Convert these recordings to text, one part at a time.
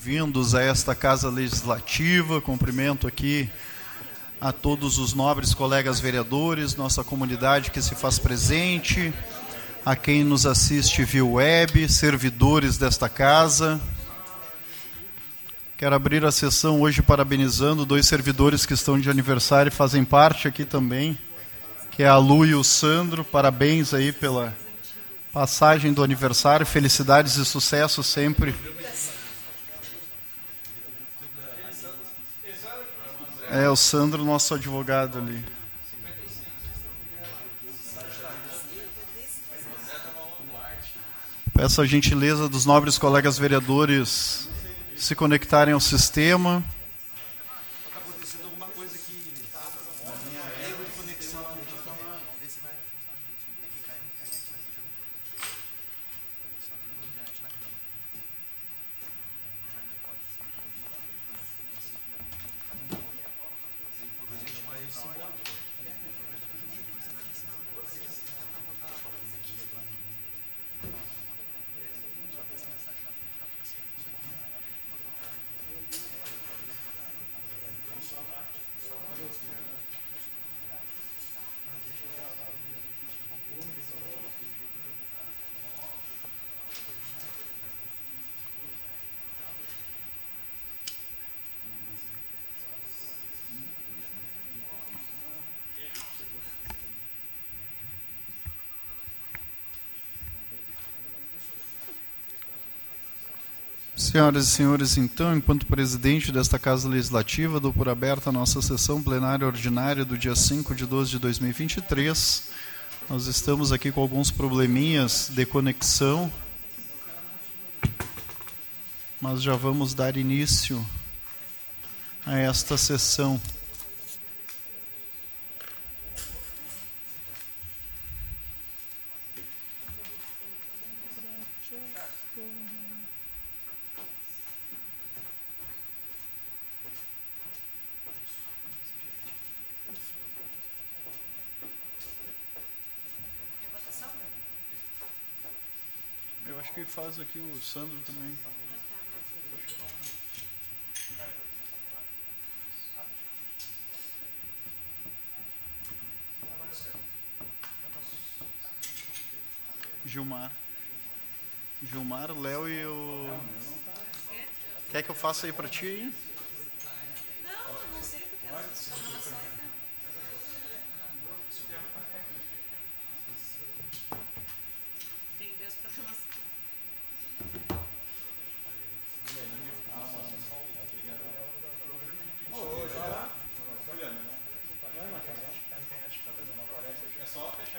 Vindos a esta Casa Legislativa, cumprimento aqui a todos os nobres colegas vereadores, nossa comunidade que se faz presente, a quem nos assiste via web, servidores desta casa. Quero abrir a sessão hoje parabenizando dois servidores que estão de aniversário e fazem parte aqui também, que é a Lu e o Sandro. Parabéns aí pela passagem do aniversário, felicidades e sucesso sempre. É o Sandro, nosso advogado ali. Peço a gentileza dos nobres colegas vereadores se conectarem ao sistema. Senhoras e senhores, então, enquanto presidente desta Casa Legislativa, dou por aberta a nossa sessão plenária ordinária do dia 5 de 12 de 2023. Nós estamos aqui com alguns probleminhas de conexão, mas já vamos dar início a esta sessão. Aqui o Sandro também. Gilmar. Gilmar, Léo e o. Quer que eu faça aí pra ti aí?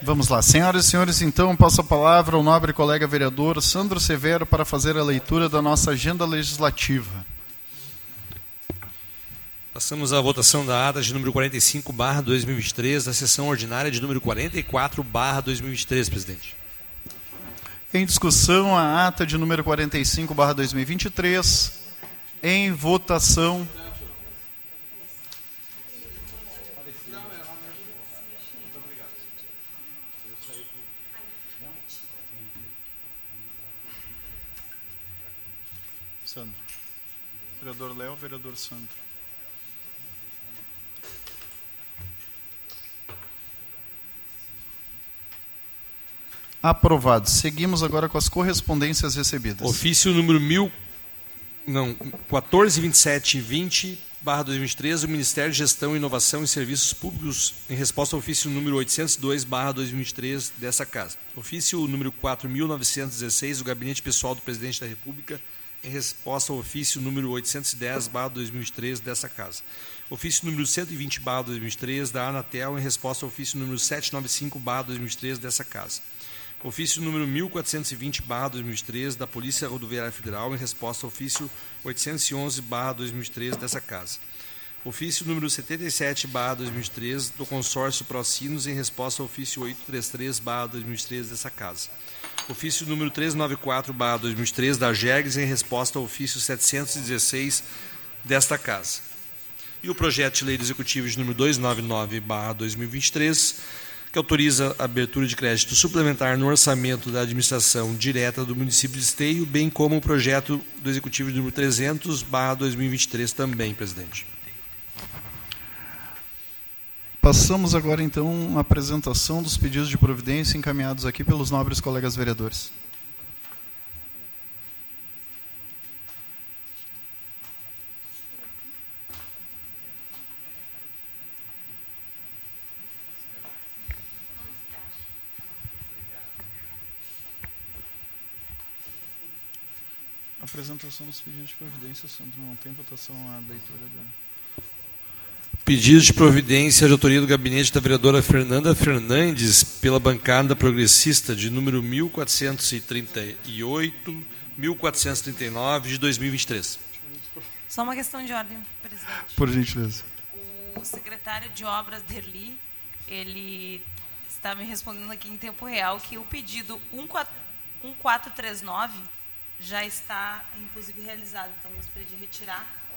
Vamos lá, senhoras e senhores, então passo a palavra ao nobre colega vereador Sandro Severo para fazer a leitura da nossa agenda legislativa. Passamos à votação da ata de número 45, barra 2023, da sessão ordinária de número 44, barra 2023, presidente. Em discussão, a ata de número 45, barra 2023, em votação. Vereador Sandro. Aprovado. Seguimos agora com as correspondências recebidas. Ofício número mil, não, 142720 barra 2023, o Ministério de Gestão, Inovação e Serviços Públicos, em resposta ao ofício número 802 barra 2023 dessa casa. Ofício número 4916, do Gabinete Pessoal do Presidente da República, em resposta ao ofício número 810/2003 dessa casa. Ofício número 120/2003 da Anatel em resposta ao ofício número 795/2003 dessa casa. Ofício número 1420/2003 da Polícia Rodoviária Federal em resposta ao ofício 811/2003 dessa casa. Ofício número 77/2003 do consórcio Procinos em resposta ao ofício 833/2003 dessa casa ofício número 394/2003 da GEGS em resposta ao ofício 716 desta casa. E o projeto de lei executivo de número 299/2023 que autoriza a abertura de crédito suplementar no orçamento da administração direta do município de Esteio, bem como o projeto do Executivo número 300, barra 2023 também, presidente. Passamos agora, então, à apresentação dos pedidos de providência encaminhados aqui pelos nobres colegas vereadores. Apresentação dos pedidos de providência, Sandro. Não tem votação a leitura da. Pedido de providência de autoria do gabinete da vereadora Fernanda Fernandes pela bancada progressista de número 1438, 1439 de 2023. Só uma questão de ordem, presidente. Por gentileza. O secretário de obras Derli, ele está me respondendo aqui em tempo real que o pedido 1439 já está, inclusive, realizado. Então, gostaria de retirar.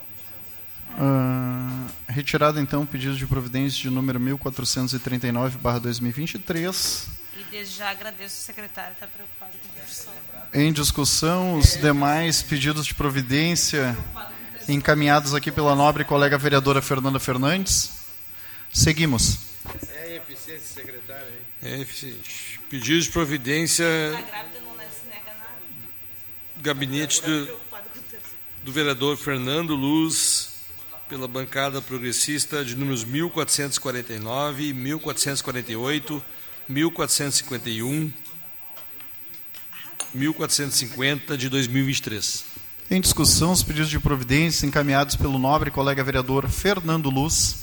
Retirado, então, o pedido de providência de número 1439-2023. E desde já agradeço o secretário, está preocupado com a discussão. Em discussão, os demais pedidos de providência encaminhados aqui pela nobre colega vereadora Fernanda Fernandes. Seguimos. É eficiente, secretário, hein? É eficiente. Pedido de providência, A grávida não se nega nada. gabinete do, Preocupado com o terceiro. do vereador Fernando Luz, pela bancada progressista de números 1449, 1448, 1451, 1450 de 2023. Em discussão, os pedidos de providência encaminhados pelo nobre colega vereador Fernando Luz.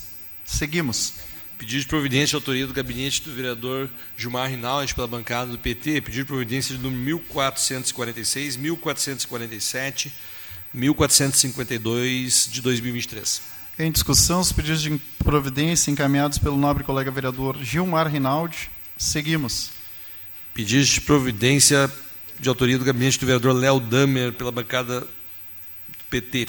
Seguimos. Pedido de providência de autoria do gabinete do vereador Gilmar Rinaldi pela bancada do PT. Pedido de providência de número 1446, 1447, 1452 de 2023. Em discussão, os pedidos de providência encaminhados pelo nobre colega vereador Gilmar Rinaldi. Seguimos. Pedido de providência de autoria do gabinete do vereador Léo Damer pela bancada do PT.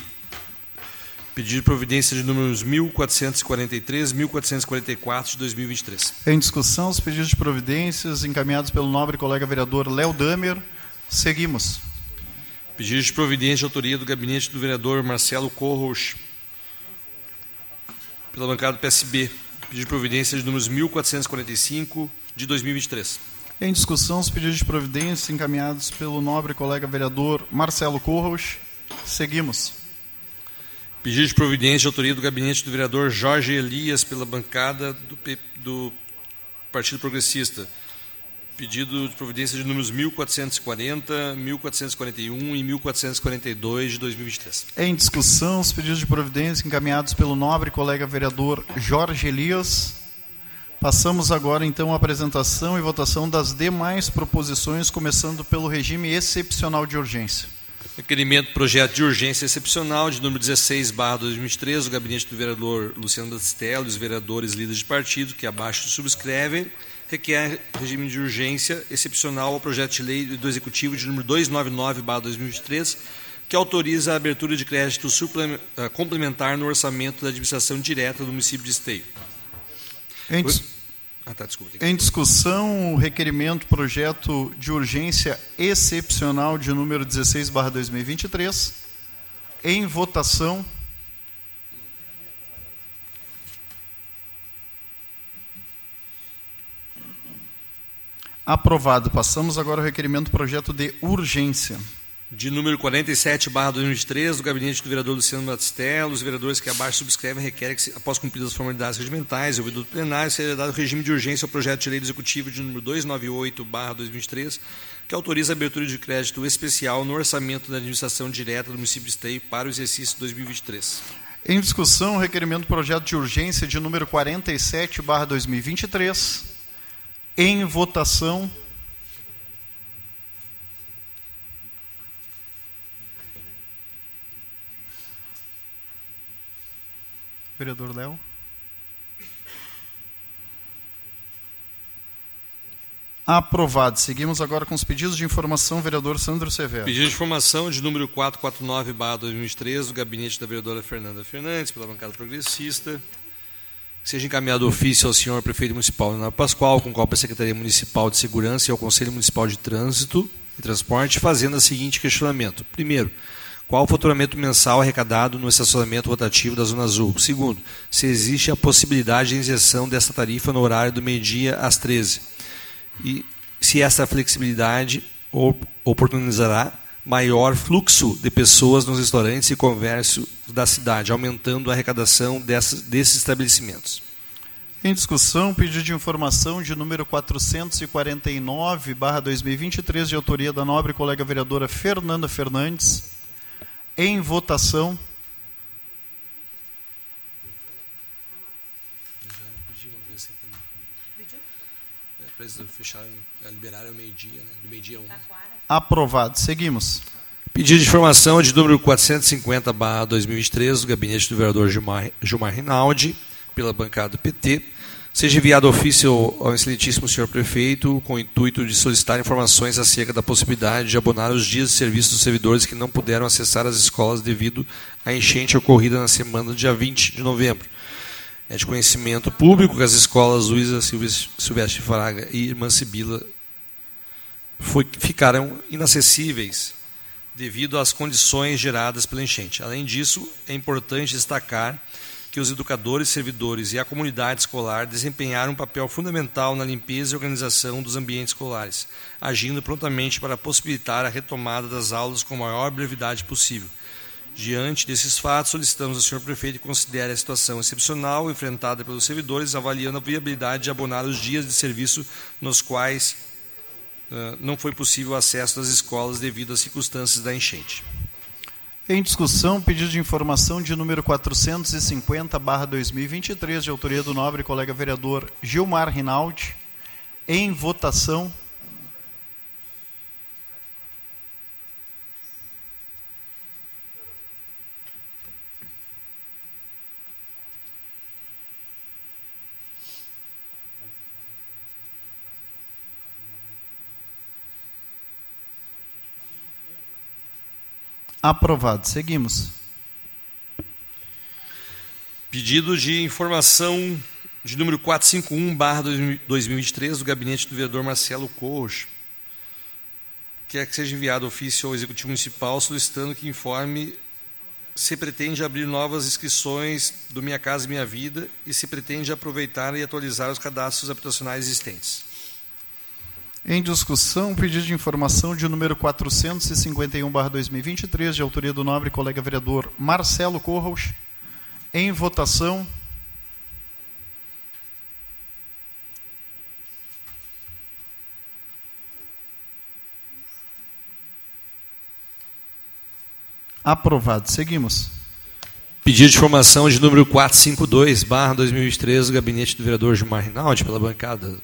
Pedido de providência de números 1443, 1444 de 2023. Em discussão, os pedidos de providências encaminhados pelo nobre colega vereador Léo Damer. Seguimos. Pedido de providência de autoria do gabinete do vereador Marcelo Corros, pela bancada do PSB. Pedido de providência de números 1445 de 2023. Em discussão, os pedidos de providência encaminhados pelo nobre colega vereador Marcelo Corros. Seguimos. Pedido de providência de autoria do gabinete do vereador Jorge Elias pela bancada do, P- do Partido Progressista. Pedido de providência de números 1440, 1441 e 1442 de 2023. Em discussão, os pedidos de providência encaminhados pelo nobre colega vereador Jorge Elias. Passamos agora, então, à apresentação e votação das demais proposições, começando pelo regime excepcional de urgência. Requerimento projeto de urgência excepcional de número 16, barra 2023, do gabinete do vereador Luciano Bastello e os vereadores líderes de partido que abaixo subscrevem, requer regime de urgência excepcional ao projeto de lei do Executivo de número 299, barra 2023, que autoriza a abertura de crédito eh, complementar no orçamento da administração direta do município de Esteio. Em, dis- Ah, tá, desculpa. em discussão, o requerimento projeto de urgência excepcional de número 16/2023. Em votação. Aprovado. Passamos agora ao requerimento projeto de urgência. De número 47, barra 2023, do gabinete do vereador Luciano Batistello, os vereadores que abaixo subscrevem requerem que, após cumpridas as formalidades regimentais e ouvido do plenário, seja dado regime de urgência ao projeto de lei do executivo de número 298, barra 2023, que autoriza a abertura de crédito especial no orçamento da administração direta do município de Esteio para o exercício 2023. Em discussão, o requerimento projeto de urgência de número 47/2023. Em votação. Vereador Léo. Aprovado. Seguimos agora com os pedidos de informação, vereador Sandro Severo. Pedido de informação de número 449, barra 2023, do gabinete da vereadora Fernanda Fernandes, pela bancada progressista. Seja encaminhado ofício ao senhor prefeito municipal Leonardo Pascoal, com cópia à Secretaria Municipal de Segurança e ao Conselho Municipal de Trânsito e Transporte, fazendo o seguinte questionamento. Primeiro, qual o faturamento mensal arrecadado no estacionamento rotativo da Zona Azul? Segundo, se existe a possibilidade de inserção dessa tarifa no horário do meio-dia às 13. E se essa flexibilidade oportunizará maior fluxo de pessoas nos restaurantes e comércio da cidade, aumentando a arrecadação dessas, desses estabelecimentos. Em discussão, pedido de informação de número 449, barra 2023, de autoria da nobre colega vereadora Fernanda Fernandes. Em votação. fecharam, liberaram o meio-dia, né? do meio-dia 1. Um. Aprovado. Seguimos. Pedido de informação de número 450, barra 2023, do gabinete do vereador Gilmar, Gilmar Rinaldi, pela bancada do PT. Seja enviado ofício ao excelentíssimo senhor prefeito, com o intuito de solicitar informações acerca da possibilidade de abonar os dias de serviço dos servidores que não puderam acessar as escolas devido à enchente ocorrida na semana do dia 20 de novembro. É de conhecimento público que as escolas Luísa Silvestre Fraga e Irmã Sibila foi, ficaram inacessíveis devido às condições geradas pela enchente. Além disso, é importante destacar que os educadores, servidores e a comunidade escolar desempenharam um papel fundamental na limpeza e organização dos ambientes escolares, agindo prontamente para possibilitar a retomada das aulas com a maior brevidade possível. Diante desses fatos, solicitamos ao senhor prefeito que considere a situação excepcional enfrentada pelos servidores, avaliando a viabilidade de abonar os dias de serviço nos quais não foi possível o acesso das escolas devido às circunstâncias da enchente. Em discussão, pedido de informação de número 450/2023, de autoria do nobre colega vereador Gilmar Rinaldi. Em votação. Aprovado. Seguimos. Pedido de informação de número 451, barra 2023, do gabinete do vereador Marcelo Corros, que é que seja enviado ofício ao Executivo Municipal solicitando que informe se pretende abrir novas inscrições do Minha Casa Minha Vida e se pretende aproveitar e atualizar os cadastros habitacionais existentes. Em discussão, pedido de informação de número 451/2023, de autoria do nobre colega vereador Marcelo Corros. Em votação. Aprovado. Seguimos. Pedido de informação de número 452, barra 2023, do gabinete do vereador Gilmar Rinaldi, pela bancada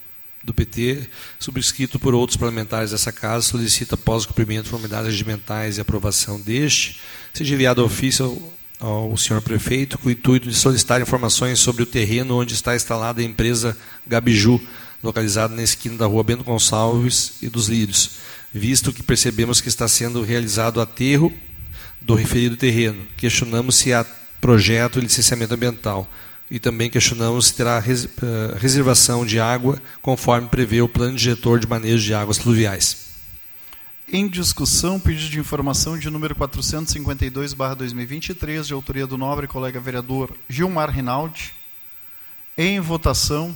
do PT, subscrito por outros parlamentares dessa casa, solicita, após o cumprimento de formalidades regimentais e aprovação deste, seja enviado ofício ao, ao senhor prefeito com o intuito de solicitar informações sobre o terreno onde está instalada a empresa Gabiju, localizada na esquina da rua Bento Gonçalves e dos Lírios, visto que percebemos que está sendo realizado aterro do referido terreno. Questionamos se há projeto e licenciamento ambiental e também questionamos se terá eh, reservação de água conforme prevê o plano diretor de manejo de águas pluviais. Em discussão, pedido de informação de número 452/2023, de autoria do nobre colega vereador Gilmar Rinaldi. Em votação.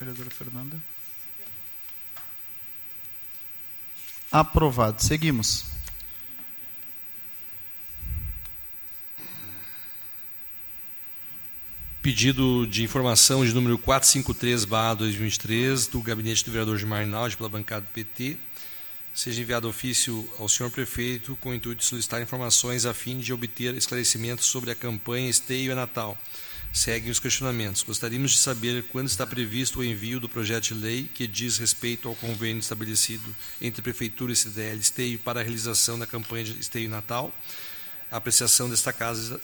Vereadora Fernanda. Aprovado. Seguimos. Pedido de informação de número 453-2023 do gabinete do vereador Gilmar Rinaldi pela bancada do PT. Seja enviado ofício ao senhor prefeito com o intuito de solicitar informações a fim de obter esclarecimentos sobre a campanha Esteio é Natal seguem os questionamentos. Gostaríamos de saber quando está previsto o envio do projeto de lei que diz respeito ao convênio estabelecido entre Prefeitura e CDL Esteio para a realização da campanha de Esteio Natal. A apreciação desta casa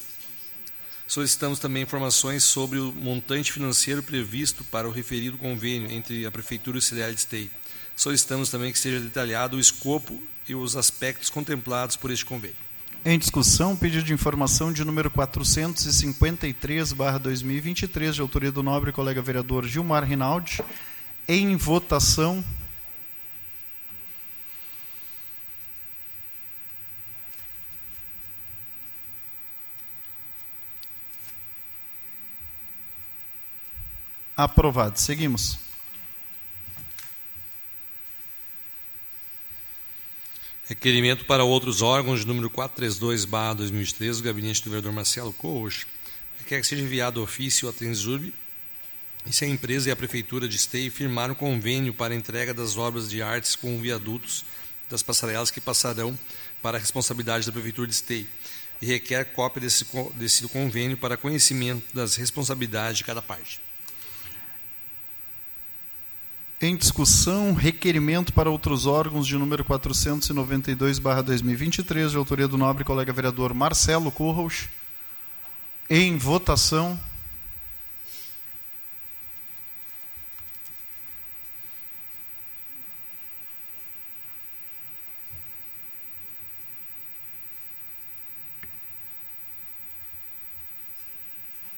Solicitamos também informações sobre o montante financeiro previsto para o referido convênio entre a Prefeitura e o CDL Esteio. Solicitamos também que seja detalhado o escopo e os aspectos contemplados por este convênio. Em discussão, pedido de informação de número 453/2023, de autoria do nobre colega vereador Gilmar Rinaldi. Em votação. Aprovado. Seguimos. Requerimento para outros órgãos, número 432-2013, do gabinete do vereador Marcelo Corros, quer que seja enviado ofício à Transurb e se a empresa e a prefeitura de Esteio firmaram convênio para a entrega das obras de artes com viadutos das passarelas que passarão para a responsabilidade da prefeitura de Esteio e requer cópia desse, desse convênio para conhecimento das responsabilidades de cada parte. Em discussão, requerimento para outros órgãos de número 492/2023, de autoria do nobre colega vereador Marcelo Curros. Em votação.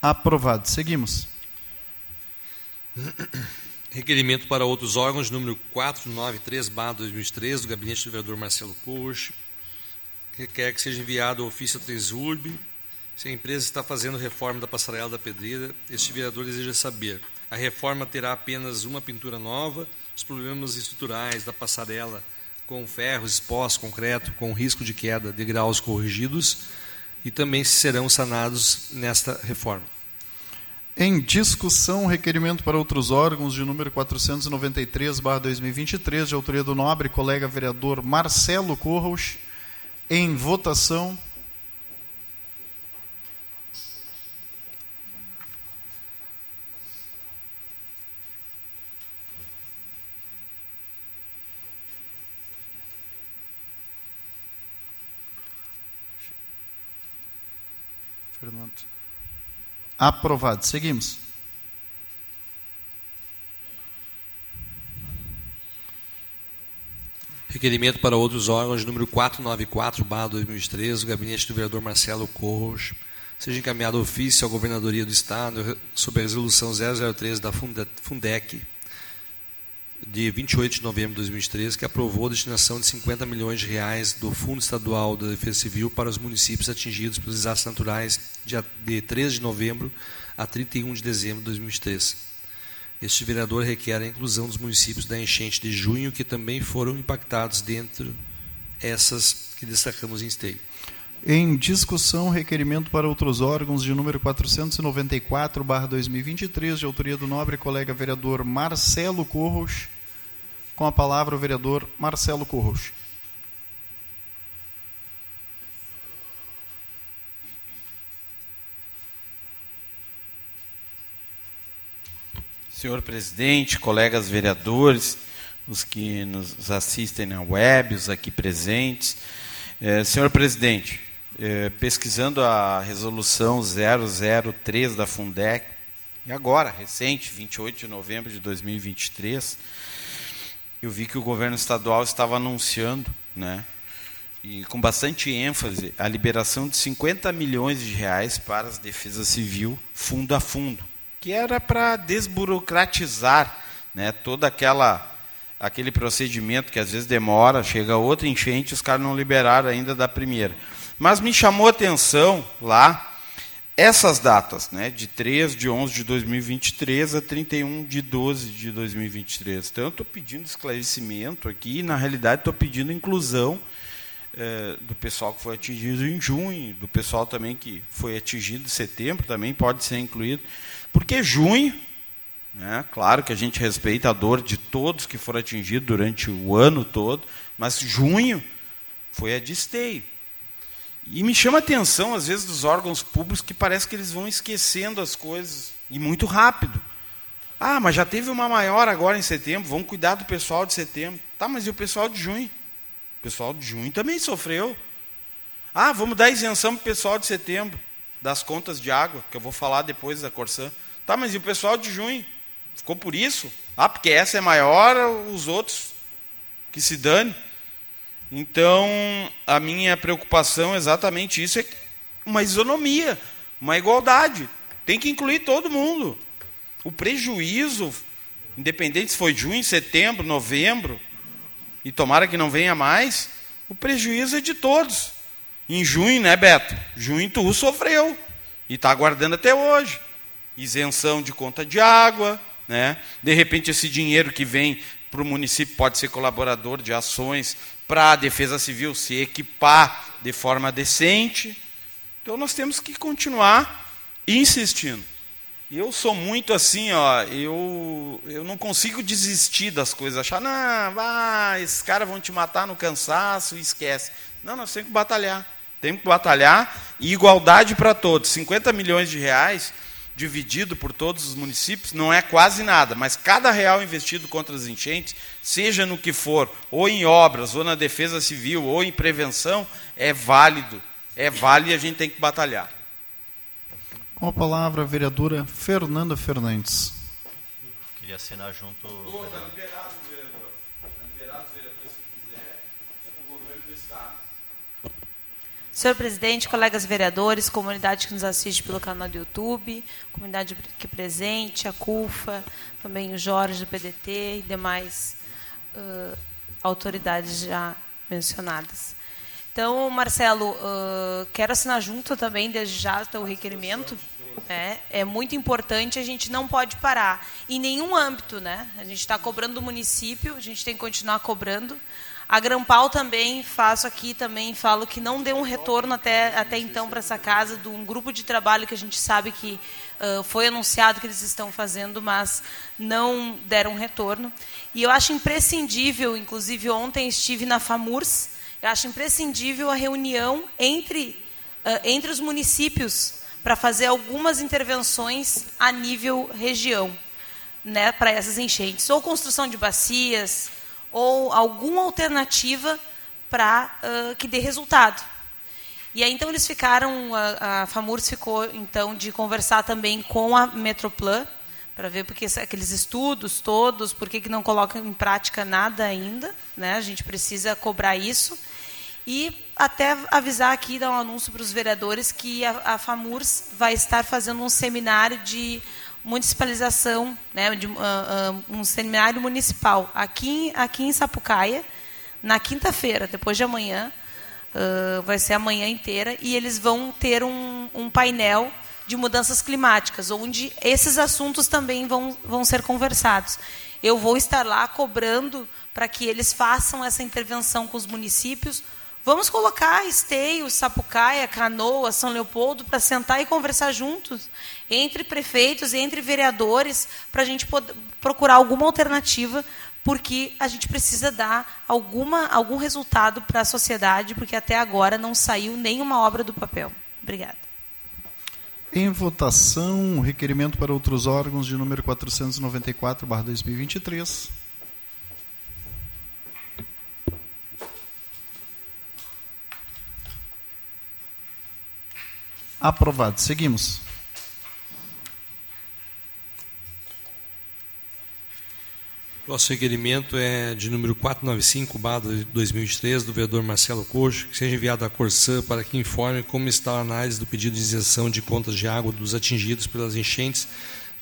Aprovado. Seguimos. Requerimento para outros órgãos, número 493-2013, do gabinete do vereador Marcelo Coach. Requer que seja enviado ao ofício a Transurb. Se a empresa está fazendo reforma da passarela da Pedreira, este vereador deseja saber: a reforma terá apenas uma pintura nova, os problemas estruturais da passarela com ferros expostos, concreto, com risco de queda, degraus corrigidos, e também serão sanados nesta reforma. Em discussão, requerimento para outros órgãos de número 493/2023, de autoria do nobre colega vereador Marcelo Corros. Em votação. Aprovado. Seguimos. Requerimento para outros órgãos, número 494-2013, do gabinete do vereador Marcelo Corros. Seja encaminhado ofício à Governadoria do Estado sobre a resolução 003 da Fundec, de 28 de novembro de 2013, que aprovou a destinação de 50 milhões de reais do Fundo Estadual da Defesa Civil para os municípios atingidos pelos desastres naturais de 3 de novembro a 31 de dezembro de 2013. Este vereador requer a inclusão dos municípios da enchente de junho, que também foram impactados dentro essas que destacamos em esteio. Em discussão, requerimento para outros órgãos de número 494/2023, de autoria do nobre colega vereador Marcelo Corros. Com a palavra o vereador Marcelo Corros. Senhor presidente, colegas vereadores, os que nos assistem na web, os aqui presentes. É, senhor presidente, é, pesquisando a resolução 003 da Fundec, e agora, recente, 28 de novembro de 2023, eu vi que o governo estadual estava anunciando, né, e com bastante ênfase, a liberação de 50 milhões de reais para as defesas civil, fundo a fundo, que era para desburocratizar né, toda aquela aquele procedimento que às vezes demora, chega outra enchente, os caras não liberaram ainda da primeira. Mas me chamou a atenção lá essas datas, né, de 3 de 11 de 2023 a 31 de 12 de 2023. Então, eu estou pedindo esclarecimento aqui, na realidade, estou pedindo inclusão eh, do pessoal que foi atingido em junho, do pessoal também que foi atingido em setembro, também pode ser incluído. Porque junho, né, claro que a gente respeita a dor de todos que foram atingidos durante o ano todo, mas junho foi a de esteio. E me chama a atenção, às vezes, dos órgãos públicos que parece que eles vão esquecendo as coisas e muito rápido. Ah, mas já teve uma maior agora em setembro, vamos cuidar do pessoal de setembro. Tá, mas e o pessoal de junho? O pessoal de junho também sofreu. Ah, vamos dar isenção para o pessoal de setembro. das contas de água, que eu vou falar depois da Corsã. Tá, mas e o pessoal de junho? Ficou por isso? Ah, porque essa é maior, os outros que se dane. Então, a minha preocupação é exatamente isso, é uma isonomia, uma igualdade. Tem que incluir todo mundo. O prejuízo, independente se foi junho, setembro, novembro, e tomara que não venha mais, o prejuízo é de todos. Em junho, né, Beto? Junho tu sofreu e está aguardando até hoje. Isenção de conta de água, né? De repente esse dinheiro que vem para o município pode ser colaborador de ações para a Defesa Civil se equipar de forma decente. Então nós temos que continuar insistindo. Eu sou muito assim, ó, eu, eu não consigo desistir das coisas, achar, não, ah, esses caras vão te matar no cansaço esquece. Não, nós temos que batalhar. Temos que batalhar e igualdade para todos. 50 milhões de reais dividido por todos os municípios não é quase nada, mas cada real investido contra as enchentes, seja no que for, ou em obras, ou na defesa civil, ou em prevenção, é válido. É válido e a gente tem que batalhar. Com a palavra, a vereadora Fernanda Fernandes. Queria assinar junto liberado, vereador. Está liberado, vereador, se quiser. É para o governo do Estado. Senhor presidente, colegas vereadores, comunidade que nos assiste pelo canal do YouTube, comunidade aqui presente, a CUFA, também o Jorge do PDT e demais uh, autoridades já mencionadas. Então, Marcelo, uh, quero assinar junto também, desde já, o requerimento. É, é muito importante, a gente não pode parar. Em nenhum âmbito, né? A gente está cobrando do município, a gente tem que continuar cobrando. A Grampal também, faço aqui também, falo que não deu um retorno até, até então para essa casa, de um grupo de trabalho que a gente sabe que uh, foi anunciado que eles estão fazendo, mas não deram retorno. E eu acho imprescindível, inclusive ontem estive na FAMURS, eu acho imprescindível a reunião entre, uh, entre os municípios para fazer algumas intervenções a nível região, né, para essas enchentes, ou construção de bacias, ou alguma alternativa para uh, que dê resultado. E aí então eles ficaram, a, a FAMURS ficou então de conversar também com a Metroplan para ver porque aqueles estudos todos, por que, não colocam em prática nada ainda, né? A gente precisa cobrar isso. E até avisar aqui, dar um anúncio para os vereadores que a, a, FAMURS vai estar fazendo um seminário de municipalização, né, de, uh, uh, um seminário municipal aqui, aqui em Sapucaia, na quinta-feira, depois de amanhã, uh, vai ser a manhã inteira, e eles vão ter um, um painel de mudanças climáticas, onde esses assuntos também vão, vão ser conversados. Eu vou estar lá cobrando para que eles façam essa intervenção com os municípios, Vamos colocar Esteio, Sapucaia, Canoa, São Leopoldo para sentar e conversar juntos, entre prefeitos e entre vereadores, para a gente procurar alguma alternativa, porque a gente precisa dar alguma, algum resultado para a sociedade, porque até agora não saiu nenhuma obra do papel. Obrigada. Em votação, requerimento para outros órgãos de número 494/2023. Aprovado. Seguimos. Nosso requerimento é de número 495, barra 2003, do vereador Marcelo Coxo, que seja enviado à Corsã para que informe como está a análise do pedido de isenção de contas de água dos atingidos pelas enchentes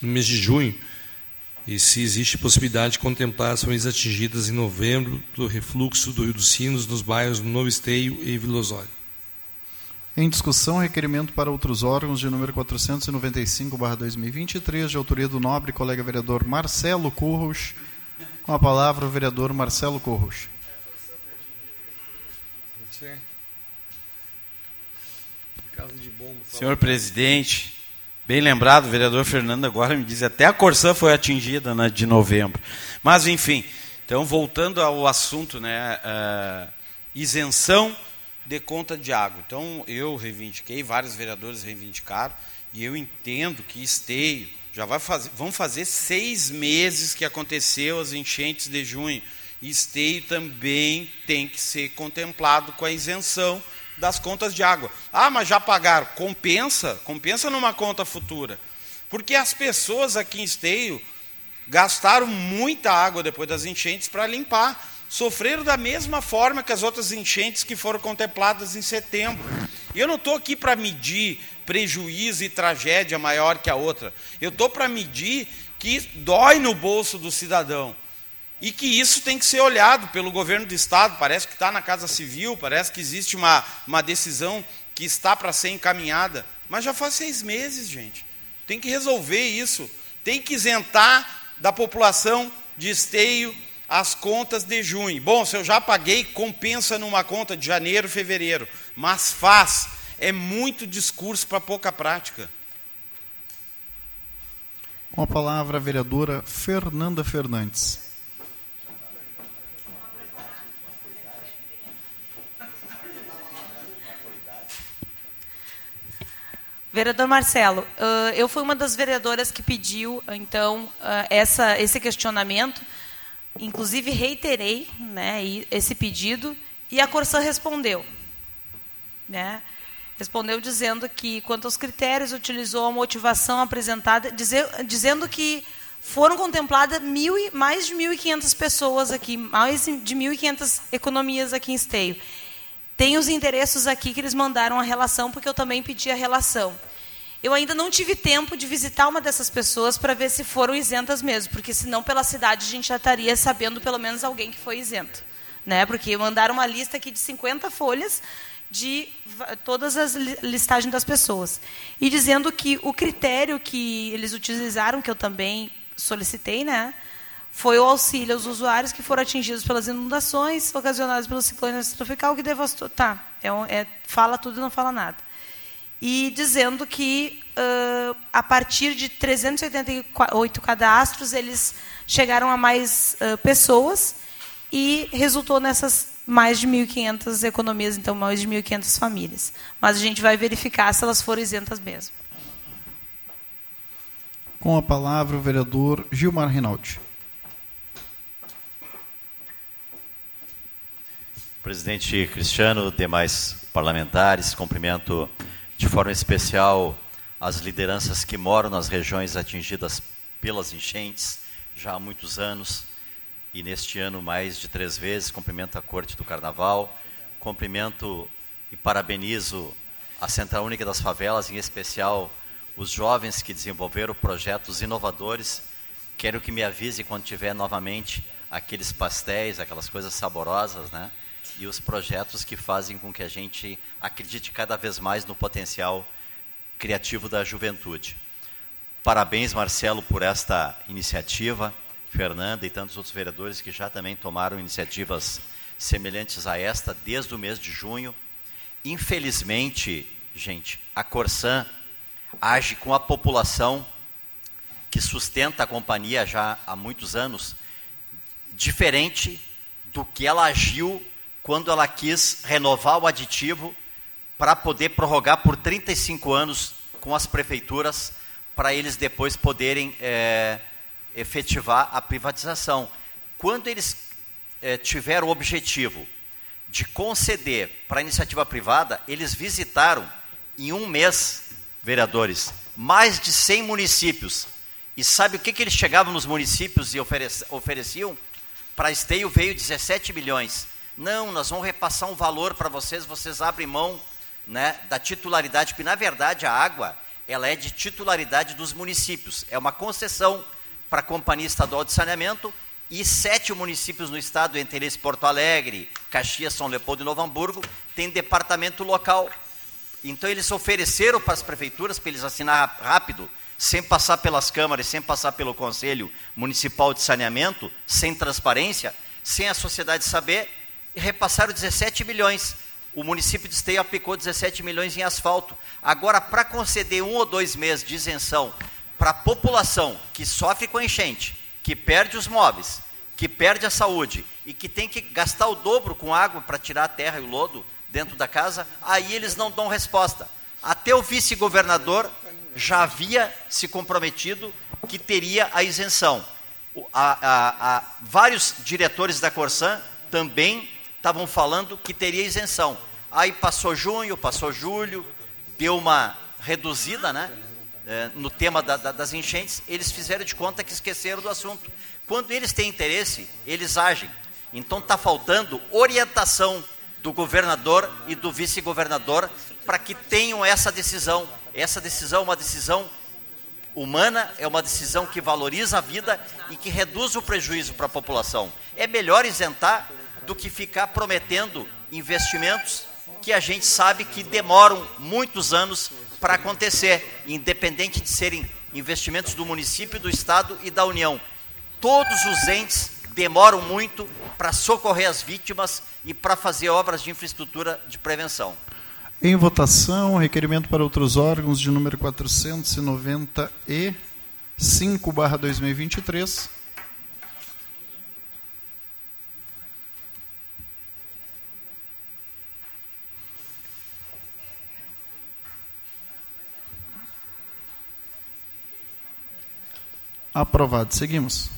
no mês de junho e se existe possibilidade de contemplar as famílias atingidas em novembro do refluxo do Rio dos Sinos nos bairros Novo Esteio e Vila Osório. Em discussão, requerimento para outros órgãos de número 495/2023, de autoria do nobre colega vereador Marcelo Curros. Com a palavra o vereador Marcelo Curros. Senhor presidente, bem lembrado, o vereador Fernando agora me diz até a Corsã foi atingida né, de novembro. Mas enfim, então voltando ao assunto, né, uh, isenção de conta de água. Então, eu reivindiquei, vários vereadores reivindicaram, e eu entendo que esteio, já vai fazer, vão fazer seis meses que aconteceu as enchentes de junho. Esteio também tem que ser contemplado com a isenção das contas de água. Ah, mas já pagaram. Compensa, compensa numa conta futura. Porque as pessoas aqui em Esteio gastaram muita água depois das enchentes para limpar. Sofreram da mesma forma que as outras enchentes que foram contempladas em setembro. Eu não estou aqui para medir prejuízo e tragédia maior que a outra. Eu estou para medir que dói no bolso do cidadão. E que isso tem que ser olhado pelo governo do Estado. Parece que está na Casa Civil, parece que existe uma, uma decisão que está para ser encaminhada. Mas já faz seis meses, gente. Tem que resolver isso. Tem que isentar da população de esteio as contas de junho. Bom, se eu já paguei, compensa numa conta de janeiro, fevereiro. Mas faz. É muito discurso para pouca prática. Com a palavra a vereadora Fernanda Fernandes. Vereador Marcelo, eu fui uma das vereadoras que pediu, então, essa, esse questionamento, inclusive reiterei né, esse pedido, e a Corsã respondeu. Né? Respondeu dizendo que, quanto aos critérios, utilizou a motivação apresentada, dizer, dizendo que foram contempladas mil, mais de 1.500 pessoas aqui, mais de 1.500 economias aqui em Esteio. Tem os endereços aqui que eles mandaram a relação, porque eu também pedi a relação. Eu ainda não tive tempo de visitar uma dessas pessoas para ver se foram isentas mesmo, porque senão pela cidade a gente já estaria sabendo pelo menos alguém que foi isento. Né? Porque mandaram uma lista aqui de 50 folhas de todas as listagens das pessoas. E dizendo que o critério que eles utilizaram, que eu também solicitei, né, foi o auxílio aos usuários que foram atingidos pelas inundações ocasionadas pelo ciclone tropical que devastou. Tá, é, é, fala tudo e não fala nada. E dizendo que, uh, a partir de 388 cadastros, eles chegaram a mais uh, pessoas e resultou nessas mais de 1.500 economias, então mais de 1.500 famílias. Mas a gente vai verificar se elas foram isentas mesmo. Com a palavra o vereador Gilmar Rinaldi. Presidente Cristiano, demais parlamentares, cumprimento de forma especial as lideranças que moram nas regiões atingidas pelas enchentes já há muitos anos e neste ano mais de três vezes. Cumprimento a Corte do Carnaval, cumprimento e parabenizo a Central Única das Favelas, em especial os jovens que desenvolveram projetos inovadores. Quero que me avise quando tiver novamente aqueles pastéis, aquelas coisas saborosas, né? E os projetos que fazem com que a gente acredite cada vez mais no potencial criativo da juventude. Parabéns, Marcelo, por esta iniciativa, Fernanda e tantos outros vereadores que já também tomaram iniciativas semelhantes a esta desde o mês de junho. Infelizmente, gente, a Corsan age com a população que sustenta a companhia já há muitos anos, diferente do que ela agiu quando ela quis renovar o aditivo para poder prorrogar por 35 anos com as prefeituras, para eles depois poderem é, efetivar a privatização. Quando eles é, tiveram o objetivo de conceder para a iniciativa privada, eles visitaram em um mês, vereadores, mais de 100 municípios. E sabe o que, que eles chegavam nos municípios e ofereciam? Para Esteio veio 17 milhões. Não, nós vamos repassar um valor para vocês, vocês abrem mão né, da titularidade, porque na verdade a água ela é de titularidade dos municípios. É uma concessão para a Companhia Estadual de Saneamento e sete municípios no estado, entre eles Porto Alegre, Caxias, São Leopoldo e Novo Hamburgo, têm departamento local. Então eles ofereceram para as prefeituras, para eles assinar rápido, sem passar pelas câmaras, sem passar pelo Conselho Municipal de Saneamento, sem transparência, sem a sociedade saber, repassaram 17 milhões. O município de Esteio aplicou 17 milhões em asfalto. Agora, para conceder um ou dois meses de isenção para a população que sofre com enchente, que perde os móveis, que perde a saúde e que tem que gastar o dobro com água para tirar a terra e o lodo dentro da casa, aí eles não dão resposta. Até o vice-governador já havia se comprometido que teria a isenção. A, a, a, vários diretores da Corsan também estavam falando que teria isenção. Aí passou junho, passou julho, deu uma reduzida, né? É, no tema da, da, das enchentes, eles fizeram de conta que esqueceram do assunto. Quando eles têm interesse, eles agem. Então está faltando orientação do governador e do vice-governador para que tenham essa decisão. Essa decisão é uma decisão humana, é uma decisão que valoriza a vida e que reduz o prejuízo para a população. É melhor isentar do que ficar prometendo investimentos que a gente sabe que demoram muitos anos para acontecer, independente de serem investimentos do município, do estado e da União. Todos os entes demoram muito para socorrer as vítimas e para fazer obras de infraestrutura de prevenção. Em votação, requerimento para outros órgãos de número 495, Aprovado. Seguimos.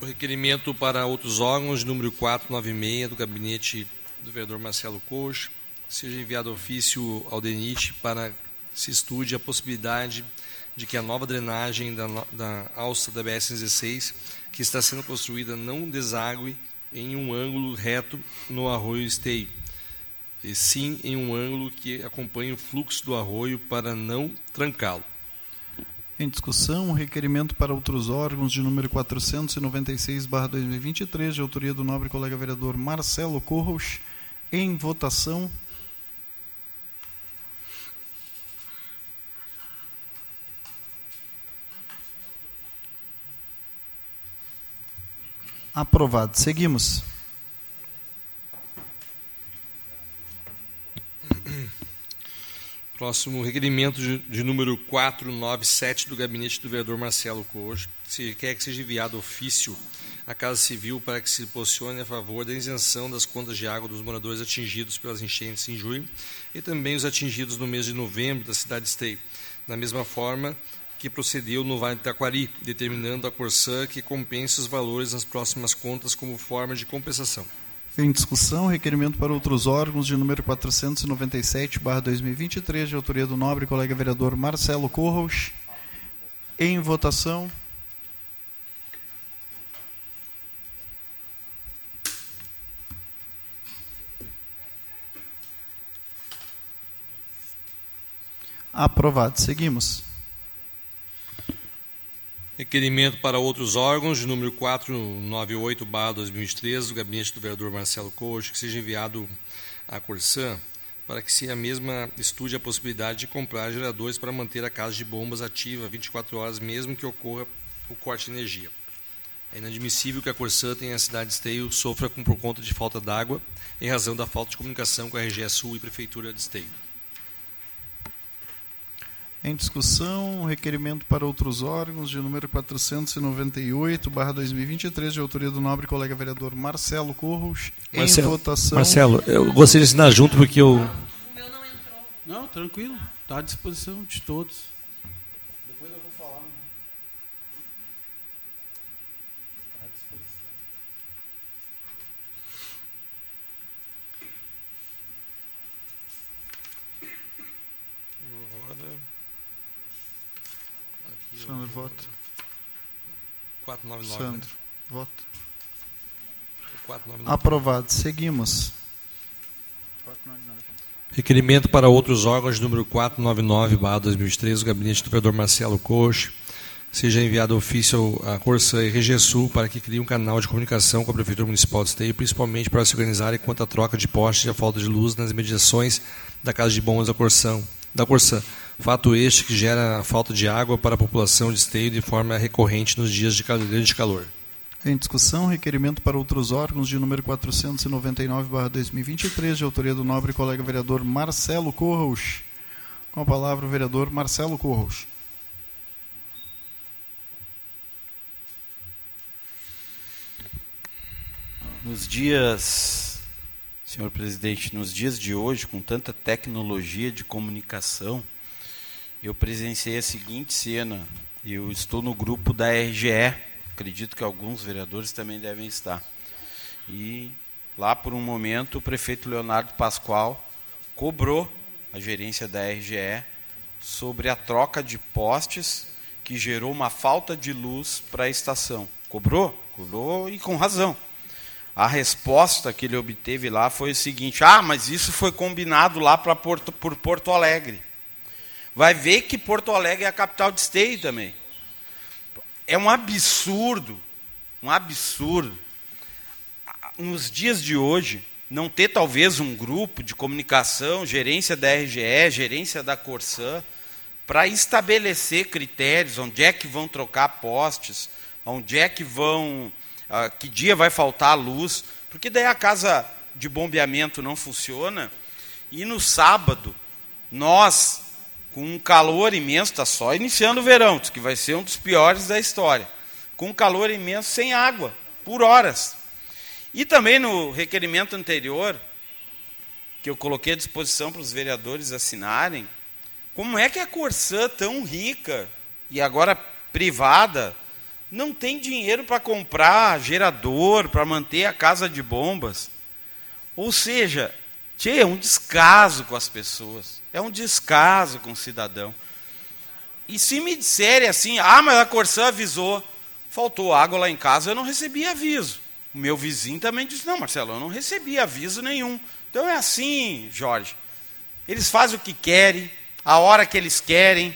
O requerimento para outros órgãos, número 496, do gabinete do vereador Marcelo Coxo, seja enviado ofício ao DENIT para se estude a possibilidade de que a nova drenagem da, da alça da BS-16, que está sendo construída, não desague em um ângulo reto no arroio Esteio, e sim em um ângulo que acompanhe o fluxo do arroio para não trancá-lo. Em discussão, o requerimento para outros órgãos de número 496/2023, de autoria do nobre colega vereador Marcelo Corros, em votação. Aprovado. Seguimos. Próximo requerimento de, de, número 497 do gabinete do vereador Marcelo Cojo. Se quer que seja enviado ofício à Casa Civil para que se posicione a favor da isenção das contas de água dos moradores atingidos pelas enchentes em junho e também os atingidos no mês de novembro da cidade de Esteio. Da mesma forma que procedeu no Vale do Taquari, determinando a Corsã que compense os valores nas próximas contas como forma de compensação. Em discussão, requerimento para outros órgãos de número 497/2023, de autoria do nobre colega vereador Marcelo Corros. Em votação. Aprovado. Seguimos. Requerimento para outros órgãos, número 498, 2013, do gabinete do vereador Marcelo Coach, que seja enviado à Corsã para que se a mesma estude a possibilidade de comprar geradores para manter a casa de bombas ativa 24 horas, mesmo que ocorra o corte de energia. É inadmissível que a Corsã tenha a cidade de Esteio sofra com, por conta de falta d'água, em razão da falta de comunicação com a RGE Sul e Prefeitura de Esteio. Em discussão, requerimento para outros órgãos de número 498/2023 de autoria do nobre colega vereador Marcelo Corros. Em votação. Marcelo, eu gostaria de assinar junto porque eu O meu não entrou. Não, tranquilo. Está à disposição de todos. Depois eu vou falar. Né? Está à disposição. Agora Sandro, vota. 499. Sandro, né? vota. 499. Aprovado. Seguimos. 499. Requerimento para outros órgãos, número 499-2013, o gabinete do vereador Marcelo Coach, seja enviado ofício à Corsa e Regesul para que crie um canal de comunicação com a Prefeitura Municipal de Esteio, principalmente para se organizarem quanto à troca de postes e a falta de luz nas mediações da Casa de Bombas da Corsão, da Corsã. Fato este que gera a falta de água para a população de esteio de forma recorrente nos dias de calor. Em discussão, requerimento para outros órgãos de número 499-2023, de autoria do nobre colega vereador Marcelo Corros. Com a palavra o vereador Marcelo Corros. Nos dias, senhor presidente, nos dias de hoje, com tanta tecnologia de comunicação, eu presenciei a seguinte cena. Eu estou no grupo da RGE, acredito que alguns vereadores também devem estar. E lá por um momento o prefeito Leonardo Pascoal cobrou a gerência da RGE sobre a troca de postes que gerou uma falta de luz para a estação. Cobrou? Cobrou e com razão. A resposta que ele obteve lá foi o seguinte: ah, mas isso foi combinado lá para Porto, por Porto Alegre. Vai ver que Porto Alegre é a capital de esteio também. É um absurdo, um absurdo. Nos dias de hoje, não ter talvez um grupo de comunicação, gerência da RGE, gerência da Corsã, para estabelecer critérios, onde é que vão trocar postes, onde é que vão, uh, que dia vai faltar luz, porque daí a casa de bombeamento não funciona, e no sábado, nós, com um calor imenso, está só iniciando o verão, que vai ser um dos piores da história, com um calor imenso, sem água, por horas. E também no requerimento anterior, que eu coloquei à disposição para os vereadores assinarem, como é que a Corsã, tão rica e agora privada, não tem dinheiro para comprar gerador, para manter a casa de bombas? Ou seja, tchê, é um descaso com as pessoas, é um descaso com o cidadão. E se me disserem assim, ah, mas a Corsã avisou, faltou água lá em casa, eu não recebi aviso. O meu vizinho também disse, não, Marcelo, eu não recebi aviso nenhum. Então é assim, Jorge. Eles fazem o que querem, a hora que eles querem,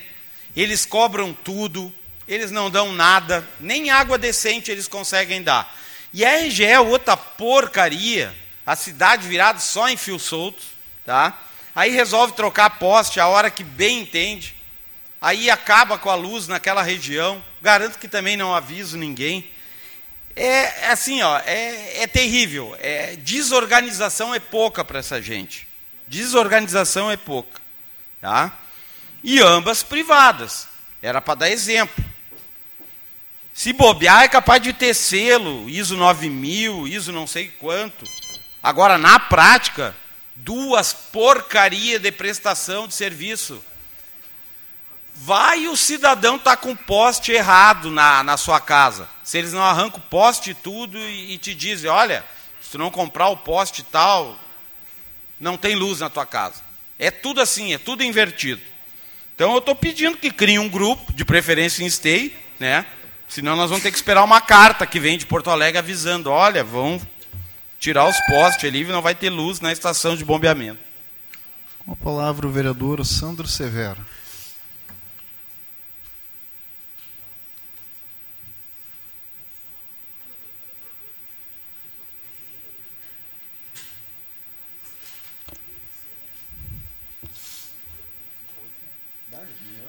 eles cobram tudo, eles não dão nada, nem água decente eles conseguem dar. E a RGE é outra porcaria, a cidade virada só em fio solto, tá? Aí resolve trocar poste a hora que bem entende. Aí acaba com a luz naquela região. Garanto que também não aviso ninguém. É, é assim, ó, é, é terrível. É, desorganização é pouca para essa gente. Desorganização é pouca. Tá? E ambas privadas. Era para dar exemplo. Se bobear, é capaz de ter selo, ISO 9000, ISO não sei quanto. Agora, na prática, duas porcaria de prestação de serviço. Vai o cidadão tá com poste errado na, na sua casa. Se eles não arrancam o poste e tudo e, e te dizem, olha, se tu não comprar o poste tal, não tem luz na tua casa. É tudo assim, é tudo invertido. Então eu estou pedindo que crie um grupo, de preferência em stay, né? Senão nós vamos ter que esperar uma carta que vem de Porto Alegre avisando, olha, vão tirar os postes ali e não vai ter luz na estação de bombeamento. Com a palavra o vereador Sandro Severo.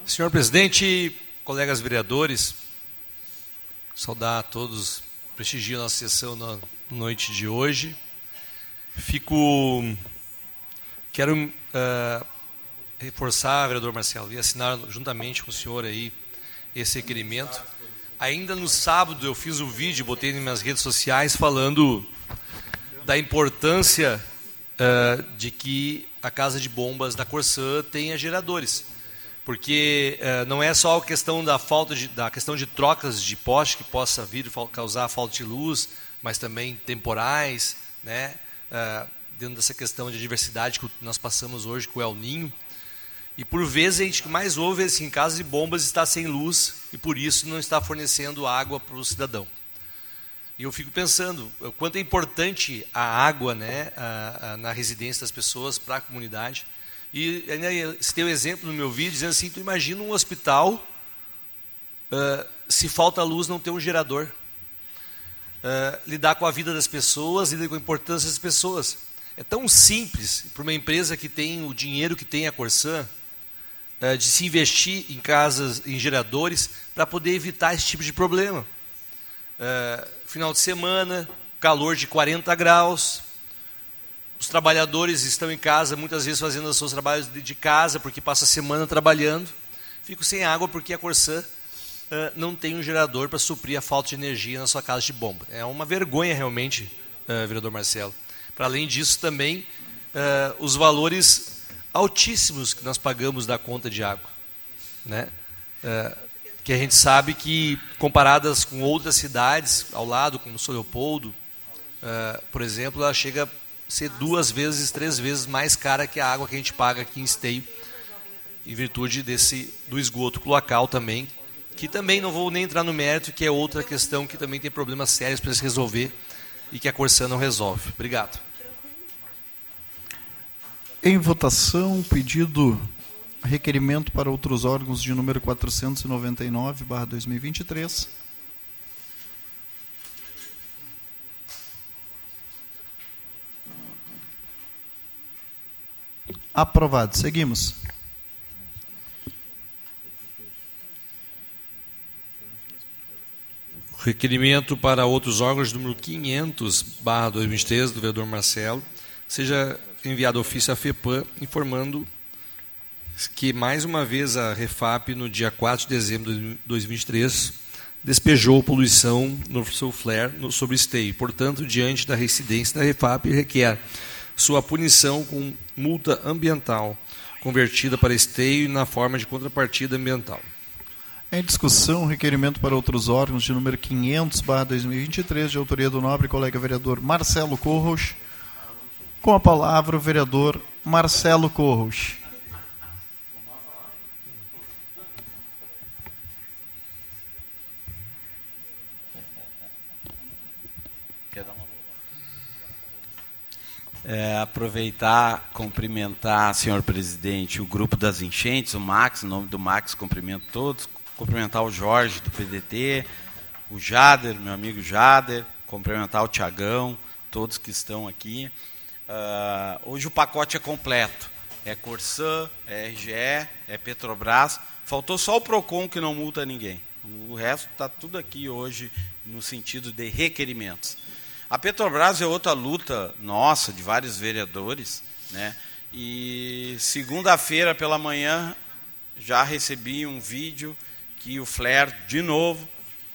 Senhor presidente, colegas vereadores, saudar a todos, prestigio a nossa sessão na noite de hoje. Fico. Quero uh, reforçar, vereador Marcelo, e assinar juntamente com o senhor aí esse requerimento. Ainda no sábado eu fiz o um vídeo, botei nas minhas redes sociais falando da importância uh, de que a casa de bombas da Corsã tenha geradores porque uh, não é só a questão da falta de, da questão de trocas de poste que possa vir causar falta de luz, mas também temporais, né? Uh, dentro dessa questão de diversidade que nós passamos hoje com o El Ninho. E por vezes a gente que mais ouve é assim, em casa de bombas está sem luz e por isso não está fornecendo água para o cidadão. E eu fico pensando o quanto é importante a água né, a, a, na residência das pessoas, para a comunidade. E ainda tem um exemplo no meu vídeo dizendo assim: tu imagina um hospital, uh, se falta luz, não ter um gerador. Uh, lidar com a vida das pessoas, lidar com a importância das pessoas. É tão simples para uma empresa que tem o dinheiro que tem a Corsã, uh, de se investir em casas, em geradores, para poder evitar esse tipo de problema. final de semana, calor de 40 graus, os trabalhadores estão em casa, muitas vezes fazendo os seus trabalhos de casa, porque passa a semana trabalhando. Fico sem água porque a Corsã uh, não tem um gerador para suprir a falta de energia na sua casa de bomba. É uma vergonha realmente, uh, vereador Marcelo. Para além disso, também uh, os valores altíssimos que nós pagamos da conta de água. Né? que a gente sabe que, comparadas com outras cidades ao lado, como São Leopoldo, por exemplo, ela chega a ser duas vezes, três vezes mais cara que a água que a gente paga aqui em Esteio, em virtude desse do esgoto cloacal também, que também não vou nem entrar no mérito, que é outra questão que também tem problemas sérios para se resolver e que a Corsã não resolve. Obrigado. Em votação, pedido requerimento para outros órgãos de número 499/2023. Aprovado. Seguimos. Requerimento para outros órgãos número 500, barra 2023, do vereador Marcelo, seja enviado ofício à FEPAM informando que mais uma vez a Refap, no dia 4 de dezembro de 2023, despejou poluição no seu flare no, sobre esteio. Portanto, diante da residência da Refap, requer sua punição com multa ambiental convertida para esteio na forma de contrapartida ambiental. Em discussão, requerimento para outros órgãos de número 500, 2023, de autoria do nobre colega vereador Marcelo Corros. Com a palavra, o vereador Marcelo Corros. É, aproveitar, cumprimentar, senhor presidente, o grupo das enchentes, o Max, em nome do Max, cumprimento todos, cumprimentar o Jorge do PDT, o Jader, meu amigo Jader, cumprimentar o Tiagão, todos que estão aqui. Uh, hoje o pacote é completo. É Corsã, é RGE, é Petrobras. Faltou só o PROCON que não multa ninguém. O resto está tudo aqui hoje no sentido de requerimentos. A Petrobras é outra luta nossa, de vários vereadores, né? E segunda-feira pela manhã já recebi um vídeo que o flare, de novo,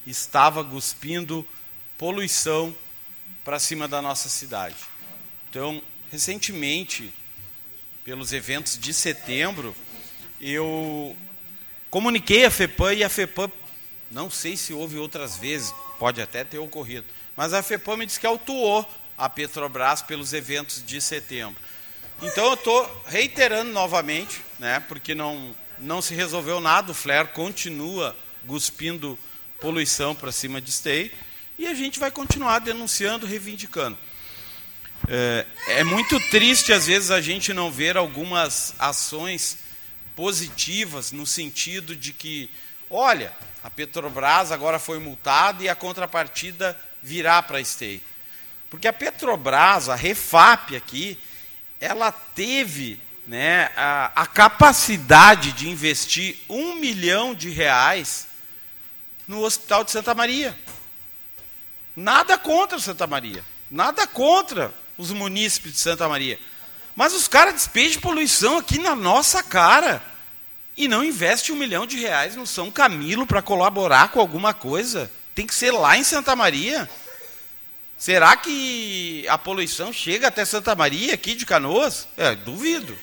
estava cuspindo poluição para cima da nossa cidade. Então, recentemente, pelos eventos de setembro, eu comuniquei a FEPAM e a FEPAM, não sei se houve outras vezes, pode até ter ocorrido, mas a FEPAM me disse que autuou a Petrobras pelos eventos de setembro. Então eu estou reiterando novamente, né, porque não, não se resolveu nada, o flare continua cuspindo poluição para cima de Stay, e a gente vai continuar denunciando, reivindicando. É, é muito triste, às vezes, a gente não ver algumas ações positivas, no sentido de que, olha, a Petrobras agora foi multada e a contrapartida virar para a Stay. Porque a Petrobras, a Refap aqui, ela teve né, a, a capacidade de investir um milhão de reais no Hospital de Santa Maria. Nada contra Santa Maria. Nada contra os munícipes de Santa Maria. Mas os caras despejam poluição aqui na nossa cara. E não investe um milhão de reais no São Camilo para colaborar com alguma coisa. Tem que ser lá em Santa Maria. Será que a poluição chega até Santa Maria, aqui de Canoas? É, duvido.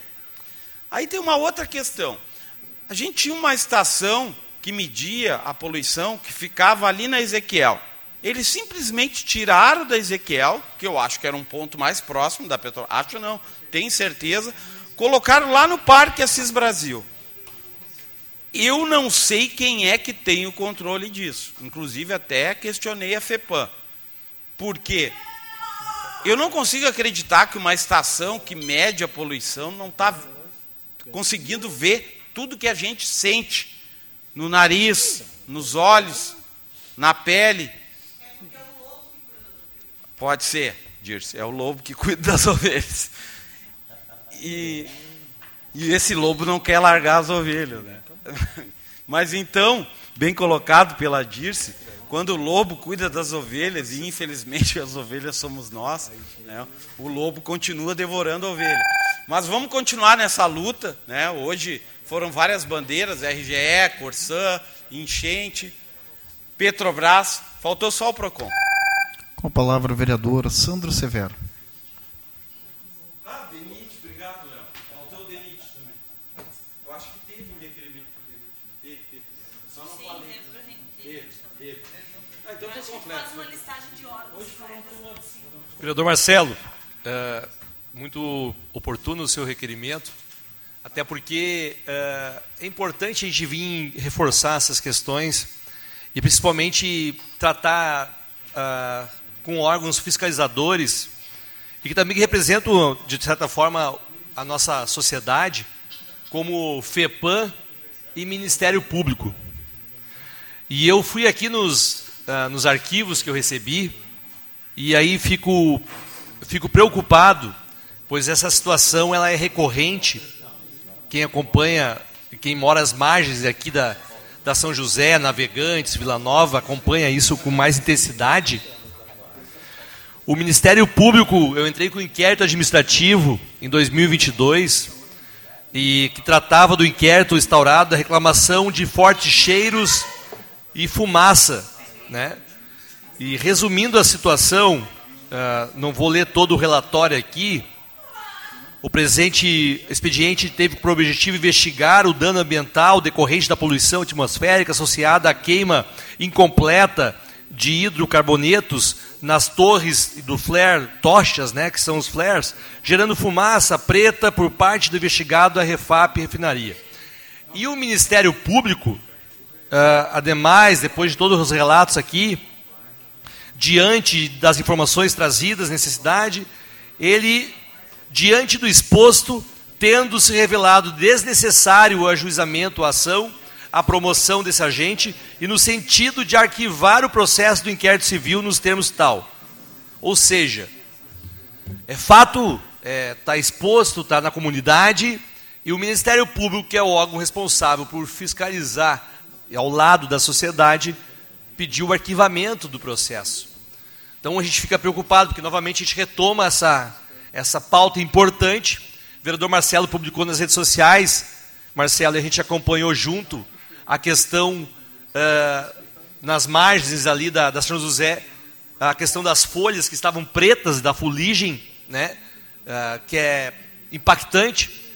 Aí tem uma outra questão. A gente tinha uma estação que media a poluição que ficava ali na Ezequiel. Eles simplesmente tiraram da Ezequiel, que eu acho que era um ponto mais próximo da Petrobras, acho não, tenho certeza, colocaram lá no Parque Assis Brasil. Eu não sei quem é que tem o controle disso. Inclusive, até questionei a FEPAM. Por quê? Eu não consigo acreditar que uma estação que mede a poluição não está conseguindo ver tudo que a gente sente no nariz, nos olhos, na pele. Pode ser, Dirce, é o lobo que cuida das ovelhas. E, e esse lobo não quer largar as ovelhas. Né? Mas então, bem colocado pela Dirce, quando o lobo cuida das ovelhas, e infelizmente as ovelhas somos nós, né, o lobo continua devorando a ovelha. Mas vamos continuar nessa luta. Né? Hoje foram várias bandeiras, RGE, Corsã, Enchente, Petrobras, faltou só o PROCON. Com a palavra, o vereador Sandro Severo. Ah, então faz uma listagem de órgãos. Vereador Marcelo, é, muito oportuno o seu requerimento, até porque é, é importante a gente vir reforçar essas questões e principalmente tratar é, com órgãos fiscalizadores e que também representam, de certa forma, a nossa sociedade, como FEPAM e Ministério Público. E eu fui aqui nos, uh, nos arquivos que eu recebi, e aí fico, fico preocupado, pois essa situação ela é recorrente. Quem acompanha, quem mora às margens aqui da, da São José, Navegantes, Vila Nova, acompanha isso com mais intensidade. O Ministério Público, eu entrei com um inquérito administrativo em 2022 e que tratava do inquérito instaurado da reclamação de fortes cheiros e fumaça, né? E resumindo a situação, uh, não vou ler todo o relatório aqui. O presente expediente teve por objetivo investigar o dano ambiental decorrente da poluição atmosférica associada à queima incompleta de hidrocarbonetos nas torres do flare, tochas, né, que são os flares, gerando fumaça preta por parte do investigado da Refap Refinaria. E o Ministério Público, uh, ademais, depois de todos os relatos aqui, diante das informações trazidas, necessidade, ele, diante do exposto, tendo se revelado desnecessário o ajuizamento, a ação, a promoção desse agente e no sentido de arquivar o processo do inquérito civil nos termos tal. Ou seja, é fato, está é, tá exposto, está na comunidade, e o Ministério Público, que é o órgão responsável por fiscalizar ao lado da sociedade, pediu o arquivamento do processo. Então a gente fica preocupado, porque novamente a gente retoma essa, essa pauta importante. O vereador Marcelo publicou nas redes sociais, Marcelo, a gente acompanhou junto a questão uh, nas margens ali da, da São José, a questão das folhas que estavam pretas da fuligem, né, uh, que é impactante,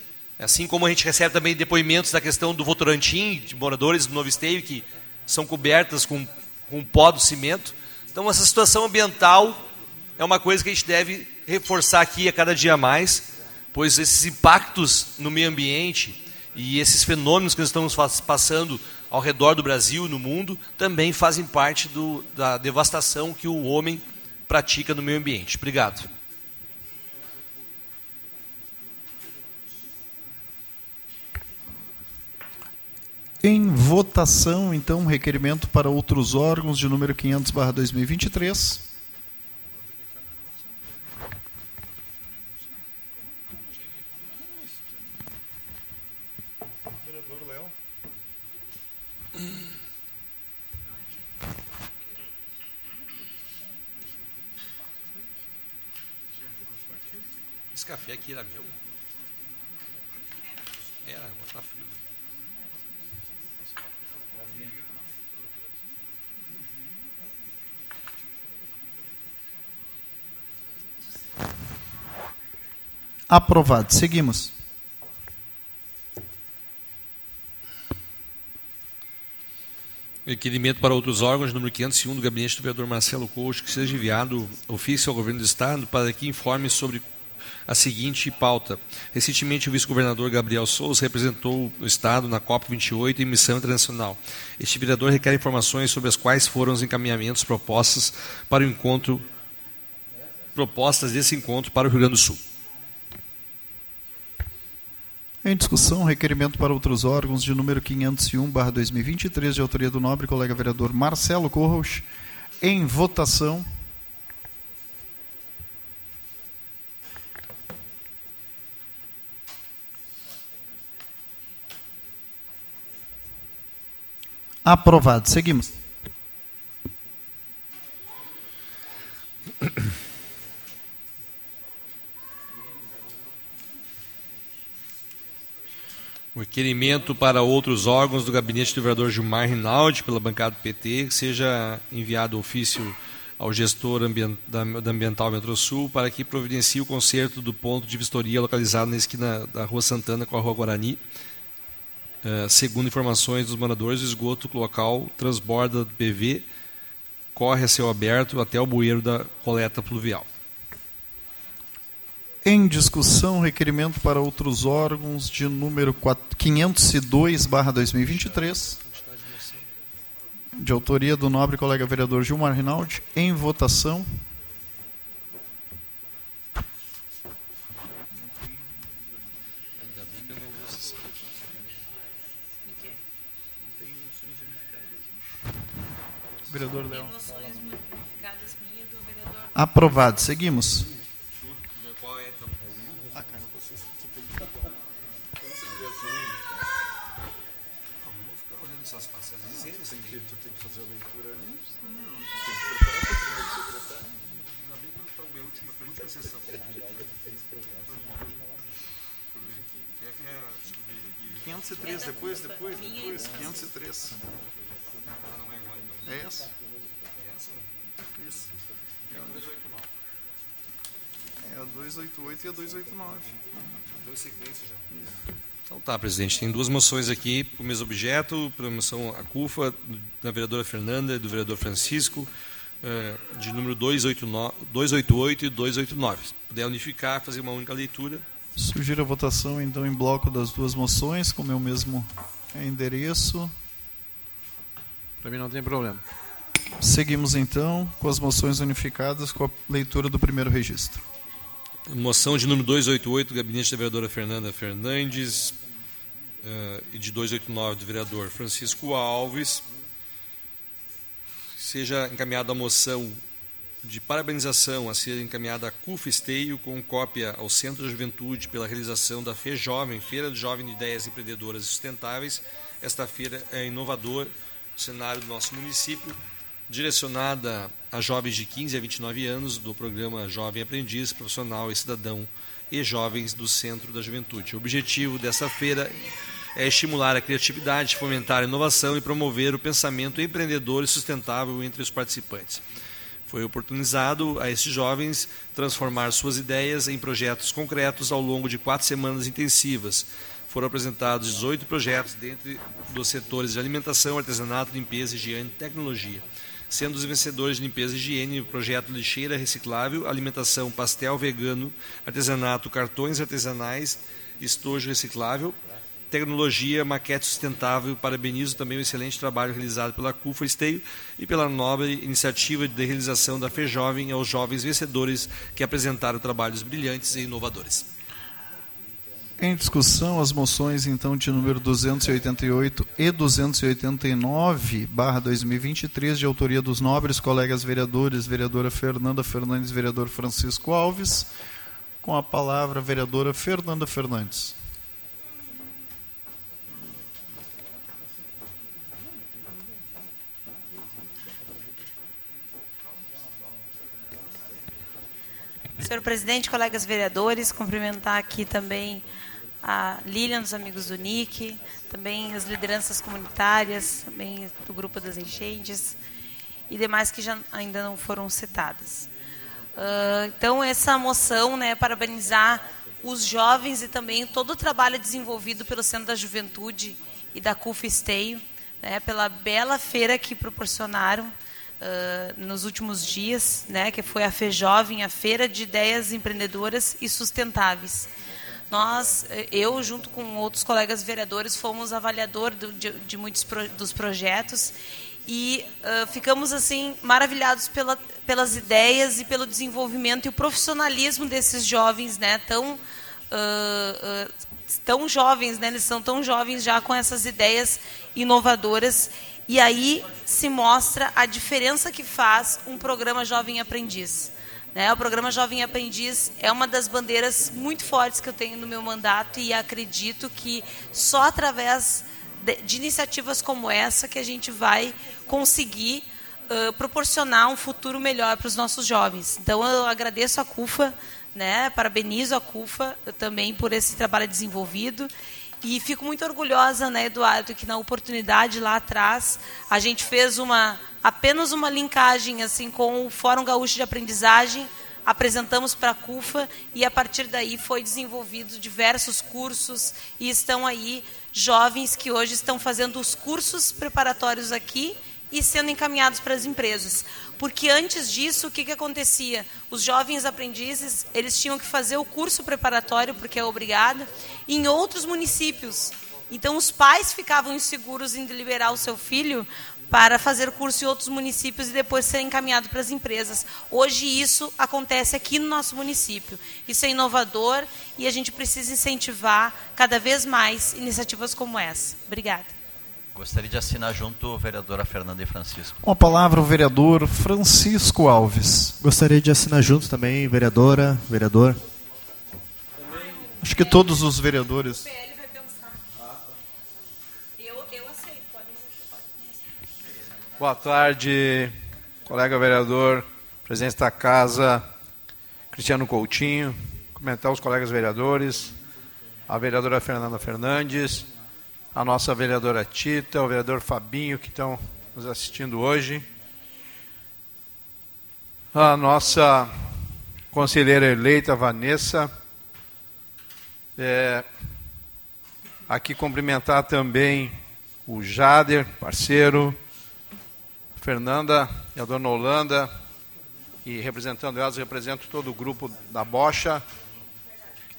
assim como a gente recebe também depoimentos da questão do Votorantim, de moradores do Novo Esteio, que são cobertas com, com pó do cimento. Então, essa situação ambiental é uma coisa que a gente deve reforçar aqui a cada dia mais, pois esses impactos no meio ambiente, e esses fenômenos que nós estamos passando ao redor do Brasil e no mundo também fazem parte do, da devastação que o homem pratica no meio ambiente. Obrigado. Em votação, então, requerimento para outros órgãos de número 500/2023. Esse café aqui era meu? Aprovado. Seguimos. Requerimento para outros órgãos, número 501 do gabinete do vereador Marcelo Coach, que seja enviado ofício ao governo do Estado para que informe sobre a seguinte pauta. Recentemente, o vice-governador Gabriel Souza representou o Estado na COP28 em missão internacional. Este vereador requer informações sobre as quais foram os encaminhamentos propostas para o encontro, propostas desse encontro para o Rio Grande do Sul. Em discussão, requerimento para outros órgãos de número 501/2023 de autoria do nobre colega vereador Marcelo Corros. Em votação. Aprovado. Seguimos. O requerimento para outros órgãos do gabinete do vereador Gilmar Rinaldi, pela bancada do PT, que seja enviado ofício ao gestor da Ambiental Metrosul para que providencie o conserto do ponto de vistoria localizado na esquina da Rua Santana com a Rua Guarani, Uh, segundo informações dos moradores, o esgoto local transborda do PV, corre a céu aberto até o bueiro da coleta pluvial. Em discussão, requerimento para outros órgãos de número 502/2023, de autoria do nobre colega vereador Gilmar Rinaldi, em votação. Vereador Leão. Aprovado. Seguimos. Depois, depois, depois, 503. É essa? É essa? Isso. É a 289. É a 288 e a 289. Duas sequências já. Então tá, presidente. Tem duas moções aqui para o mesmo objeto, promoção a CUFA, da vereadora Fernanda e do vereador Francisco, eh, de número 289, 288 e 289. Se puder unificar, fazer uma única leitura. Sugiro a votação então em bloco das duas moções, com o meu mesmo endereço. Para mim não tem problema. Seguimos então com as moções unificadas com a leitura do primeiro registro. Moção de número 288 do gabinete da vereadora Fernanda Fernandes uh, e de 289 do vereador Francisco Alves. Seja encaminhada a moção de parabenização a ser encaminhada à CUF Esteio com cópia ao Centro da Juventude pela realização da FE Jovem, Feira de Jovem de Ideias Empreendedoras e Sustentáveis. Esta feira é inovador no cenário do nosso município, direcionada a jovens de 15 a 29 anos do programa Jovem Aprendiz, Profissional e Cidadão e Jovens do Centro da Juventude. O objetivo dessa feira é estimular a criatividade, fomentar a inovação e promover o pensamento empreendedor e sustentável entre os participantes. Foi oportunizado a esses jovens transformar suas ideias em projetos concretos ao longo de quatro semanas intensivas. Foram apresentados 18 projetos dentre dos setores de alimentação, artesanato, limpeza, higiene e tecnologia. Sendo os vencedores de limpeza e higiene o projeto lixeira reciclável, alimentação, pastel vegano, artesanato, cartões artesanais, estojo reciclável, tecnologia, maquete sustentável. Parabenizo também o excelente trabalho realizado pela CUFA Esteio e pela nobre iniciativa de realização da FEJovem aos jovens vencedores que apresentaram trabalhos brilhantes e inovadores. Em discussão, as moções, então, de número 288 e 289, barra 2023, de autoria dos nobres colegas vereadores, vereadora Fernanda Fernandes, vereador Francisco Alves. Com a palavra, vereadora Fernanda Fernandes. Senhor presidente, colegas vereadores, cumprimentar aqui também a Lilian, dos amigos do NIC, também as lideranças comunitárias, também do grupo das enchentes e demais que já ainda não foram citadas. Uh, então, essa moção, né, parabenizar os jovens e também todo o trabalho desenvolvido pelo Centro da Juventude e da CUF Esteio, né, pela bela feira que proporcionaram uh, nos últimos dias, né, que foi a FEJovem, a Feira de Ideias Empreendedoras e Sustentáveis. Nós, eu, junto com outros colegas vereadores, fomos avaliador do, de, de, muitos pro, dos projetos e uh, ficamos assim maravilhados pela, pelas ideias e pelo desenvolvimento e o profissionalismo desses jovens, né, tão uh, tão jovens, né, eles são tão jovens já com essas ideias inovadoras e aí se mostra a diferença que faz um programa Jovem Aprendiz. Né? O programa Jovem Aprendiz é uma das bandeiras muito fortes que eu tenho no meu mandato e acredito que só através de, de iniciativas como essa que a gente vai conseguir uh, proporcionar um futuro melhor para os nossos jovens. Então eu agradeço a CUFA, né? parabenizo a CUFA também por esse trabalho desenvolvido e fico muito orgulhosa, né, Eduardo, que na oportunidade lá atrás a gente fez uma apenas uma linkagem assim com o Fórum Gaúcho de Aprendizagem, apresentamos para a CUFA e a partir daí foi desenvolvido diversos cursos e estão aí jovens que hoje estão fazendo os cursos preparatórios aqui e sendo encaminhados para as empresas. Porque antes disso, o que, que acontecia? Os jovens aprendizes, eles tinham que fazer o curso preparatório, porque é obrigado, em outros municípios. Então, os pais ficavam inseguros em liberar o seu filho para fazer curso em outros municípios e depois ser encaminhado para as empresas. Hoje isso acontece aqui no nosso município. Isso é inovador e a gente precisa incentivar cada vez mais iniciativas como essa. Obrigada. Gostaria de assinar junto a vereadora Fernanda e Francisco. Com a palavra o vereador Francisco Alves. Gostaria de assinar junto também, vereadora, vereador. Acho que todos os vereadores. Boa tarde, colega vereador, presidente da casa, Cristiano Coutinho, comentar os colegas vereadores, a vereadora Fernanda Fernandes, a nossa vereadora Tita, o vereador Fabinho, que estão nos assistindo hoje, a nossa conselheira eleita, Vanessa, é, aqui cumprimentar também o Jader, parceiro, Fernanda e a dona Holanda, e representando elas, represento todo o grupo da Bocha,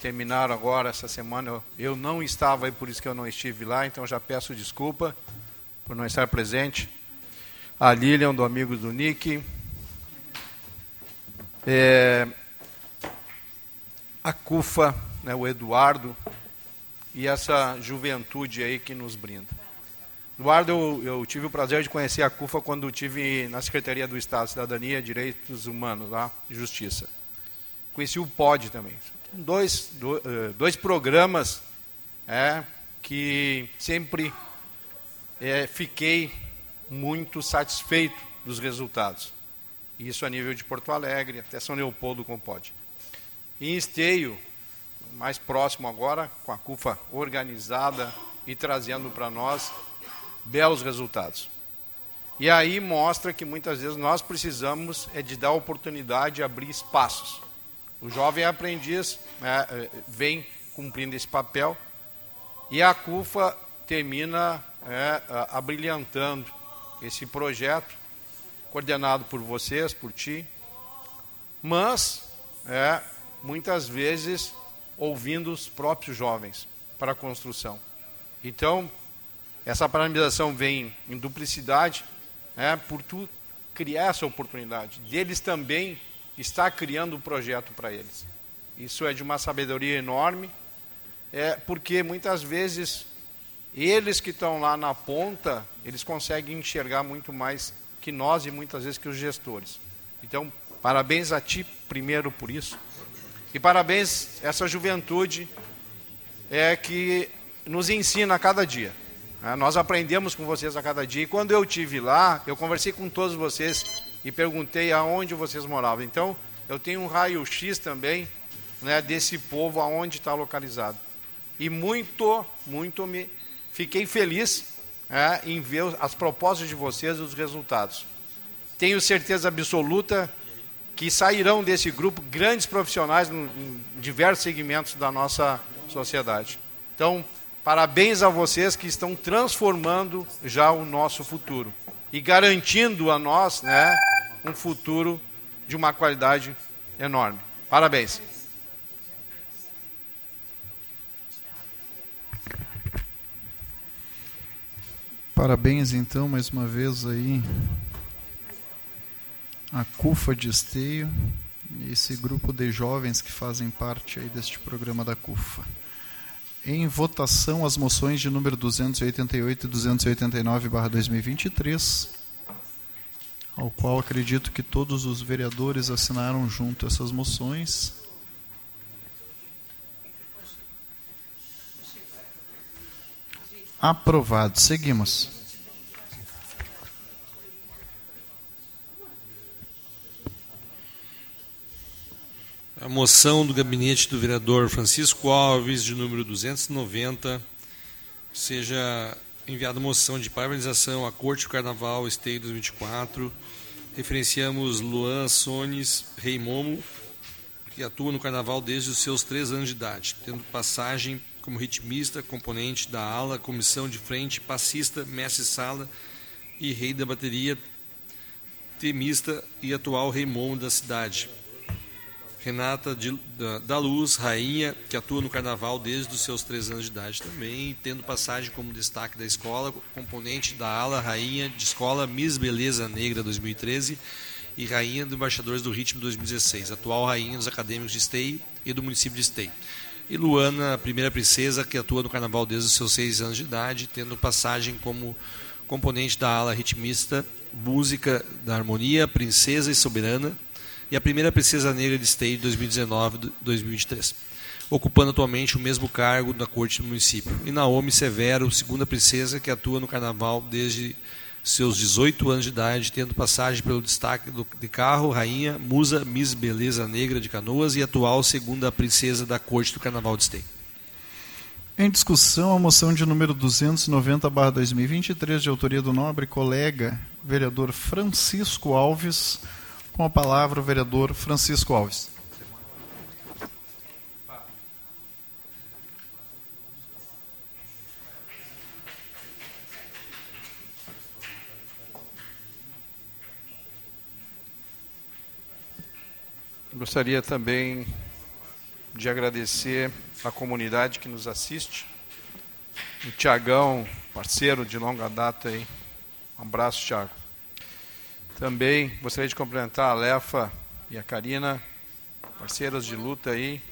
terminaram agora essa semana. Eu, eu não estava aí, por isso que eu não estive lá, então já peço desculpa por não estar presente. A Lilian, do Amigos do Nick. É, a CUFA, né, o Eduardo, e essa juventude aí que nos brinda. Eduardo, eu, eu, tive o prazer de conhecer a CUFA quando estive na Secretaria do Estado, Cidadania, Direitos Humanos lá, e Justiça. Conheci o POD também. Dois, eh, dois programas é, que sempre é, fiquei muito satisfeito dos resultados. Isso a nível de Porto Alegre, até São Leopoldo com o POD. E em Esteio, mais próximo agora, com a CUFA organizada e trazendo para nós belos resultados. E aí mostra que muitas vezes nós precisamos é de dar oportunidade de abrir espaços. O jovem aprendiz né, é, vem cumprindo esse papel e a CUFA termina é, abrilhantando esse projeto, coordenado por vocês, por ti, mas é, muitas vezes ouvindo os próprios jovens para a construção. Então, essa paralisação vem em duplicidade, né, por tu criar essa oportunidade. Deles também está criando um projeto para eles. Isso é de uma sabedoria enorme, é porque muitas vezes eles que estão lá na ponta, eles conseguem enxergar muito mais que nós e muitas vezes que os gestores. Então, parabéns a ti primeiro por isso. E parabéns essa juventude é que nos ensina a cada dia. É, nós aprendemos com vocês a cada dia. E quando eu tive lá, eu conversei com todos vocês e perguntei aonde vocês moravam. Então, eu tenho um raio-x também né, desse povo aonde está localizado. E muito, muito me fiquei feliz é, em ver as propostas de vocês e os resultados. Tenho certeza absoluta que sairão desse grupo grandes profissionais em diversos segmentos da nossa sociedade. Então, Parabéns a vocês que estão transformando já o nosso futuro e garantindo a nós né, um futuro de uma qualidade enorme. Parabéns. Parabéns então mais uma vez aí a CUFA de Esteio e esse grupo de jovens que fazem parte aí deste programa da CUFA. Em votação, as moções de número 288 e 289, barra 2023, ao qual acredito que todos os vereadores assinaram junto essas moções. Aprovado. Seguimos. A moção do gabinete do vereador Francisco Alves, de número 290, seja enviada moção de parabenização à Corte do Carnaval Esteio 2024. Referenciamos Luan Sones Rei Momo, que atua no Carnaval desde os seus três anos de idade, tendo passagem como ritmista, componente da ala, comissão de frente, passista, mestre-sala e rei da bateria, temista e atual rei momo da cidade. Renata de, da, da, Luz, rainha, que atua no carnaval desde os seus três anos de idade também, tendo passagem como destaque da escola, componente da ala rainha de escola Miss Beleza Negra 2013 e rainha do Embaixadores do Ritmo 2016, atual rainha dos acadêmicos de Esteio e do município de Esteio. E Luana, primeira princesa que atua no carnaval desde os seus seis anos de idade, tendo passagem como componente da ala ritmista, música da harmonia, princesa e soberana, e a primeira princesa negra de State 2019-2023, ocupando atualmente o mesmo cargo na corte do município. E Naomi Severo, segunda princesa que atua no carnaval desde seus 18 anos de idade, tendo passagem pelo destaque do, de carro, rainha, musa, Miss Beleza Negra de Canoas e atual segunda princesa da corte do carnaval de State. Em discussão, a moção de número 290-2023, de autoria do nobre colega vereador Francisco Alves, com a palavra o vereador Francisco Alves. Gostaria também de agradecer a comunidade que nos assiste. O Tiagão, parceiro de longa data aí. Um abraço, Tiago. Também gostaria de cumprimentar a Lefa e a Karina, parceiras de luta aí,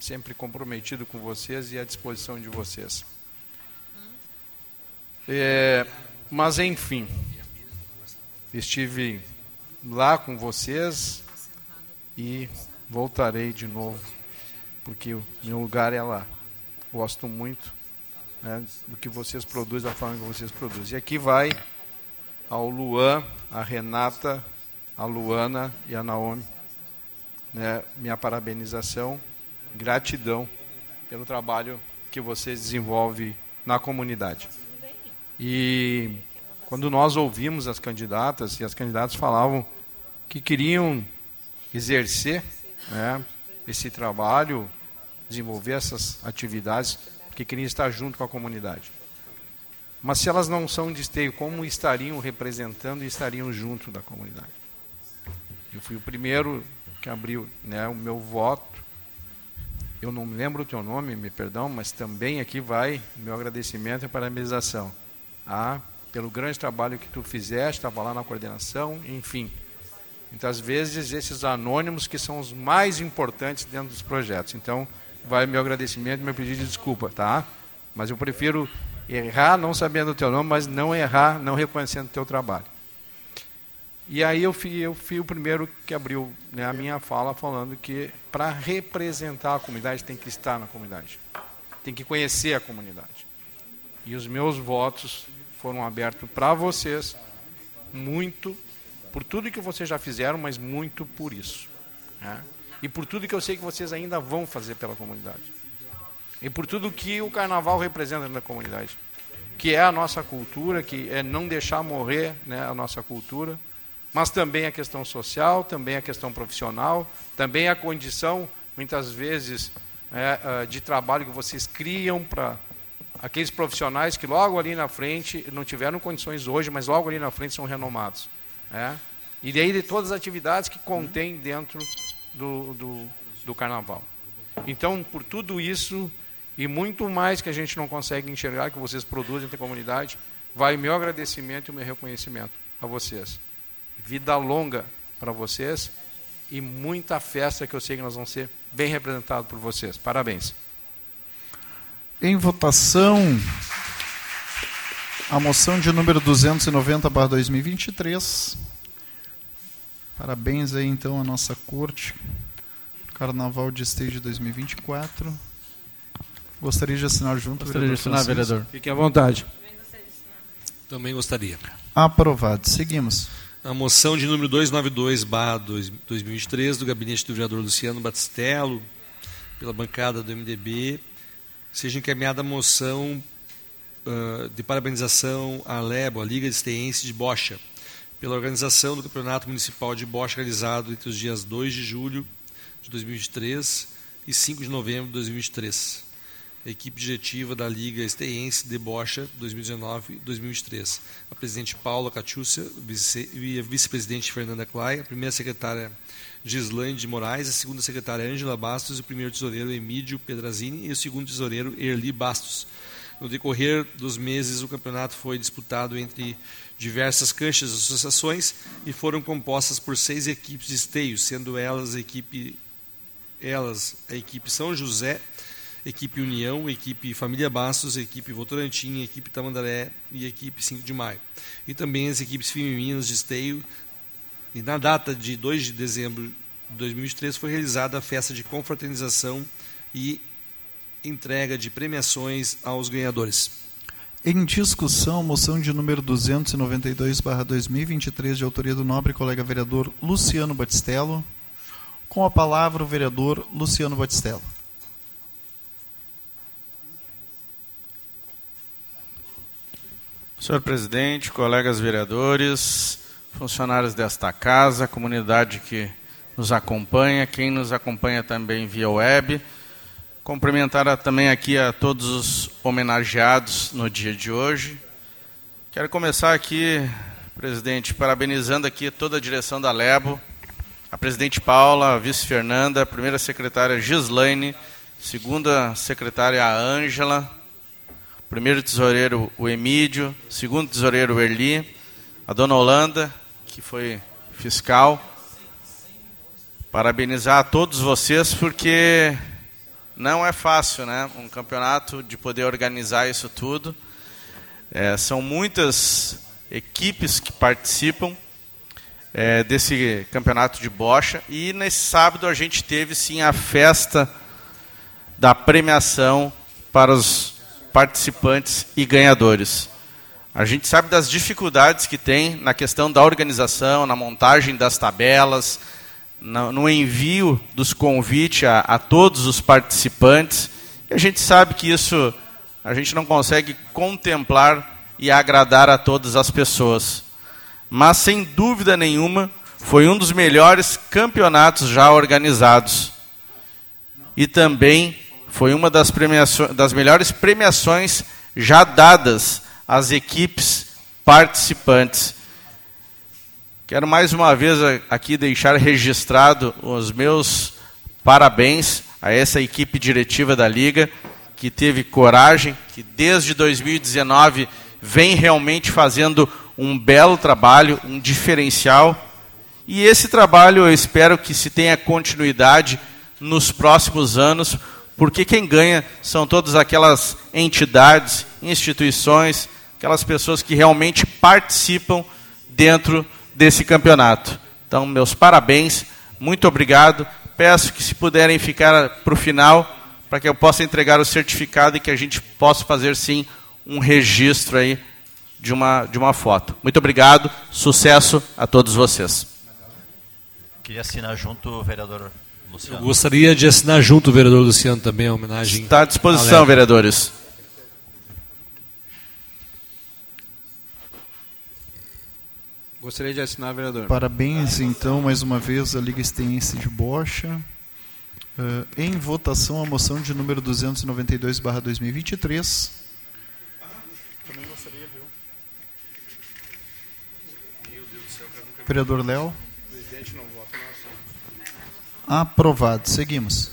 sempre comprometido com vocês e à disposição de vocês. É, mas enfim, estive lá com vocês e voltarei de novo, porque o meu lugar é lá. Gosto muito né, do que vocês produzem, da forma que vocês produzem. E aqui vai ao Luan, a Renata, a Luana e a Naomi. Né, minha parabenização, gratidão pelo trabalho que vocês desenvolvem na comunidade. E quando nós ouvimos as candidatas, e as candidatas falavam que queriam exercer né, esse trabalho, desenvolver essas atividades, que queriam estar junto com a comunidade. Mas se elas não são de esteio, como estariam representando e estariam junto da comunidade? Eu fui o primeiro que abriu né, o meu voto. Eu não me lembro o teu nome, me perdão, mas também aqui vai meu agradecimento e parabenização. Ah, pelo grande trabalho que tu fizeste, estava lá na coordenação, enfim. Muitas vezes esses anônimos que são os mais importantes dentro dos projetos. Então, vai meu agradecimento e meu pedido de desculpa, tá? Mas eu prefiro errar não sabendo o teu nome, mas não errar não reconhecendo o teu trabalho. E aí eu fui, eu fui o primeiro que abriu né, a minha fala falando que para representar a comunidade tem que estar na comunidade, tem que conhecer a comunidade. E os meus votos foram abertos para vocês, muito por tudo que vocês já fizeram, mas muito por isso. Né? E por tudo que eu sei que vocês ainda vão fazer pela comunidade. E por tudo que o carnaval representa na comunidade. Que é a nossa cultura, que é não deixar morrer né, a nossa cultura, mas também a questão social, também a questão profissional, também a condição, muitas vezes, é, de trabalho que vocês criam para aqueles profissionais que logo ali na frente não tiveram condições hoje, mas logo ali na frente são renomados. É? E daí de todas as atividades que contém dentro do, do, do carnaval. Então, por tudo isso e muito mais que a gente não consegue enxergar que vocês produzem entre a comunidade, vai meu agradecimento e meu reconhecimento a vocês. Vida longa para vocês e muita festa que eu sei que nós vamos ser bem representados por vocês. Parabéns. Em votação, a moção de número 290/2023. Parabéns aí então à nossa corte. Carnaval de Stage 2024. Gostaria de assinar junto, Gostaria de assinar, Francisco. vereador. Fique à vontade. Também gostaria. Aprovado. Seguimos. A moção de número 292/2023 do gabinete do vereador Luciano Batistello, pela bancada do MDB, seja encaminhada a moção uh, de parabenização à LEBO, a Liga de Esteense de Bocha, pela organização do Campeonato Municipal de Bocha realizado entre os dias 2 de julho de 2023 e 5 de novembro de 2023. Equipe diretiva da Liga Esteense de Bocha 2019-2023. A presidente Paula Catiúcia e a vice-presidente Fernanda Clay, a primeira secretária Gislaine de Moraes, a segunda secretária Ângela Bastos, o primeiro tesoureiro Emílio Pedrazini e o segundo tesoureiro Erli Bastos. No decorrer dos meses, o campeonato foi disputado entre diversas canchas e associações e foram compostas por seis equipes de esteio, sendo elas a equipe, elas a equipe São José, equipe União, equipe Família Bastos, equipe Votorantim, equipe Tamandaré e equipe 5 de Maio. E também as equipes femininas de esteio. E na data de 2 de dezembro de 2003 foi realizada a festa de confraternização e entrega de premiações aos ganhadores. Em discussão, moção de número 292/2023 de autoria do nobre colega vereador Luciano Batistello. Com a palavra o vereador Luciano Batistello. Senhor presidente, colegas vereadores, funcionários desta casa, comunidade que nos acompanha, quem nos acompanha também via web. Cumprimentar também aqui a todos os homenageados no dia de hoje. Quero começar aqui, presidente, parabenizando aqui toda a direção da Lebo, a presidente Paula, a vice Fernanda, a primeira secretária Gislaine, segunda secretária Ângela, primeiro tesoureiro o Emídio, segundo tesoureiro o Erli, a dona Holanda, que foi fiscal. Parabenizar a todos vocês porque não é fácil, né? Um campeonato de poder organizar isso tudo. É, são muitas equipes que participam é, desse campeonato de bocha e nesse sábado a gente teve sim a festa da premiação para os participantes e ganhadores. A gente sabe das dificuldades que tem na questão da organização, na montagem das tabelas, no, envio dos convites a, a todos os participantes. E a gente sabe que isso a gente não consegue contemplar e agradar a todas as pessoas. Mas, sem dúvida nenhuma, foi um dos melhores campeonatos já organizados. E também foi uma das, das melhores premiações já dadas às equipes participantes. Quero mais uma vez aqui deixar registrado os meus parabéns a essa equipe diretiva da Liga, que teve coragem, que desde 2019 vem realmente fazendo um belo trabalho, um diferencial. E esse trabalho eu espero que se tenha continuidade nos próximos anos, porque quem ganha são todas aquelas entidades, instituições, aquelas pessoas que realmente participam dentro desse campeonato. Então, meus parabéns, muito obrigado. Peço que se puderem ficar para o final, para que eu possa entregar o certificado e que a gente possa fazer sim um registro aí de uma, de uma foto. Muito obrigado, sucesso a todos vocês. Queria assinar junto vereador Luciano. Eu gostaria de assinar junto o vereador Luciano também, a homenagem. Está à disposição, vereadores. Gostaria de assinar, vereador. Parabéns, então, mais uma vez, à Liga Esteense de Bocha. Uh, em votação, a moção de número 292-2023. Também gostaria, viu? Vereador Léo. Aprovado. Seguimos.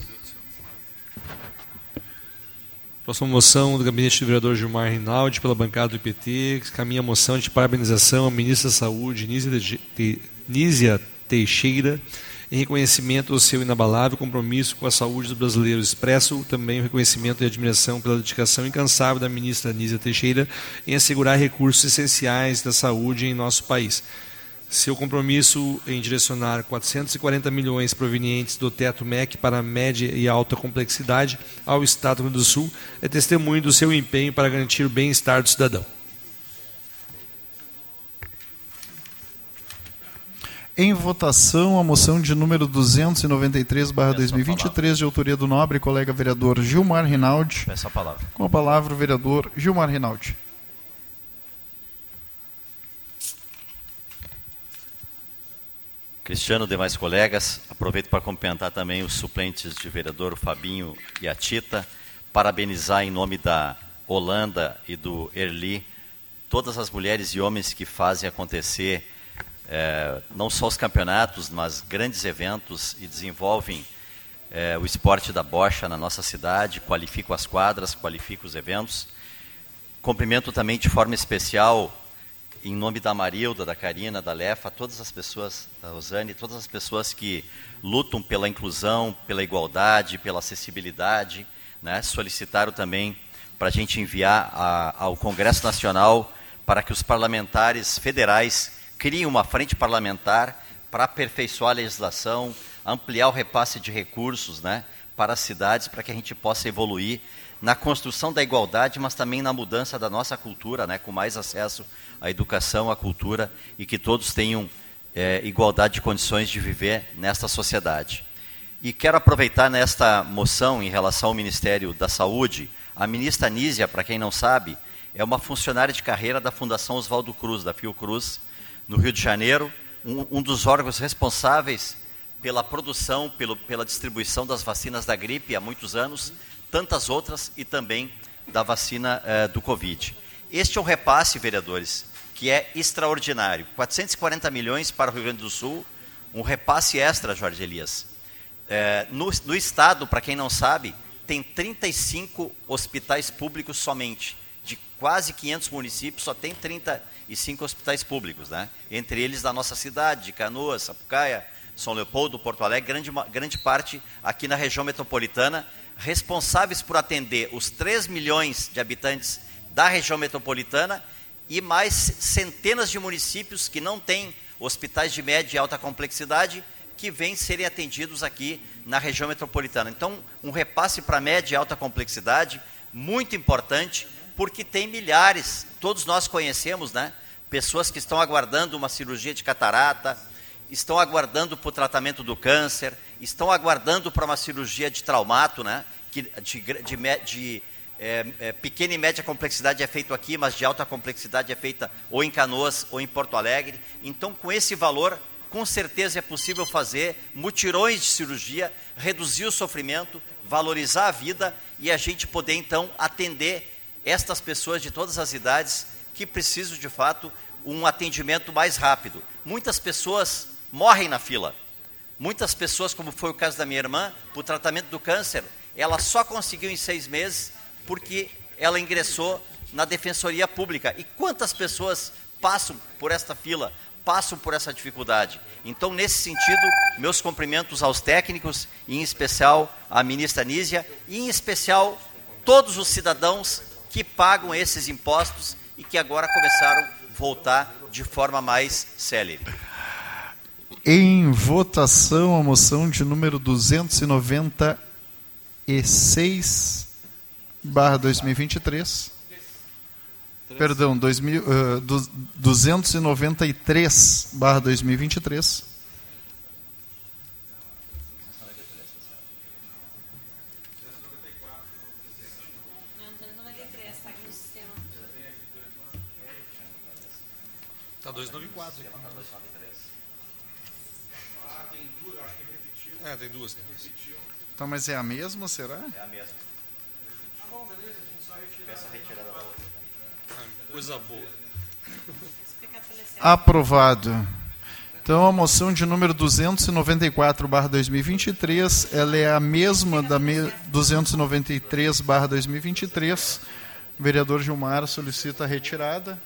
Próxima moção do gabinete do vereador Gilmar Rinaldi, pela bancada do IPT, caminha a moção de parabenização à ministra da Saúde, Nízia Teixeira, em reconhecimento ao seu inabalável compromisso com a saúde dos brasileiros. Expresso também o reconhecimento e admiração pela dedicação incansável da ministra Nízia Teixeira em assegurar recursos essenciais da saúde em nosso país seu compromisso em direcionar 440 milhões provenientes do teto MEC para média e alta complexidade ao Estado do Rio Grande do Sul é testemunho do seu empenho para garantir o bem-estar do cidadão. Em votação, a moção de número 293/2023 de autoria do nobre colega vereador Gilmar Rinaldi. Peço a palavra. Com a palavra o vereador Gilmar Rinaldi. Cristiano, demais colegas, aproveito para cumprimentar também os suplentes de vereador, o Fabinho e a Tita, parabenizar em nome da Holanda e do Erli todas as mulheres e homens que fazem acontecer é, não só os campeonatos, mas grandes eventos e desenvolvem é, o esporte da bocha na nossa cidade, qualificam as quadras, qualificam os eventos. Cumprimento também de forma especial, em nome da Marilda, da Karina, da Lefa, todas as pessoas, da Rosane, todas as pessoas que lutam pela inclusão, pela igualdade, pela acessibilidade, né? solicitaram também para a gente enviar a, ao Congresso Nacional para que os parlamentares federais criem uma frente parlamentar para aperfeiçoar a legislação, ampliar o repasse de recursos né, para as cidades, para que a gente possa evoluir na construção da igualdade, mas também na mudança da nossa cultura, né, com mais acesso à educação, à cultura, e que todos tenham é, igualdade de condições de viver nesta sociedade. E quero aproveitar nesta moção em relação ao Ministério da Saúde, a ministra Nízia, para quem não sabe, é uma funcionária de carreira da Fundação Oswaldo Cruz, da Fiocruz, no Rio de Janeiro, um, um dos órgãos responsáveis pela produção, pelo, pela distribuição das vacinas da gripe há muitos anos, tantas outras e também da vacina eh, do Covid. Este é um repasse, vereadores, que é extraordinário. 440 milhões para o Rio Grande do Sul, um repasse extra, Jorge Elias. Eh, no, no estado, para quem não sabe, tem 35 hospitais públicos somente. De quase 500 municípios, só tem 35 hospitais públicos, né? entre eles da nossa cidade, de Canoas, Sapucaia, são Leopoldo, Porto Alegre, grande, grande parte aqui na região metropolitana, responsáveis por atender os 3 milhões de habitantes da região metropolitana e mais centenas de municípios que não têm hospitais de média e alta complexidade que vêm serem atendidos aqui na região metropolitana. Então, um repasse para média e alta complexidade, muito importante, porque tem milhares, todos nós conhecemos, né? Pessoas que estão aguardando uma cirurgia de catarata, estão aguardando para o tratamento do câncer, estão aguardando para uma cirurgia de traumato, né? Que de, de, de é, é, pequena e média complexidade é feito aqui, mas de alta complexidade é feita ou em Canoas ou em Porto Alegre. Então, com esse valor, com certeza é possível fazer mutirões de cirurgia, reduzir o sofrimento, valorizar a vida e a gente poder então atender estas pessoas de todas as idades que precisam de fato um atendimento mais rápido. Muitas pessoas morrem na fila. Muitas pessoas, como foi o caso da minha irmã, o tratamento do câncer, ela só conseguiu em seis meses porque ela ingressou na defensoria pública. E quantas pessoas passam por esta fila, passam por essa dificuldade? Então, nesse sentido, meus cumprimentos aos técnicos, em especial à ministra Nízia, e em especial todos os cidadãos que pagam esses impostos e que agora começaram a voltar de forma mais célere. Em votação, a moção de número 296, barra 2023. Perdão, 2000, uh, 293, barra 2023. Está 294. É, tem duas. Tem duas. Então, mas é a mesma, será? É a mesma. Coisa boa. Aprovado. Então, a moção de número 294, barra 2023, ela é a mesma da 293, barra 2023. O vereador Gilmar solicita a retirada.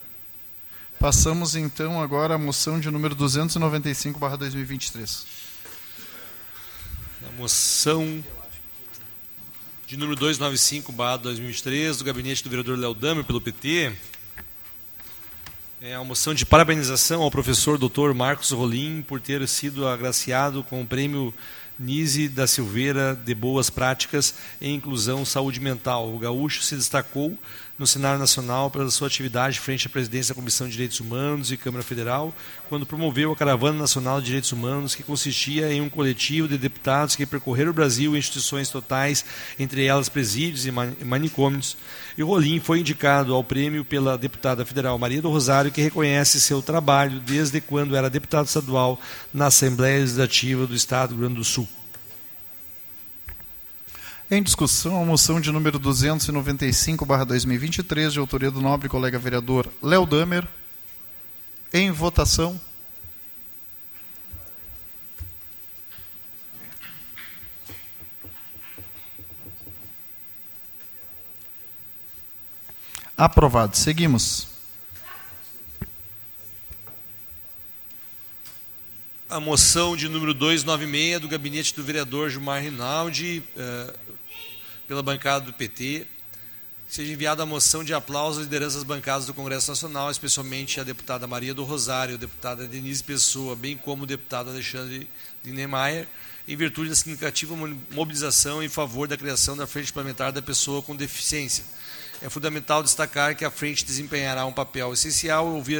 Passamos, então, agora à moção de número 295, barra 2023 a moção de número 295, 2023, do gabinete do vereador Léo Damer, pelo PT. É a moção de parabenização ao professor Dr. Marcos Rolim por ter sido agraciado com o prêmio Nise da Silveira de Boas Práticas em Inclusão Saúde Mental. O gaúcho se destacou no cenário nacional pela sua atividade frente à presidência da Comissão de Direitos Humanos e Câmara Federal, quando promoveu a Caravana Nacional de Direitos Humanos, que consistia em um coletivo de deputados que percorreram o Brasil em instituições totais, entre elas presídios e manicômios. E Rolim foi indicado ao prêmio pela deputada federal Maria do Rosário, que reconhece seu trabalho desde quando era deputado estadual na Assembleia Legislativa do Estado do Rio Grande do Sul. Em discussão, a moção de número 295/2023, de autoria do nobre colega vereador Léo Damer. Em votação. Aprovado. Seguimos. A moção de número 296 do gabinete do vereador Gilmar Rinaldi, eh, pela bancada do PT, seja enviada a moção de aplauso às lideranças bancadas do Congresso Nacional, especialmente a deputada Maria do Rosário, a deputada Denise Pessoa, bem como o deputado Alexandre Linnemeyer, em virtude da significativa mobilização em favor da criação da Frente Parlamentar da Pessoa com Deficiência é fundamental destacar que a frente desempenhará um papel essencial ouvir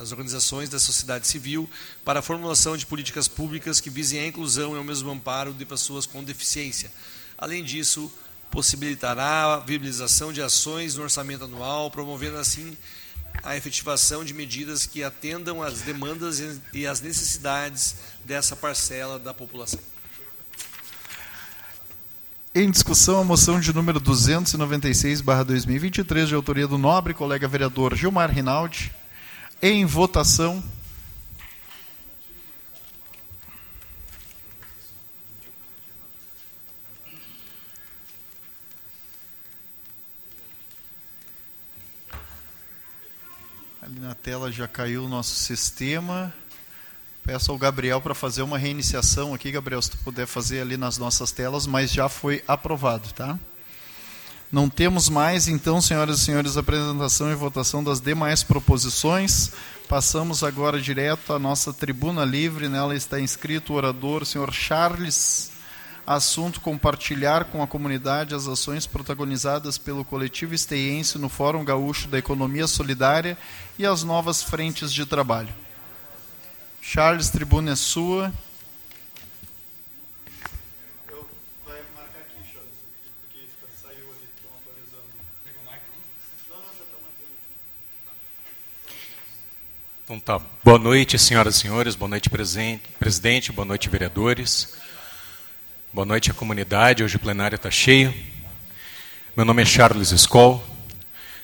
as organizações da sociedade civil para a formulação de políticas públicas que visem a inclusão e ao mesmo amparo de pessoas com deficiência. Além disso, possibilitará a viabilização de ações no orçamento anual, promovendo assim a efetivação de medidas que atendam às demandas e às necessidades dessa parcela da população. Em discussão, a moção de número 296-2023, de autoria do nobre colega vereador Gilmar Rinaldi. Em votação. Ali na tela já caiu o nosso sistema. Peço ao Gabriel para fazer uma reiniciação aqui, Gabriel, se tu puder fazer ali nas nossas telas, mas já foi aprovado, tá? Não temos mais, então, senhoras e senhores, apresentação e votação das demais proposições. Passamos agora direto à nossa tribuna livre. Nela está inscrito o orador, senhor Charles. Assunto: compartilhar com a comunidade as ações protagonizadas pelo coletivo esteiense no Fórum Gaúcho da Economia Solidária e as novas frentes de trabalho. Charles, tribuna é sua. Então tá. Boa noite, senhoras e senhores. Boa noite, presidente. Boa noite, vereadores. Boa noite, a comunidade. Hoje o plenário está cheio. Meu nome é Charles Skoll.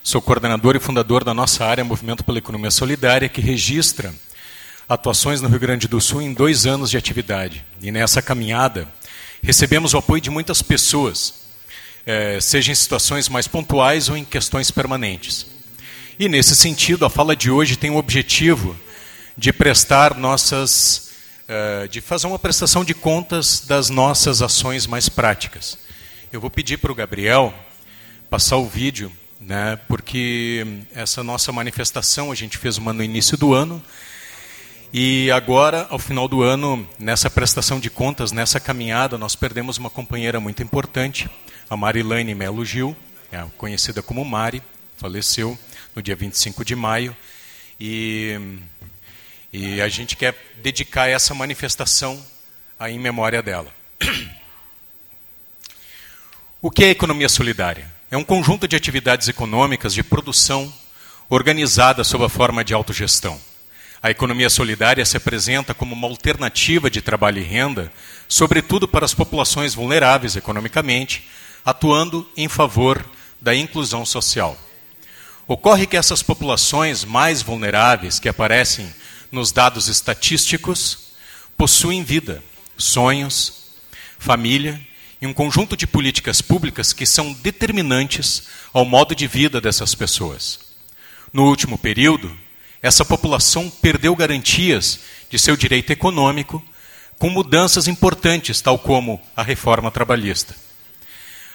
Sou coordenador e fundador da nossa área Movimento pela Economia Solidária, que registra atuações no Rio Grande do Sul em dois anos de atividade. E nessa caminhada, recebemos o apoio de muitas pessoas, é, seja em situações mais pontuais ou em questões permanentes. E nesse sentido, a fala de hoje tem o objetivo de prestar nossas, é, de fazer uma prestação de contas das nossas ações mais práticas. Eu vou pedir para o Gabriel passar o vídeo, né, porque essa nossa manifestação a gente fez uma no início do ano, e agora, ao final do ano, nessa prestação de contas, nessa caminhada, nós perdemos uma companheira muito importante, a Marilane Melo Gil, é conhecida como Mari, faleceu no dia 25 de maio. E, e a gente quer dedicar essa manifestação aí em memória dela. O que é economia solidária? É um conjunto de atividades econômicas de produção organizada sob a forma de autogestão. A economia solidária se apresenta como uma alternativa de trabalho e renda, sobretudo para as populações vulneráveis economicamente, atuando em favor da inclusão social. Ocorre que essas populações mais vulneráveis que aparecem nos dados estatísticos possuem vida, sonhos, família e um conjunto de políticas públicas que são determinantes ao modo de vida dessas pessoas. No último período, essa população perdeu garantias de seu direito econômico com mudanças importantes, tal como a reforma trabalhista.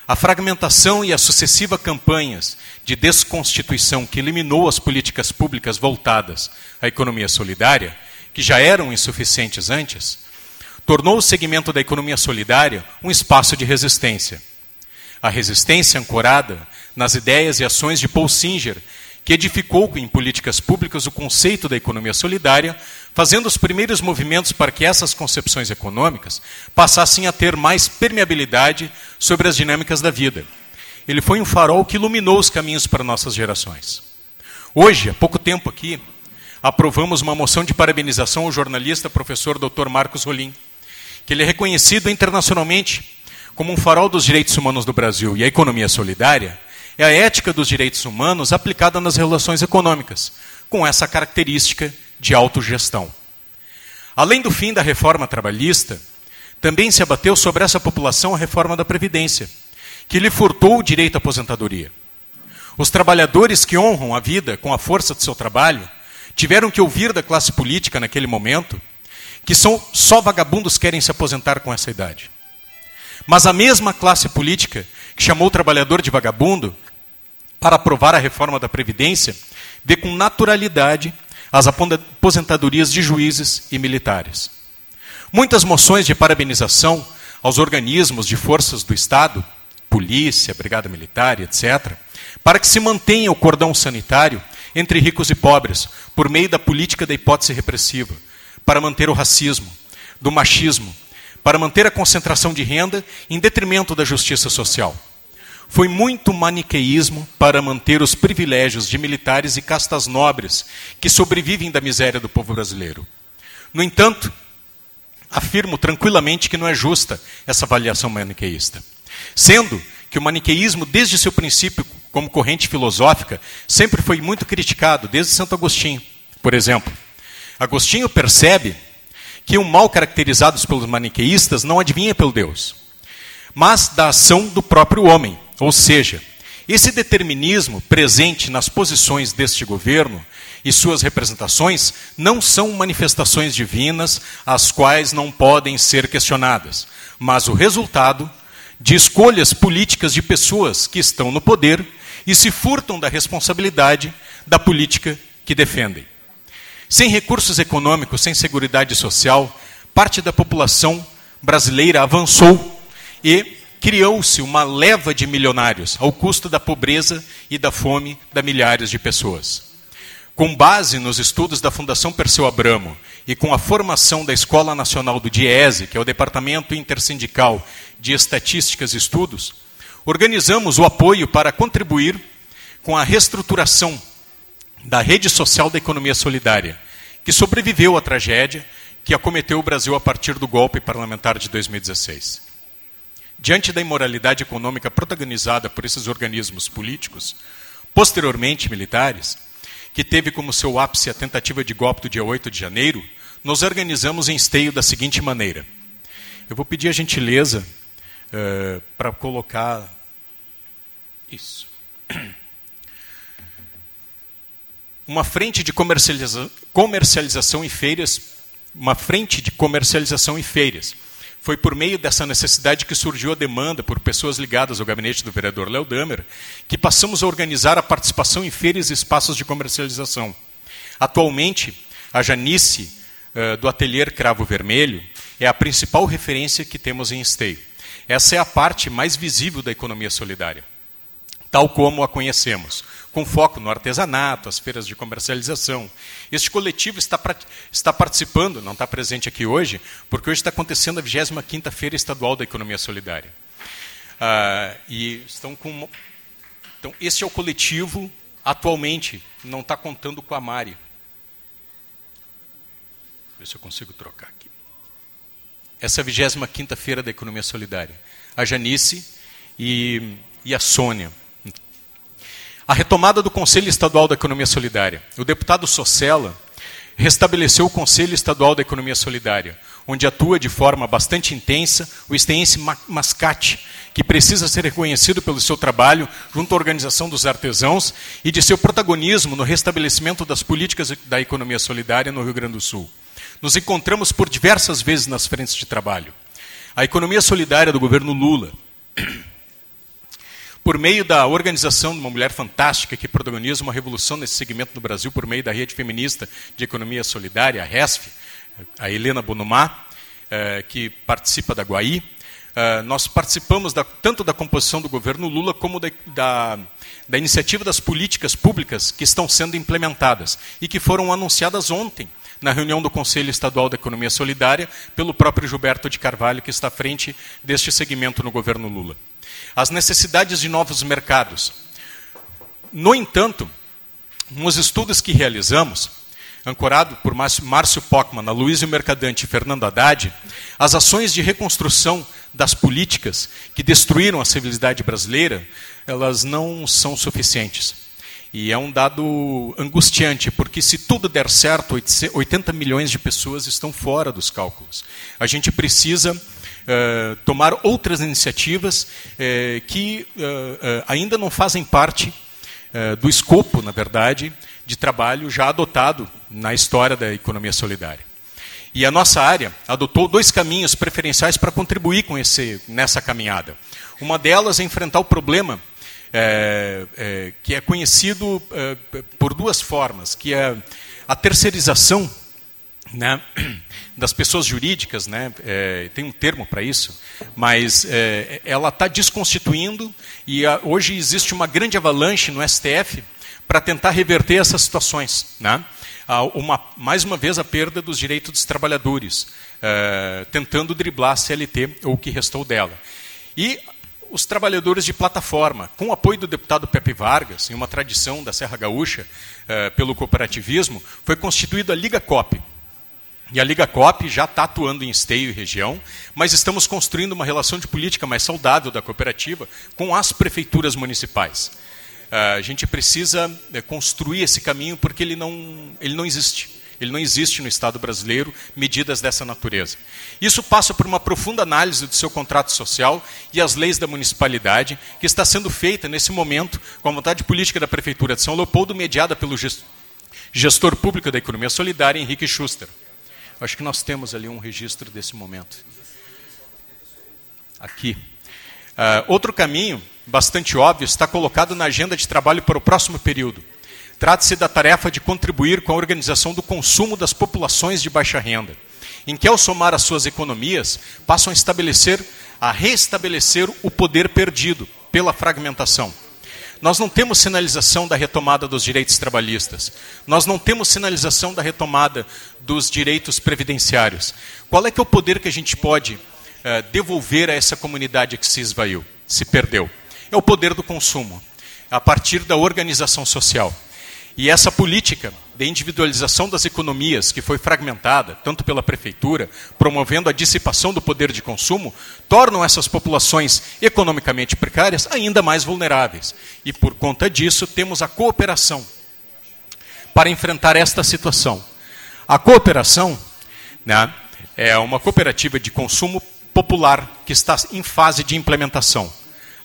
A fragmentação e as sucessivas campanhas de desconstituição que eliminou as políticas públicas voltadas à economia solidária, que já eram insuficientes antes, tornou o segmento da economia solidária um espaço de resistência. A resistência ancorada nas ideias e ações de Paul Singer que edificou em políticas públicas o conceito da economia solidária, fazendo os primeiros movimentos para que essas concepções econômicas passassem a ter mais permeabilidade sobre as dinâmicas da vida. Ele foi um farol que iluminou os caminhos para nossas gerações. Hoje, há pouco tempo aqui, aprovamos uma moção de parabenização ao jornalista professor Dr. Marcos Rolim, que ele é reconhecido internacionalmente como um farol dos direitos humanos do Brasil e a economia solidária é a ética dos direitos humanos aplicada nas relações econômicas, com essa característica de autogestão. Além do fim da reforma trabalhista, também se abateu sobre essa população a reforma da Previdência, que lhe furtou o direito à aposentadoria. Os trabalhadores que honram a vida com a força de seu trabalho tiveram que ouvir da classe política naquele momento que são, só vagabundos querem se aposentar com essa idade. Mas a mesma classe política que chamou o trabalhador de vagabundo para aprovar a reforma da Previdência vê com naturalidade as aposentadorias de juízes e militares. Muitas moções de parabenização aos organismos de forças do Estado, polícia, brigada militar, etc., para que se mantenha o cordão sanitário entre ricos e pobres, por meio da política da hipótese repressiva, para manter o racismo, do machismo, para manter a concentração de renda em detrimento da justiça social. Foi muito maniqueísmo para manter os privilégios de militares e castas nobres que sobrevivem da miséria do povo brasileiro. No entanto, afirmo tranquilamente que não é justa essa avaliação maniqueísta. Sendo que o maniqueísmo, desde seu princípio como corrente filosófica, sempre foi muito criticado, desde Santo Agostinho, por exemplo. Agostinho percebe que o mal caracterizados pelos maniqueístas não adivinha pelo Deus, mas da ação do próprio homem. Ou seja, esse determinismo presente nas posições deste governo e suas representações não são manifestações divinas as quais não podem ser questionadas, mas o resultado de escolhas políticas de pessoas que estão no poder e se furtam da responsabilidade da política que defendem. Sem recursos econômicos, sem segurança social, parte da população brasileira avançou e criou-se uma leva de milionários ao custo da pobreza e da fome de milhares de pessoas. Com base nos estudos da Fundação Perseu Abramo e com a formação da Escola Nacional do DIESE, que é o Departamento Intersindical de Estatísticas e Estudos, organizamos o apoio para contribuir com a reestruturação da rede social da economia solidária, que sobreviveu à tragédia que acometeu o Brasil a partir do golpe parlamentar de 2016. Diante da imoralidade econômica protagonizada por esses organismos políticos, posteriormente militares, que teve como seu ápice a tentativa de golpe do dia 8 de janeiro, nos organizamos em esteio da seguinte maneira. Eu vou pedir a gentileza uh, para colocar isso. Uma frente de comercializa comercialização em feiras, uma frente de comercialização em feiras foi por meio dessa necessidade que surgiu a demanda por pessoas ligadas ao gabinete do vereador Léo Damer, que passamos a organizar a participação em feiras e espaços de comercialização. Atualmente, a Janice, uh, do Atelier Cravo Vermelho, é a principal referência que temos em Esteio. Essa é a parte mais visível da economia solidária, tal como a conhecemos com foco no artesanato, as feiras de comercialização. Este coletivo está, está participando, não está presente aqui hoje, porque hoje está acontecendo a 25ª Feira Estadual da Economia Solidária. Ah, e estão com... Então, este é o coletivo, atualmente, não está contando com a Mari. Ver se eu consigo trocar aqui. Essa é a 25ª Feira da Economia Solidária. A Janice e, e a Sônia. A retomada do Conselho Estadual da Economia Solidária. O deputado Socella restabeleceu o Conselho Estadual da Economia Solidária, onde atua de forma bastante intensa o esteense Mascate, que precisa ser reconhecido pelo seu trabalho junto à Organização dos Artesãos e de seu protagonismo no restabelecimento das políticas da economia solidária no Rio Grande do Sul. Nos encontramos por diversas vezes nas frentes de trabalho. A economia solidária do governo Lula por meio da organização de uma mulher fantástica que protagoniza uma revolução nesse segmento no Brasil, por meio da rede feminista de economia solidária, a RESF, a Helena Bonomá, eh, que participa da Guaí. Eh, nós participamos da, tanto da composição do governo Lula como da, da, da iniciativa das políticas públicas que estão sendo implementadas e que foram anunciadas ontem na reunião do Conselho Estadual da Economia Solidária pelo próprio Gilberto de Carvalho, que está à frente deste segmento no governo Lula as necessidades de novos mercados. No entanto, nos estudos que realizamos, ancorado por Márcio Pockmann, Aloysio Mercadante e Fernando Haddad, as ações de reconstrução das políticas que destruíram a civilidade brasileira, elas não são suficientes. E é um dado angustiante, porque se tudo der certo, 80 milhões de pessoas estão fora dos cálculos. A gente precisa uh, tomar outras iniciativas uh, que uh, ainda não fazem parte do escopo, na verdade, de trabalho já adotado na história da economia solidária. E a nossa área adotou dois caminhos preferenciais para contribuir com esse, nessa caminhada. Uma delas é enfrentar o problema é, é, que é conhecido é, por duas formas, que é a terceirização né, das pessoas jurídicas, né, é, tem um termo para isso, mas é, ela está desconstituindo e a, hoje existe uma grande avalanche no STF para tentar reverter essas situações. Né? Uma, mais uma vez, a perda dos direitos dos trabalhadores, é, tentando driblar a CLT, ou o que restou dela. E os trabalhadores de plataforma, com o apoio do deputado Pepe Vargas, em uma tradição da Serra Gaúcha, eh, pelo cooperativismo, foi constituída a Liga COP. E a Liga COP já está atuando em esteio e região, mas estamos construindo uma relação de política mais saudável da cooperativa com as prefeituras municipais. Eh, a gente precisa eh, construir esse caminho porque ele não, ele não existe. Ele não existe no Estado brasileiro medidas dessa natureza. Isso passa por uma profunda análise do seu contrato social e as leis da municipalidade, que está sendo feita nesse momento com a vontade política da Prefeitura de São Leopoldo, mediada pelo gestor público da economia solidária, Henrique Schuster. Acho que nós temos ali um registro desse momento. Aqui. Uh, outro caminho, bastante óbvio, está colocado na agenda de trabalho para o próximo período Trata-se da tarefa de contribuir com a organização do consumo das populações de baixa renda, em que, ao somar as suas economias, passam a estabelecer, a restabelecer o poder perdido pela fragmentação. Nós não temos sinalização da retomada dos direitos trabalhistas. Nós não temos sinalização da retomada dos direitos previdenciários. Qual é que é o poder que a gente pode uh, devolver a essa comunidade que se esvaiu, se perdeu? É o poder do consumo, a partir da organização social. E essa política de individualização das economias, que foi fragmentada, tanto pela prefeitura, promovendo a dissipação do poder de consumo, tornam essas populações economicamente precárias ainda mais vulneráveis. E por conta disso, temos a cooperação para enfrentar esta situação. A cooperação né, é uma cooperativa de consumo popular que está em fase de implementação.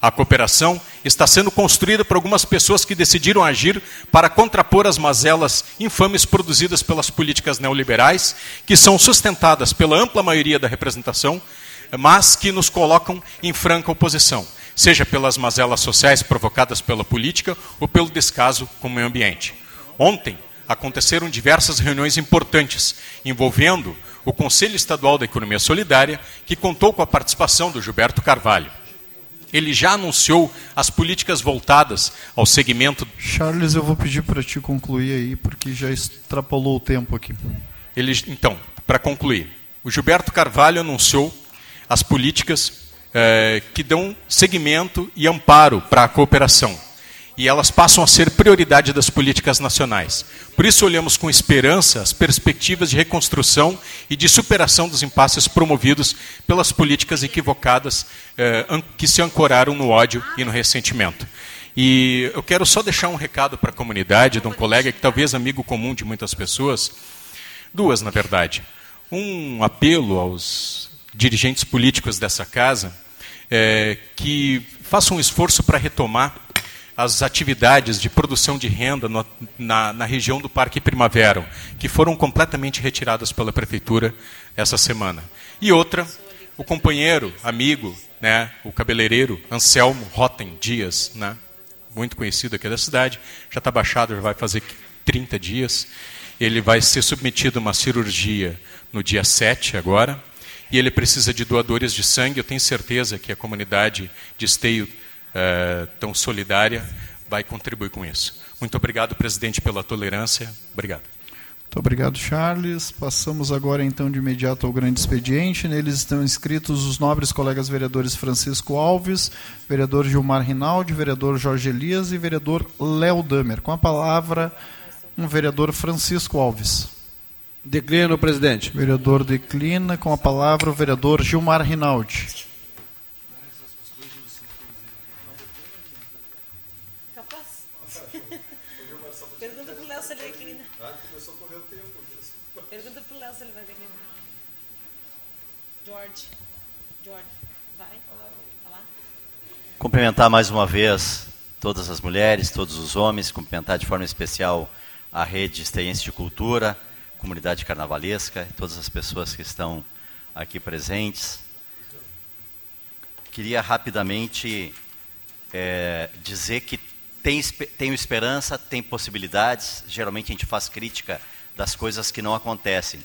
A cooperação está sendo construída por algumas pessoas que decidiram agir para contrapor as mazelas infames produzidas pelas políticas neoliberais, que são sustentadas pela ampla maioria da representação, mas que nos colocam em franca oposição, seja pelas mazelas sociais provocadas pela política ou pelo descaso com o meio ambiente. Ontem aconteceram diversas reuniões importantes envolvendo o Conselho Estadual da Economia Solidária, que contou com a participação do Gilberto Carvalho ele já anunciou as políticas voltadas ao segmento. Charles, eu vou pedir para te concluir aí, porque já extrapolou o tempo aqui. Ele, então, para concluir, o Gilberto Carvalho anunciou as políticas eh, que dão segmento e amparo para a cooperação e elas passam a ser prioridade das políticas nacionais. Por isso, olhamos com esperança as perspectivas de reconstrução e de superação dos impasses promovidos pelas políticas equivocadas eh, que se ancoraram no ódio e no ressentimento. E eu quero só deixar um recado para a comunidade, de um colega que talvez amigo comum de muitas pessoas, duas, na verdade. Um apelo aos dirigentes políticos dessa casa, é, que façam um esforço para retomar as atividades de produção de renda no, na, na, região do Parque Primavera, que foram completamente retiradas pela prefeitura essa semana. E outra, o companheiro, amigo, né, o cabeleireiro Anselmo Rotten Dias, né, muito conhecido aqui da cidade, já está baixado, já vai fazer 30 dias. Ele vai ser submetido a uma cirurgia no dia 7 agora, e ele precisa de doadores de sangue. Eu tenho certeza que a comunidade de Esteio é, tão solidária vai contribuir com isso. Muito obrigado, presidente, pela tolerância. Obrigado. Muito obrigado, Charles. Passamos agora, então, de imediato ao grande expediente. Neles estão inscritos os nobres colegas vereadores Francisco Alves, vereador Gilmar Rinaldi, vereador Jorge Elias e vereador Léo Damer. Com a palavra, Um vereador Francisco Alves. Declino, presidente. Vereador declina. Com a palavra o vereador Gilmar Rinaldi. Pergunta pro Léo se ele declina. começou a correr o tempo. Pergunta pro Léo se ele vai declinar. George. George, vai? Falar? Cumprimentar mais uma vez todas as mulheres, todos os homens, cumprimentar de forma especial a rede Esteense de Cultura, comunidade carnavalesca, todas as pessoas que estão aqui presentes. Queria rapidamente é, dizer que tem, tenho esperança, tem possibilidades. Geralmente a gente faz crítica das coisas que não acontecem.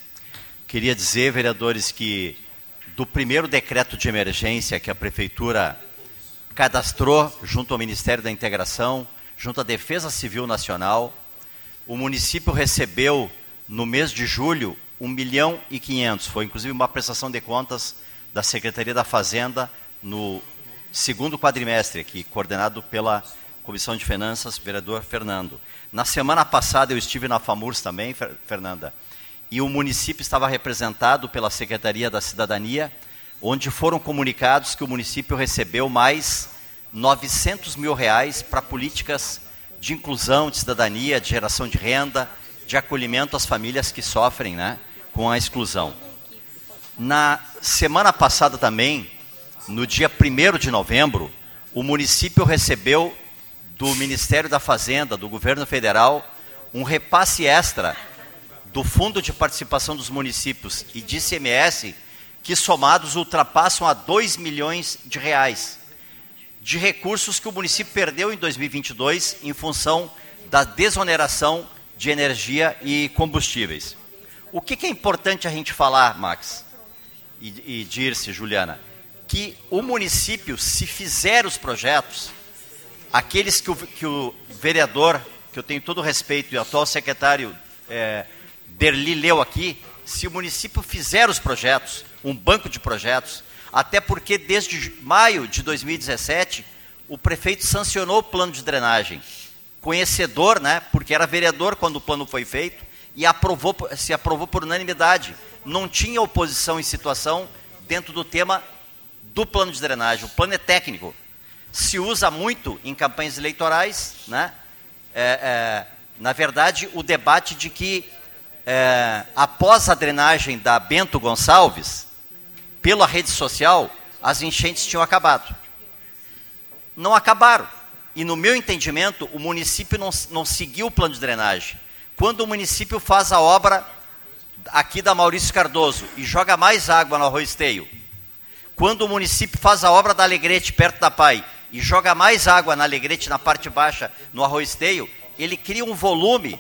Queria dizer, vereadores, que do primeiro decreto de emergência que a prefeitura cadastrou junto ao Ministério da Integração, junto à Defesa Civil Nacional, o município recebeu no mês de julho, 1 milhão e 500. Foi inclusive uma prestação de contas da Secretaria da Fazenda no segundo quadrimestre, aqui, coordenado pela Comissão de Finanças, vereador Fernando. Na semana passada eu estive na FAMURS também, Fernanda, e o município estava representado pela Secretaria da Cidadania, onde foram comunicados que o município recebeu mais 900 mil reais para políticas de inclusão, de cidadania, de geração de renda, de acolhimento às famílias que sofrem né, com a exclusão. Na semana passada também, no dia 1 de novembro, o município recebeu do Ministério da Fazenda, do governo federal, um repasse extra do Fundo de Participação dos Municípios e de ICMS, que somados ultrapassam a 2 milhões de reais, de recursos que o município perdeu em 2022 em função da desoneração de energia e combustíveis. O que, que é importante a gente falar, Max e, e Dirce, Juliana? Que o município, se fizer os projetos, aqueles que o, que o vereador, que eu tenho todo o respeito, e o atual secretário é, Derli leu aqui, se o município fizer os projetos, um banco de projetos, até porque desde maio de 2017, o prefeito sancionou o plano de drenagem conhecedor, né, porque era vereador quando o plano foi feito, e aprovou, se aprovou por unanimidade. Não tinha oposição em situação dentro do tema do plano de drenagem. O plano é técnico. Se usa muito em campanhas eleitorais, né? É, é, na verdade, o debate de que é, após a drenagem da Bento Gonçalves, pela rede social, as enchentes tinham acabado. Não acabaram e no meu entendimento, o município não, não seguiu o plano de drenagem. Quando o município faz a obra aqui da Maurício Cardoso e joga mais água no Arroz Teio, quando o município faz a obra da Alegrete, perto da Pai, e joga mais água na Alegrete, na parte baixa, no Arroz Teio, ele cria um volume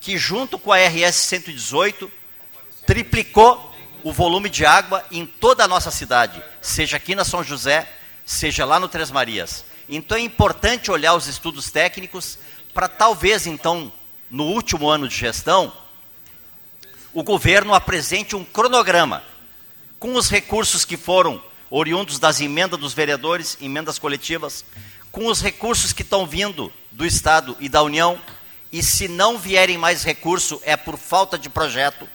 que, junto com a RS 118, triplicou o volume de água em toda a nossa cidade, seja aqui na São José, seja lá no Três Marias. Então é importante olhar os estudos técnicos para talvez então no último ano de gestão o governo apresente um cronograma com os recursos que foram oriundos das emendas dos vereadores, emendas coletivas, com os recursos que estão vindo do Estado e da União, e se não vierem mais recurso é por falta de projeto,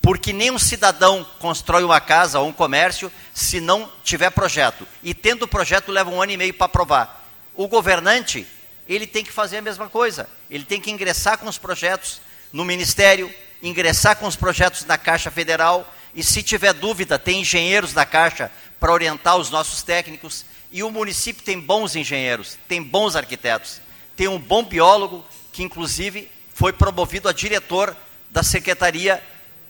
porque nenhum cidadão constrói uma casa ou um comércio se não tiver projeto. E tendo projeto leva um ano e meio para aprovar. O governante, ele tem que fazer a mesma coisa. Ele tem que ingressar com os projetos no Ministério, ingressar com os projetos na Caixa Federal. E se tiver dúvida, tem engenheiros da Caixa para orientar os nossos técnicos. E o município tem bons engenheiros, tem bons arquitetos, tem um bom biólogo, que inclusive foi promovido a diretor da Secretaria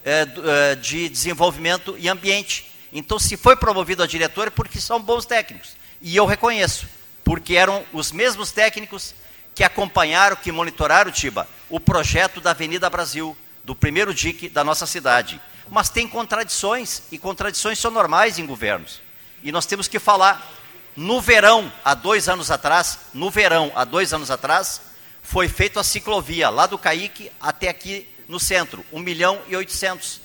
é, é, de Desenvolvimento e Ambiente. Então, se foi promovido a diretor, é porque são bons técnicos. E eu reconheço, porque eram os mesmos técnicos que acompanharam, que monitoraram, Tiba, o projeto da Avenida Brasil, do primeiro dique da nossa cidade. Mas tem contradições, e contradições são normais em governos. E nós temos que falar. No verão, há dois anos atrás, no verão, há dois anos atrás, foi feita a ciclovia lá do Caique até aqui no centro, 1 milhão e 800.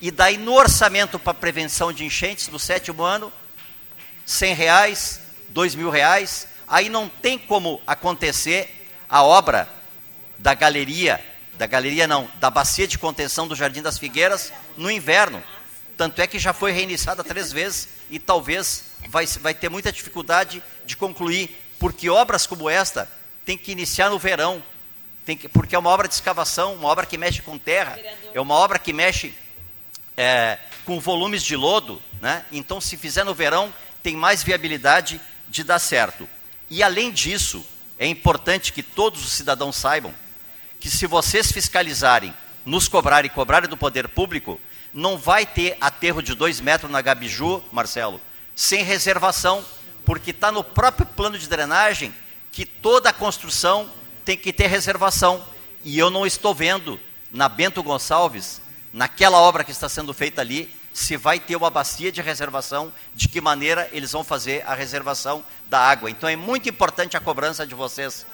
E daí no orçamento para prevenção de enchentes no sétimo ano, 100 reais, 2 mil reais, aí não tem como acontecer a obra da galeria, da galeria não, da bacia de contenção do Jardim das Figueiras no inverno. Tanto é que já foi reiniciada três vezes e talvez vai, vai ter muita dificuldade de concluir, porque obras como esta tem que iniciar no verão, que, porque é uma obra de escavação, uma obra que mexe com terra, é uma obra que mexe é, com volumes de lodo, né? então se fizer no verão, tem mais viabilidade de dar certo. E além disso, é importante que todos os cidadãos saibam que se vocês fiscalizarem, nos cobrarem e cobrarem do poder público, não vai ter aterro de dois metros na Gabiju, Marcelo, sem reservação, porque está no próprio plano de drenagem que toda a construção tem que ter reservação. E eu não estou vendo na Bento Gonçalves, naquela obra que está sendo feita ali, se vai ter uma bacia de reservação, de que maneira eles vão fazer a reservação da água. Então é muito importante a cobrança de vocês.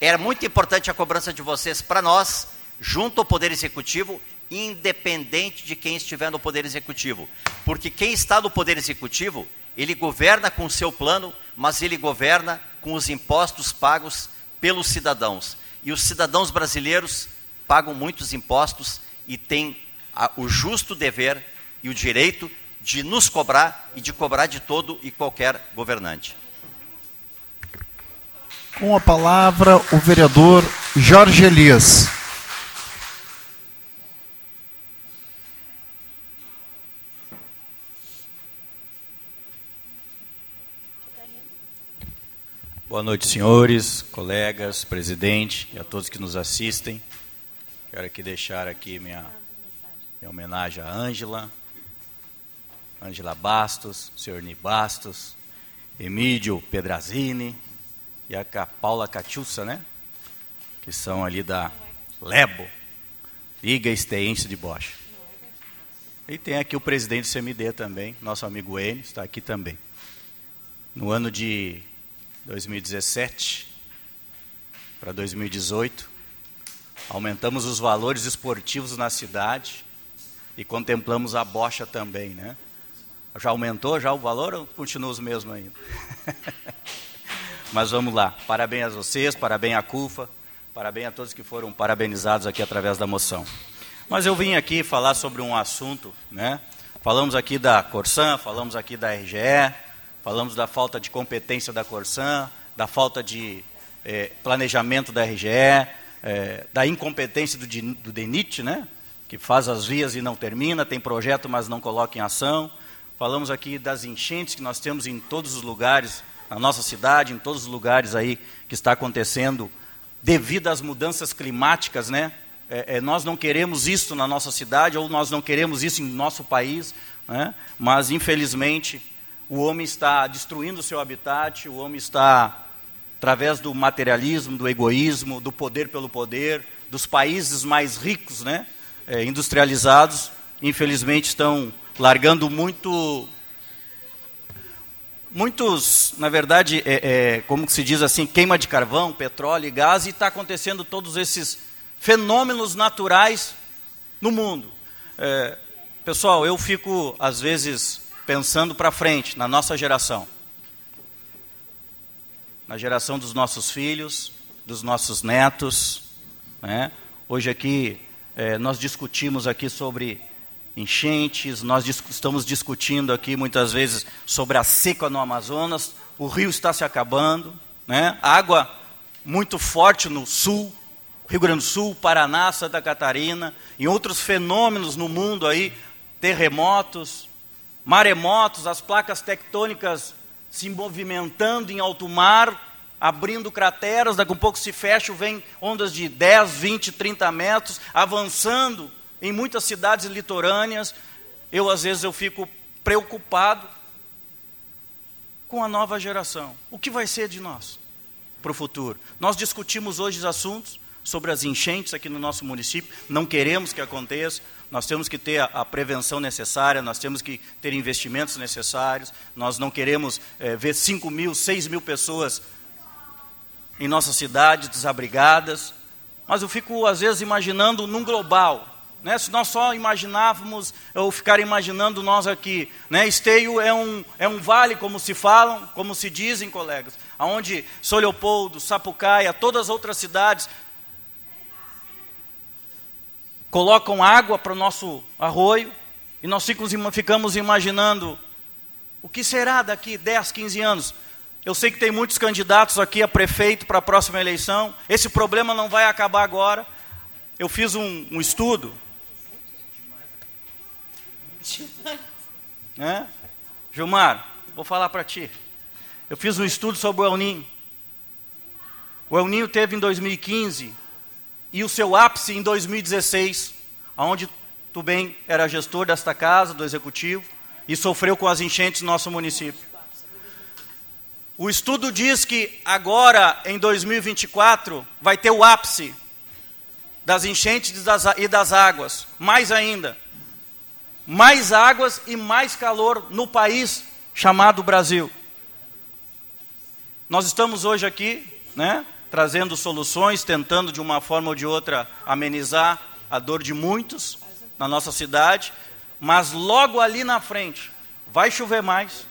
Era muito importante a cobrança de vocês para nós, junto ao Poder Executivo, independente de quem estiver no Poder Executivo. Porque quem está no Poder Executivo, ele governa com o seu plano, mas ele governa com os impostos pagos pelos cidadãos. E os cidadãos brasileiros pagam muitos impostos e têm a, o justo dever e o direito de nos cobrar e de cobrar de todo e qualquer governante. Com a palavra, o vereador Jorge Elias. Boa noite, senhores, colegas, presidente e a todos que nos assistem. Quero aqui deixar aqui minha, minha homenagem à Ângela, Ângela Bastos, senhor Ni Bastos, Emílio Pedrazini e a Paula Catiussa, né? Que são ali da Lebo, Liga Esteense de Bosch. E tem aqui o presidente do CMD também, nosso amigo N, está aqui também. No ano de 2017 para 2018, aumentamos os valores esportivos na cidade e contemplamos a bocha também, né? Já aumentou já o valor ou continua os mesmos ainda? Mas vamos lá. Parabéns a vocês, parabéns à CUFA, parabéns a todos que foram parabenizados aqui através da moção. Mas eu vim aqui falar sobre um assunto, né? Falamos aqui da Corsan, falamos aqui da RGE, Falamos da falta de competência da Corsan, da falta de eh, planejamento da RGE, eh, da incompetência do, do DENIT, né? que faz as vias e não termina, tem projeto, mas não coloca em ação. Falamos aqui das enchentes que nós temos em todos os lugares, na nossa cidade, em todos os lugares aí que está acontecendo devido às mudanças climáticas, né? É, é, nós não queremos isso na nossa cidade ou nós não queremos isso em nosso país, né? mas infelizmente o homem está destruindo o seu habitat, o homem está, através do materialismo, do egoísmo, do poder pelo poder, dos países mais ricos, né, é, industrializados, infelizmente estão largando muito. Muitos, na verdade, é, é, como se diz assim, queima de carvão, petróleo e gás, e está acontecendo todos esses fenômenos naturais no mundo. Pessoal, eu fico, às vezes, pensando para frente, na nossa geração. Na geração dos nossos filhos, dos nossos netos. Né? Hoje aqui, é, nós discutimos aqui sobre enchentes, nós dis estamos discutindo aqui muitas vezes sobre a seca no Amazonas, o rio está se acabando, né? água muito forte no sul, Rio Grande do Sul, Paraná, Santa Catarina, e outros fenômenos no mundo aí, terremotos, maremotos, as placas tectônicas se movimentando em alto mar, abrindo crateras, daqui a um pouco se fecha, vem ondas de 10, 20, 30 metros, avançando em muitas cidades litorâneas. Eu, às vezes, eu fico preocupado com a nova geração. O que vai ser de nós para o futuro? Nós discutimos hoje os assuntos sobre as enchentes aqui no nosso município, não queremos que aconteça, nós temos que ter a, a, prevenção necessária, nós temos que ter investimentos necessários, nós não queremos é, ver 5 mil, 6 mil pessoas em nossa cidade desabrigadas, mas eu fico às vezes imaginando num global, né? se nós só imaginávamos, ou ficar imaginando nós aqui, né? Esteio é um, é um vale, como se falam, como se dizem, colegas, aonde São Leopoldo, Sapucaia, todas as outras cidades colocam água para o nosso arroio e nós ficamos imaginando o que será daqui 10, 15 anos. Eu sei que tem muitos candidatos aqui a prefeito para a próxima eleição. Esse problema não vai acabar agora. Eu fiz um, um estudo. Gilmar, vou falar para ti. Eu fiz um estudo sobre o El Ninho. O El Ninho teve em 2015 e o seu ápice em 2016, onde tu bem era gestor desta casa, do executivo, e sofreu com as enchentes no nosso município. O estudo diz que agora, em 2024, vai ter o ápice das enchentes e das águas. Mais ainda, mais águas e mais calor no país chamado Brasil. Nós estamos hoje aqui, né, trazendo soluções, tentando de uma forma ou de outra amenizar a dor de muitos na nossa cidade, mas logo ali na frente vai chover mais,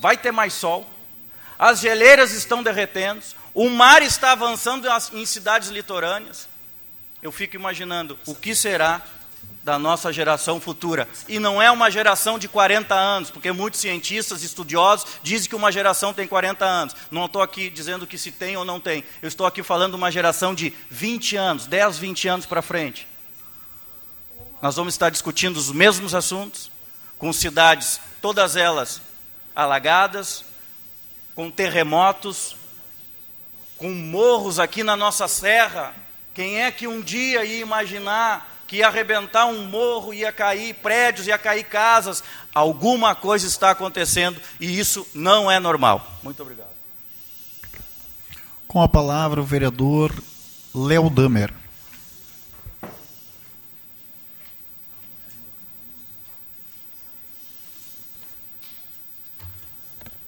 vai ter mais sol, as geleiras estão derretendo, o mar está avançando em cidades litorâneas. Eu fico imaginando o que será da nossa geração futura. E não é uma geração de 40 anos, porque muitos cientistas, estudiosos, dizem que uma geração tem 40 anos. Não estou aqui dizendo que se tem ou não tem. Eu estou aqui falando de uma geração de 20 anos, 10, 20 anos para frente. Nós vamos estar discutindo os mesmos assuntos, com cidades, todas elas alagadas, com terremotos, com morros aqui na nossa serra. Quem é que um dia ia imaginar que ia arrebentar um morro, ia cair prédios, ia cair casas. Alguma coisa está acontecendo e isso não é normal. Muito obrigado. Com a palavra o vereador Léo Damer.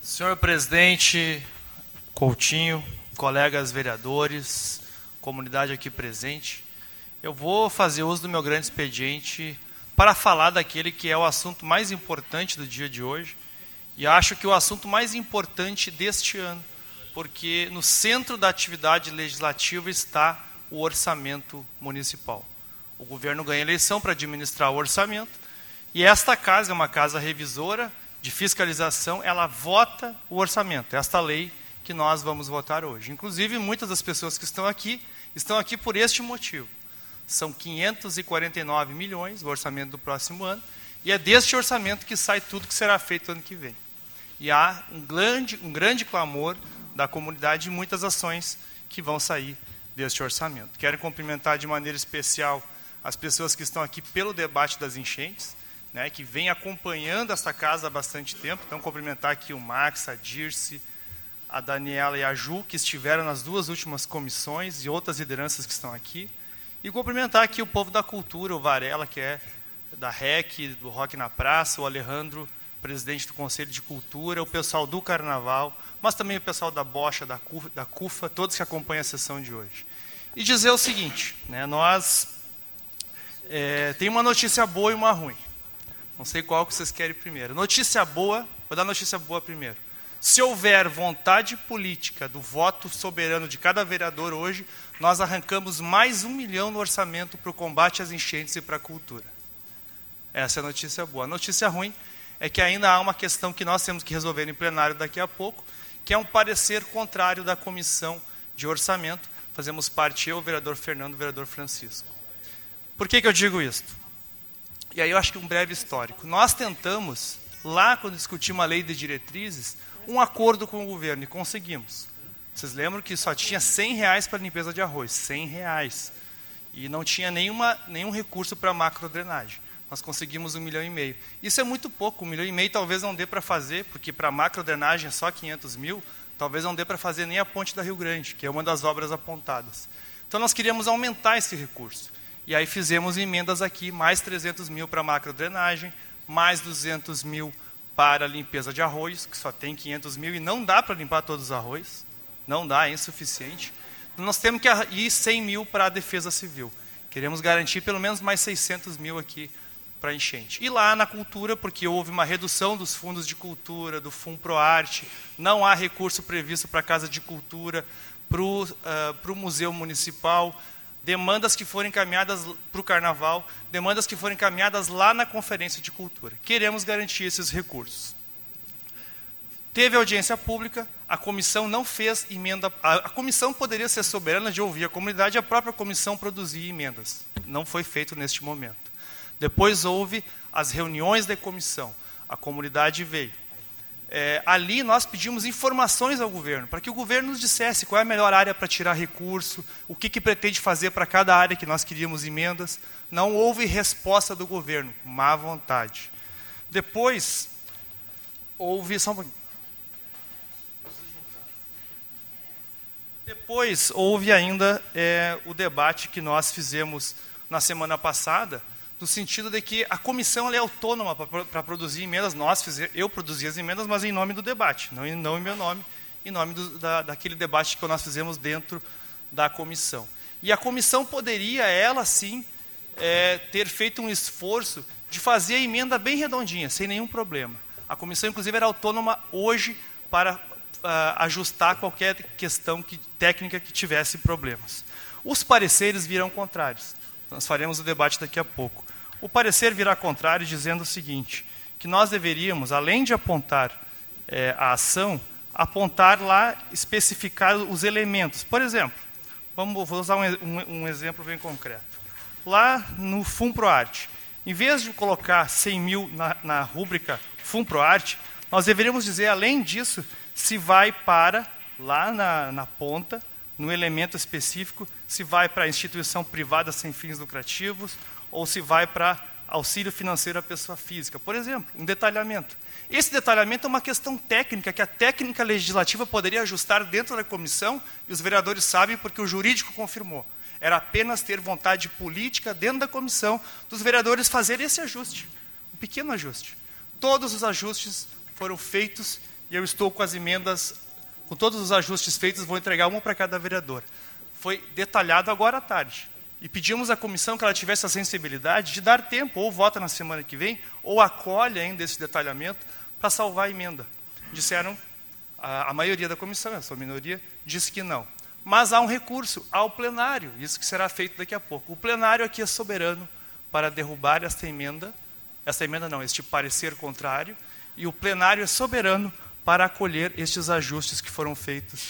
Senhor presidente Coutinho, colegas vereadores, comunidade aqui presente, eu vou fazer uso do meu grande expediente para falar daquele que é o assunto mais importante do dia de hoje. E acho que o assunto mais importante deste ano, porque no centro da atividade legislativa está o orçamento municipal. O governo ganha eleição para administrar o orçamento, e esta casa é uma casa revisora de fiscalização, ela vota o orçamento, esta lei que nós vamos votar hoje. Inclusive, muitas das pessoas que estão aqui estão aqui por este motivo são 549 milhões o orçamento do próximo ano, e é deste orçamento que sai tudo que será feito ano que vem. E há um grande, um grande clamor da comunidade e muitas ações que vão sair deste orçamento. Quero cumprimentar de maneira especial as pessoas que estão aqui pelo debate das enchentes, né, que vem acompanhando esta casa há bastante tempo. Então, cumprimentar aqui o Max, a Dirce, a Daniela e a Ju, que estiveram nas duas últimas comissões, e outras lideranças que estão aqui. E cumprimentar aqui o povo da cultura, o Varela, que é da REC, do Rock na Praça, o Alejandro, presidente do Conselho de Cultura, o pessoal do Carnaval, mas também o pessoal da Bocha, da CUFA, da CUFA todos que acompanham a sessão de hoje. E dizer o seguinte, né, nós é, tem uma notícia boa e uma ruim. Não sei qual que vocês querem primeiro. Notícia boa, vou dar notícia boa primeiro. Se houver vontade política do voto soberano de cada vereador hoje, nós arrancamos mais um milhão no orçamento para o combate às enchentes e para a cultura. Essa é a notícia boa. A notícia ruim é que ainda há uma questão que nós temos que resolver em plenário daqui a pouco, que é um parecer contrário da comissão de orçamento. Fazemos parte eu, o vereador Fernando, o vereador Francisco. Por que, que eu digo isto? E aí eu acho que um breve histórico. Nós tentamos, lá quando discutimos a lei de diretrizes, um acordo com o governo e conseguimos. Vocês lembram que só tinha 100 reais para limpeza de arroz, 100 reais. E não tinha nenhuma, nenhum recurso para macrodrenagem. Nós conseguimos um milhão e meio. Isso é muito pouco, um milhão e meio talvez não dê para fazer, porque para macrodrenagem é só 500 mil, talvez não dê para fazer nem a ponte da Rio Grande, que é uma das obras apontadas. Então nós queríamos aumentar esse recurso. E aí fizemos emendas aqui, mais 300 mil para macrodrenagem, mais 200 mil para limpeza de arroz, que só tem 500 mil e não dá para limpar todos os arroz não dá, é insuficiente. Nós temos que ir 100 mil para a defesa civil. Queremos garantir pelo menos mais 600 mil aqui para enchente. E lá na cultura, porque houve uma redução dos fundos de cultura, do Fundo Proarte, não há recurso previsto para a Casa de Cultura, para o uh, Museu Municipal, demandas que foram encaminhadas para o Carnaval, demandas que foram encaminhadas lá na Conferência de Cultura. Queremos garantir esses recursos. Teve audiência pública, a comissão não fez emenda. A, a, comissão poderia ser soberana de ouvir a comunidade, a própria comissão produzir emendas. Não foi feito neste momento. Depois houve as reuniões da comissão. A comunidade veio. É, ali nós pedimos informações ao governo, para que o governo nos dissesse qual é a melhor área para tirar recurso, o que, que pretende fazer para cada área que nós queríamos emendas. Não houve resposta do governo, má vontade. Depois, houve. Só um pouquinho. Depois, houve ainda é, o debate que nós fizemos na semana passada, no sentido de que a comissão é autônoma para produzir emendas. Nós eu produzi as emendas, mas em nome do debate, não, não em meu nome, em nome do, da, daquele debate que nós fizemos dentro da comissão. E a comissão poderia, ela sim, é, ter feito um esforço de fazer a emenda bem redondinha, sem nenhum problema. A comissão, inclusive, era autônoma hoje para ajustar qualquer questão que, técnica que tivesse problemas. Os pareceres viram contrários. Nós faremos o debate daqui a pouco. O parecer virá contrário, dizendo o seguinte: que nós deveríamos, além de apontar é, a ação, apontar lá, especificar os elementos. Por exemplo, vamos, vou usar um, um, um exemplo bem concreto. Lá no FUMPROARTE, em vez de colocar 100 mil na, na rúbrica FUMPROARTE, nós deveríamos dizer, além disso, se vai para, lá na, na ponta, no elemento específico, se vai para instituição privada sem fins lucrativos ou se vai para auxílio financeiro à pessoa física. Por exemplo, um detalhamento. Esse detalhamento é uma questão técnica que a técnica legislativa poderia ajustar dentro da comissão e os vereadores sabem porque o jurídico confirmou. Era apenas ter vontade política dentro da comissão dos vereadores fazer esse ajuste, um pequeno ajuste. Todos os ajustes foram feitos e eu estou com as emendas, com todos os ajustes feitos, vou entregar uma para cada vereador. Foi detalhado agora à tarde. E pedimos à comissão que ela tivesse a sensibilidade de dar tempo, ou vota na semana que vem, ou acolhe ainda esse detalhamento para salvar a emenda. Disseram, a, a maioria da comissão, a sua minoria, disse que não. Mas há um recurso ao plenário, isso que será feito daqui a pouco. O plenário aqui é soberano para derrubar esta emenda, esta emenda não, este parecer contrário, e o plenário é soberano para acolher estes ajustes que foram feitos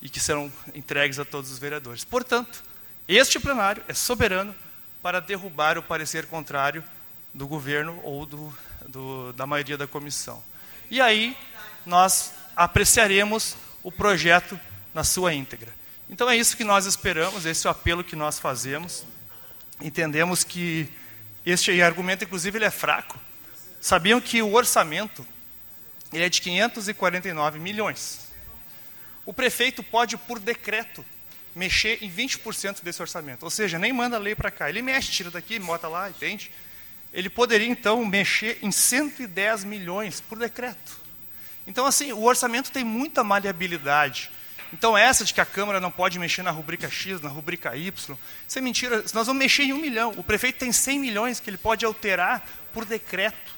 e que serão entregues a todos os vereadores. Portanto, este plenário é soberano para derrubar o parecer contrário do governo ou do, do, da maioria da comissão. E aí nós apreciaremos o projeto na sua íntegra. Então é isso que nós esperamos, esse é o apelo que nós fazemos. Entendemos que este argumento, inclusive, ele é fraco. Sabiam que o orçamento ele é de 549 milhões. O prefeito pode, por decreto, mexer em 20% desse orçamento. Ou seja, nem manda a lei para cá. Ele mexe, tira daqui, bota lá, entende? Ele poderia, então, mexer em 110 milhões por decreto. Então, assim, o orçamento tem muita maleabilidade. Então, essa de que a Câmara não pode mexer na rubrica X, na rubrica Y, isso é mentira. Nós vamos mexer em um milhão. O prefeito tem 100 milhões que ele pode alterar por decreto.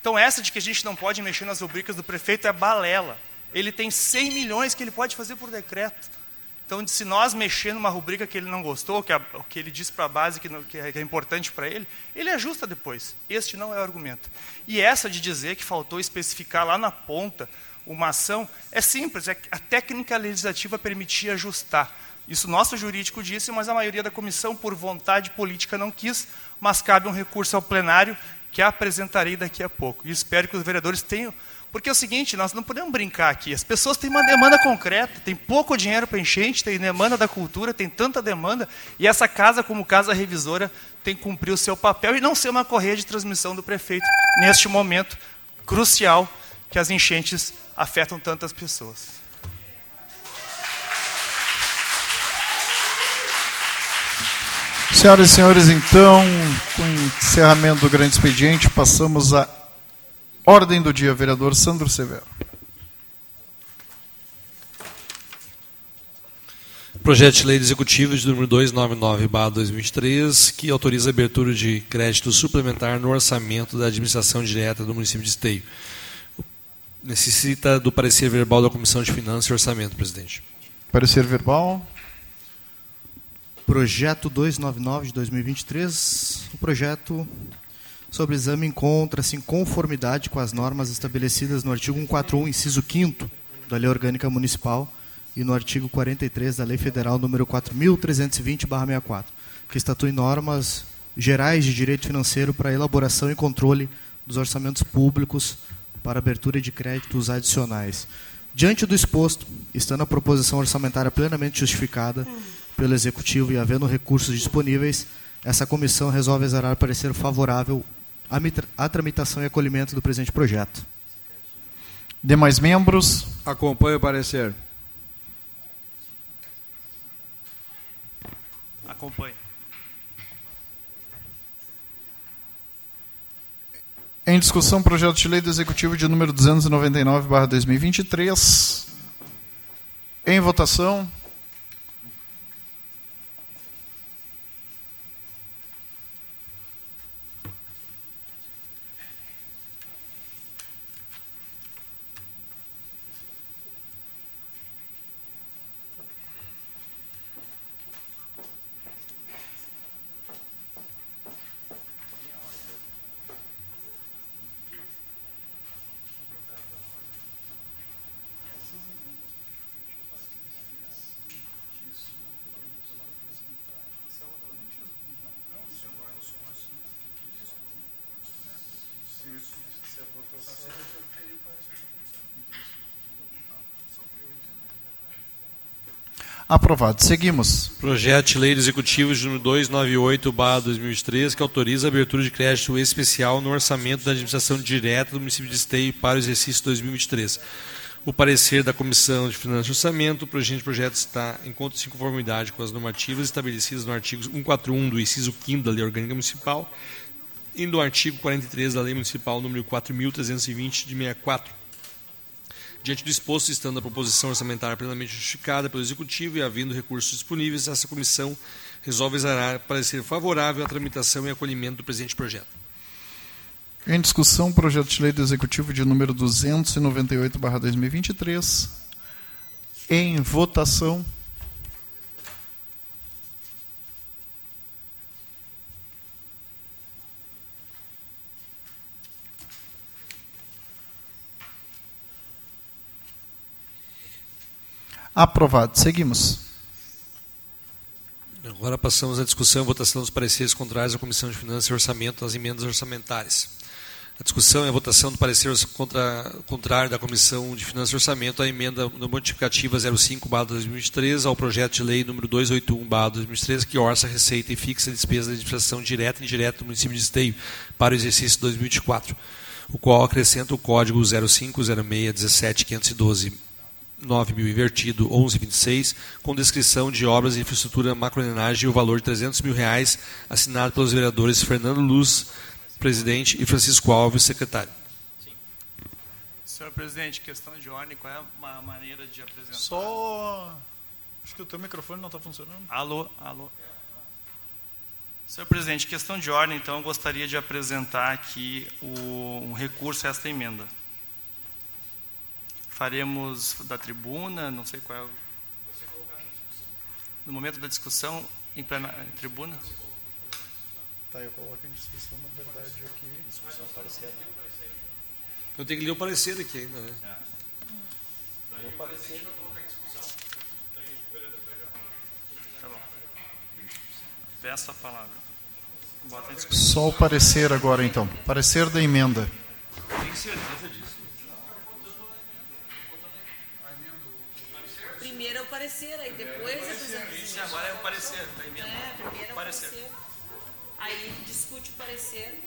Então, essa de que a gente não pode mexer nas rubricas do prefeito é balela. Ele tem 100 milhões que ele pode fazer por decreto. Então, se nós mexer numa rubrica que ele não gostou, que, a, que ele disse para a base que, não, que, é, que é importante para ele, ele ajusta depois. Este não é o argumento. E essa de dizer que faltou especificar lá na ponta uma ação, é simples, é a técnica legislativa permitia ajustar. Isso nosso jurídico disse, mas a maioria da comissão, por vontade política, não quis, mas cabe um recurso ao plenário que apresentarei daqui a pouco. E espero que os vereadores tenham porque é o seguinte, nós não podemos brincar aqui. As pessoas têm uma demanda concreta, tem pouco dinheiro para enchente, tem demanda da cultura, tem tanta demanda, e essa casa, como casa revisora, tem que cumprir o seu papel e não ser uma correia de transmissão do prefeito neste momento crucial que as enchentes afetam tantas pessoas. Senhoras e senhores, então, com o encerramento do grande expediente, passamos a Ordem do dia, vereador Sandro Severo. Projeto de Lei Executivo de número 299/2023, que autoriza a abertura de crédito suplementar no orçamento da administração direta do município de Esteio. Necessita do parecer verbal da Comissão de Finanças e Orçamento, presidente. Parecer verbal. Projeto 299 de 2023. O projeto sobre exame encontra-se em conformidade com as normas estabelecidas no artigo 141, inciso 5 da Lei Orgânica Municipal e no artigo 43 da Lei Federal número 4320/64, que estatui normas gerais de direito financeiro para elaboração e controle dos orçamentos públicos para abertura de créditos adicionais. Diante do exposto, estando a proposição orçamentária plenamente justificada, pelo Executivo e havendo recursos disponíveis, essa comissão resolve exarar parecer favorável à tramitação e acolhimento do presente projeto. Demais membros? Acompanho o parecer. Acompanho. Em discussão, projeto de lei do Executivo de número 299/2023. Em votação. Aprovado. Seguimos. Projeto de Lei Executivo de número 298/2003, que autoriza a abertura de crédito especial no orçamento da administração direta do município de Esteio para o exercício 2023. O parecer da Comissão de Finanças e Orçamento, o projeto, projeto está em conta de conformidade com as normativas estabelecidas no artigo 141 do inciso 5 da Lei Orgânica Municipal e no artigo 43 da Lei Municipal número 4.320 de 64 Diante do exposto, estando a proposição orçamentária plenamente justificada pelo Executivo e havendo recursos disponíveis, essa comissão resolve exarar parecer favorável à tramitação e acolhimento do presente projeto. Em discussão, projeto de lei do Executivo de número 298/2023. Em votação. Aprovado. Seguimos. Agora passamos à discussão e votação dos pareceres contrários à Comissão de Finanças e Orçamento às emendas orçamentárias. A discussão e a votação do parecer contra, contrário da Comissão de Finanças e Orçamento à emenda modificativa 05/2023 ao projeto de lei número 281/2023 que orça, receita e fixa a despesa de administração direta e indireta do município de Esteio para o exercício 2024, o qual acrescenta o código 0506 9 mil invertido 1126, com descrição de obras de infraestrutura macroenagem e o valor de 300 mil reais, assinado pelos vereadores Fernando Luz, presidente, e Francisco Alves, secretário. Sim. Senhor presidente, questão de ordem, qual é a maneira de apresentar? Só. Acho que o teu microfone não está funcionando. Alô, alô. Senhor presidente, questão de ordem, então, eu gostaria de apresentar aqui o, um recurso a esta emenda faremos da tribuna, não sei qual é o... No momento da discussão, em, plena, em tribuna? Tá, eu coloco em discussão, na verdade, aqui... Discussão parecer. Eu tenho que ler o parecer aqui ainda, né? É. O parecer... Tá bom. Peço a palavra. Só o parecer agora, então. Parecer da emenda. Tem certeza disso? Primeiro é o parecer, aí depois é apresenta Isso, agora é o parecer. Tá é, primeiro é o parecer. parecer. Aí discute o parecer.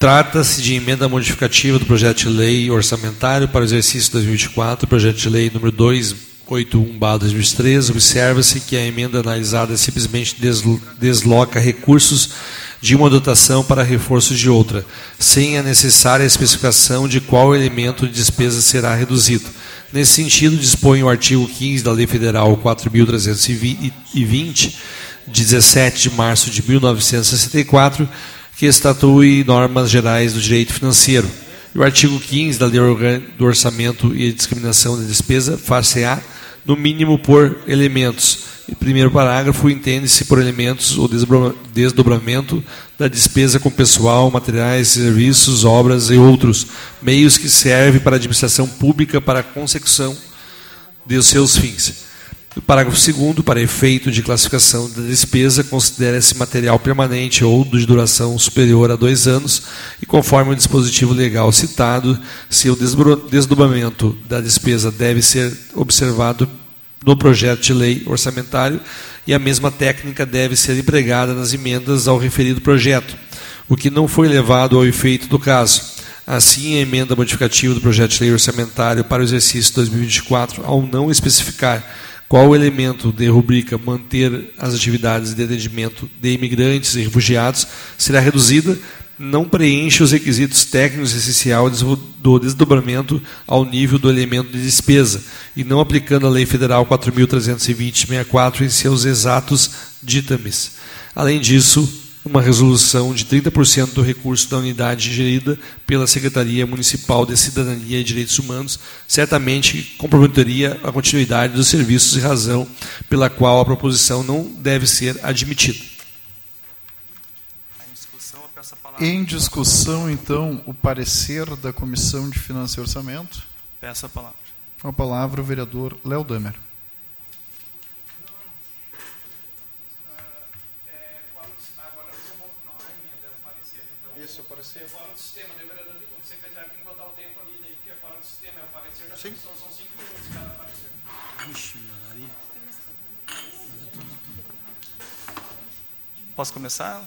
Trata-se de emenda modificativa do projeto de lei orçamentário para o exercício 2024, projeto de lei número 281/2013. Observa-se que a emenda analisada simplesmente desloca recursos de uma dotação para reforço de outra, sem a necessária especificação de qual elemento de despesa será reduzido. Nesse sentido, dispõe o artigo 15 da Lei Federal 4.320, 17 de março de 1964, que estatui normas gerais do direito financeiro. E o artigo 15 da Lei do Orçamento e Discriminação da Despesa, far-se-á no mínimo por elementos. Em primeiro parágrafo, entende-se por elementos o desdobramento da despesa com pessoal, materiais, serviços, obras e outros meios que servem para a administração pública para a consecução de seus fins. Parágrafo 2 para efeito de classificação da despesa, considera-se material permanente ou de duração superior a dois anos, e conforme o dispositivo legal citado, se o desdobramento da despesa deve ser observado no projeto de lei orçamentário e a mesma técnica deve ser empregada nas emendas ao referido projeto, o que não foi levado ao efeito do caso. Assim, a emenda modificativa do projeto de lei orçamentário para o exercício 2024, ao não especificar qual o elemento de rubrica manter as atividades de atendimento de imigrantes e refugiados será reduzida, não preenche os requisitos técnicos essenciais do desdobramento ao nível do elemento de despesa e não aplicando a Lei Federal 4.320-64 em seus exatos ditames. Além disso, uma resolução de 30% do recurso da unidade gerida pela Secretaria Municipal de Cidadania e Direitos Humanos certamente comprometeria a continuidade dos serviços e razão pela qual a proposição não deve ser admitida. Em discussão, então, o parecer da Comissão de Finanças e Orçamento. Peço a palavra. Com a palavra o vereador Léo Damer. Posso começar?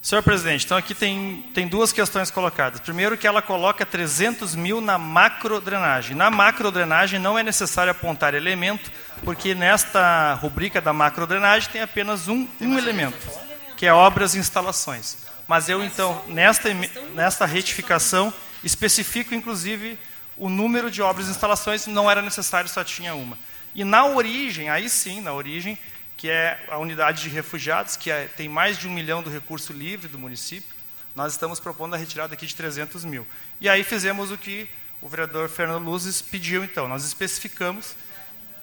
Senhor presidente, então aqui tem, tem duas questões colocadas. Primeiro, que ela coloca 300 mil na macrodrenagem. Na macrodrenagem não é necessário apontar elemento, porque nesta rubrica da macrodrenagem tem apenas um, um elemento, que é obras e instalações. Mas eu, então, nesta, nesta retificação, especifico, inclusive, o número de obras e instalações, não era necessário, só tinha uma. E na origem, aí sim, na origem, que é a unidade de refugiados, que é, tem mais de um milhão do recurso livre do município. Nós estamos propondo a retirada aqui de 300 mil. E aí fizemos o que o vereador Fernando Luzes pediu, então. Nós especificamos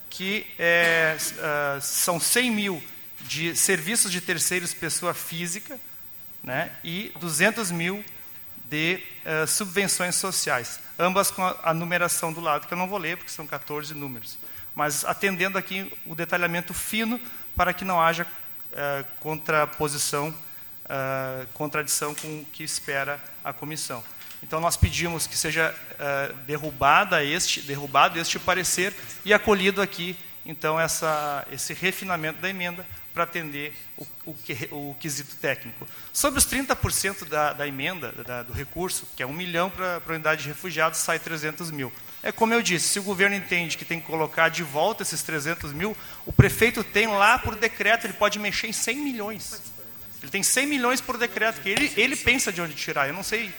que é, uh, são 100 mil de serviços de terceiros pessoa física né, e 200 mil de uh, subvenções sociais, ambas com a, a numeração do lado, que eu não vou ler, porque são 14 números. Mas atendendo aqui o detalhamento fino para que não haja uh, contraposição, uh, contradição com o que espera a comissão. Então nós pedimos que seja uh, derrubada este, derrubado este parecer e acolhido aqui então essa, esse refinamento da emenda para atender o, o, o, quesito técnico. Sobre os 30% da, da emenda, da, do recurso, que é um milhão para a unidade de refugiados, sai 300 mil. É como eu disse, se o governo entende que tem que colocar de volta esses 300 mil, o prefeito tem lá por decreto, ele pode mexer em 100 milhões. Ele tem 100 milhões por decreto, que ele, ele pensa de onde tirar, eu não sei.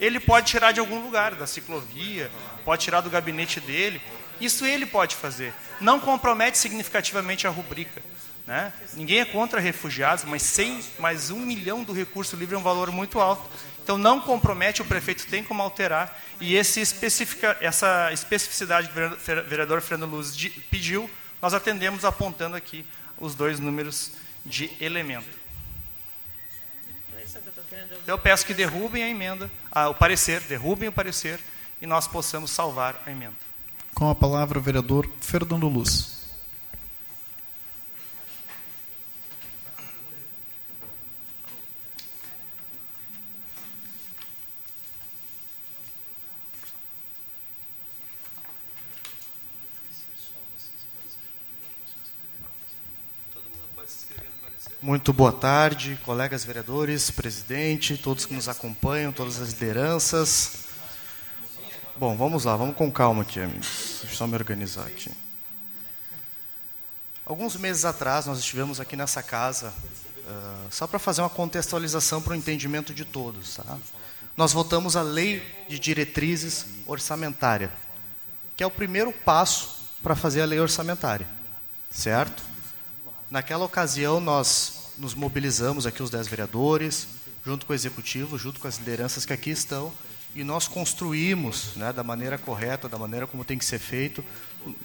Ele pode tirar de algum lugar, da ciclovia, pode tirar do gabinete dele. Isso ele pode fazer. Não compromete significativamente a rubrica. Né? Ninguém é contra refugiados, mas 100, mais um milhão do recurso livre é um valor muito alto. Então não compromete, o prefeito tem como alterar, e esse especifica, essa especificidade que o vereador Fernando Luz pediu, nós atendemos apontando aqui os dois números de elemento. Então eu peço que derrubem a emenda, ah, o parecer, derrubem o parecer, e nós possamos salvar a emenda. Com a palavra o vereador Fernando Luz. Muito boa tarde, colegas vereadores, presidente, todos que nos acompanham, todas as lideranças. Bom, vamos lá, vamos com calma aqui, amigos. Deixa eu só me organizar aqui. Alguns meses atrás, nós estivemos aqui nessa casa, uh, só para fazer uma contextualização para o entendimento de todos. Tá? Nós votamos a Lei de Diretrizes Orçamentária, que é o primeiro passo para fazer a lei orçamentária, certo? Naquela ocasião, nós nos mobilizamos aqui, os dez vereadores, junto com o executivo, junto com as lideranças que aqui estão, e nós construímos, né, da maneira correta, da maneira como tem que ser feito,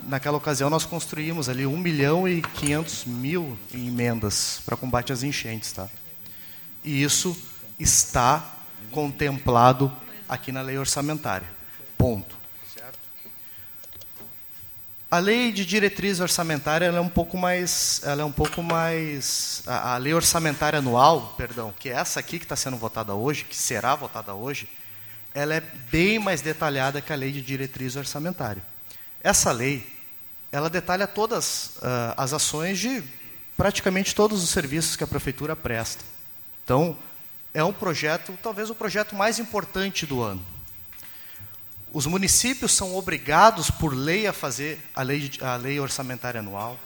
naquela ocasião nós construímos ali 1 milhão e 500 mil em emendas para combate às enchentes. Tá? E isso está contemplado aqui na lei orçamentária. Ponto. A lei de diretriz orçamentária é um pouco mais, ela é um pouco mais, a, a lei orçamentária anual, perdão, que é essa aqui que está sendo votada hoje, que será votada hoje, ela é bem mais detalhada que a lei de diretriz orçamentária. Essa lei, ela detalha todas uh, as ações de praticamente todos os serviços que a prefeitura presta. Então, é um projeto, talvez o projeto mais importante do ano. Os municípios são obrigados por lei a fazer a lei, a lei orçamentária anual.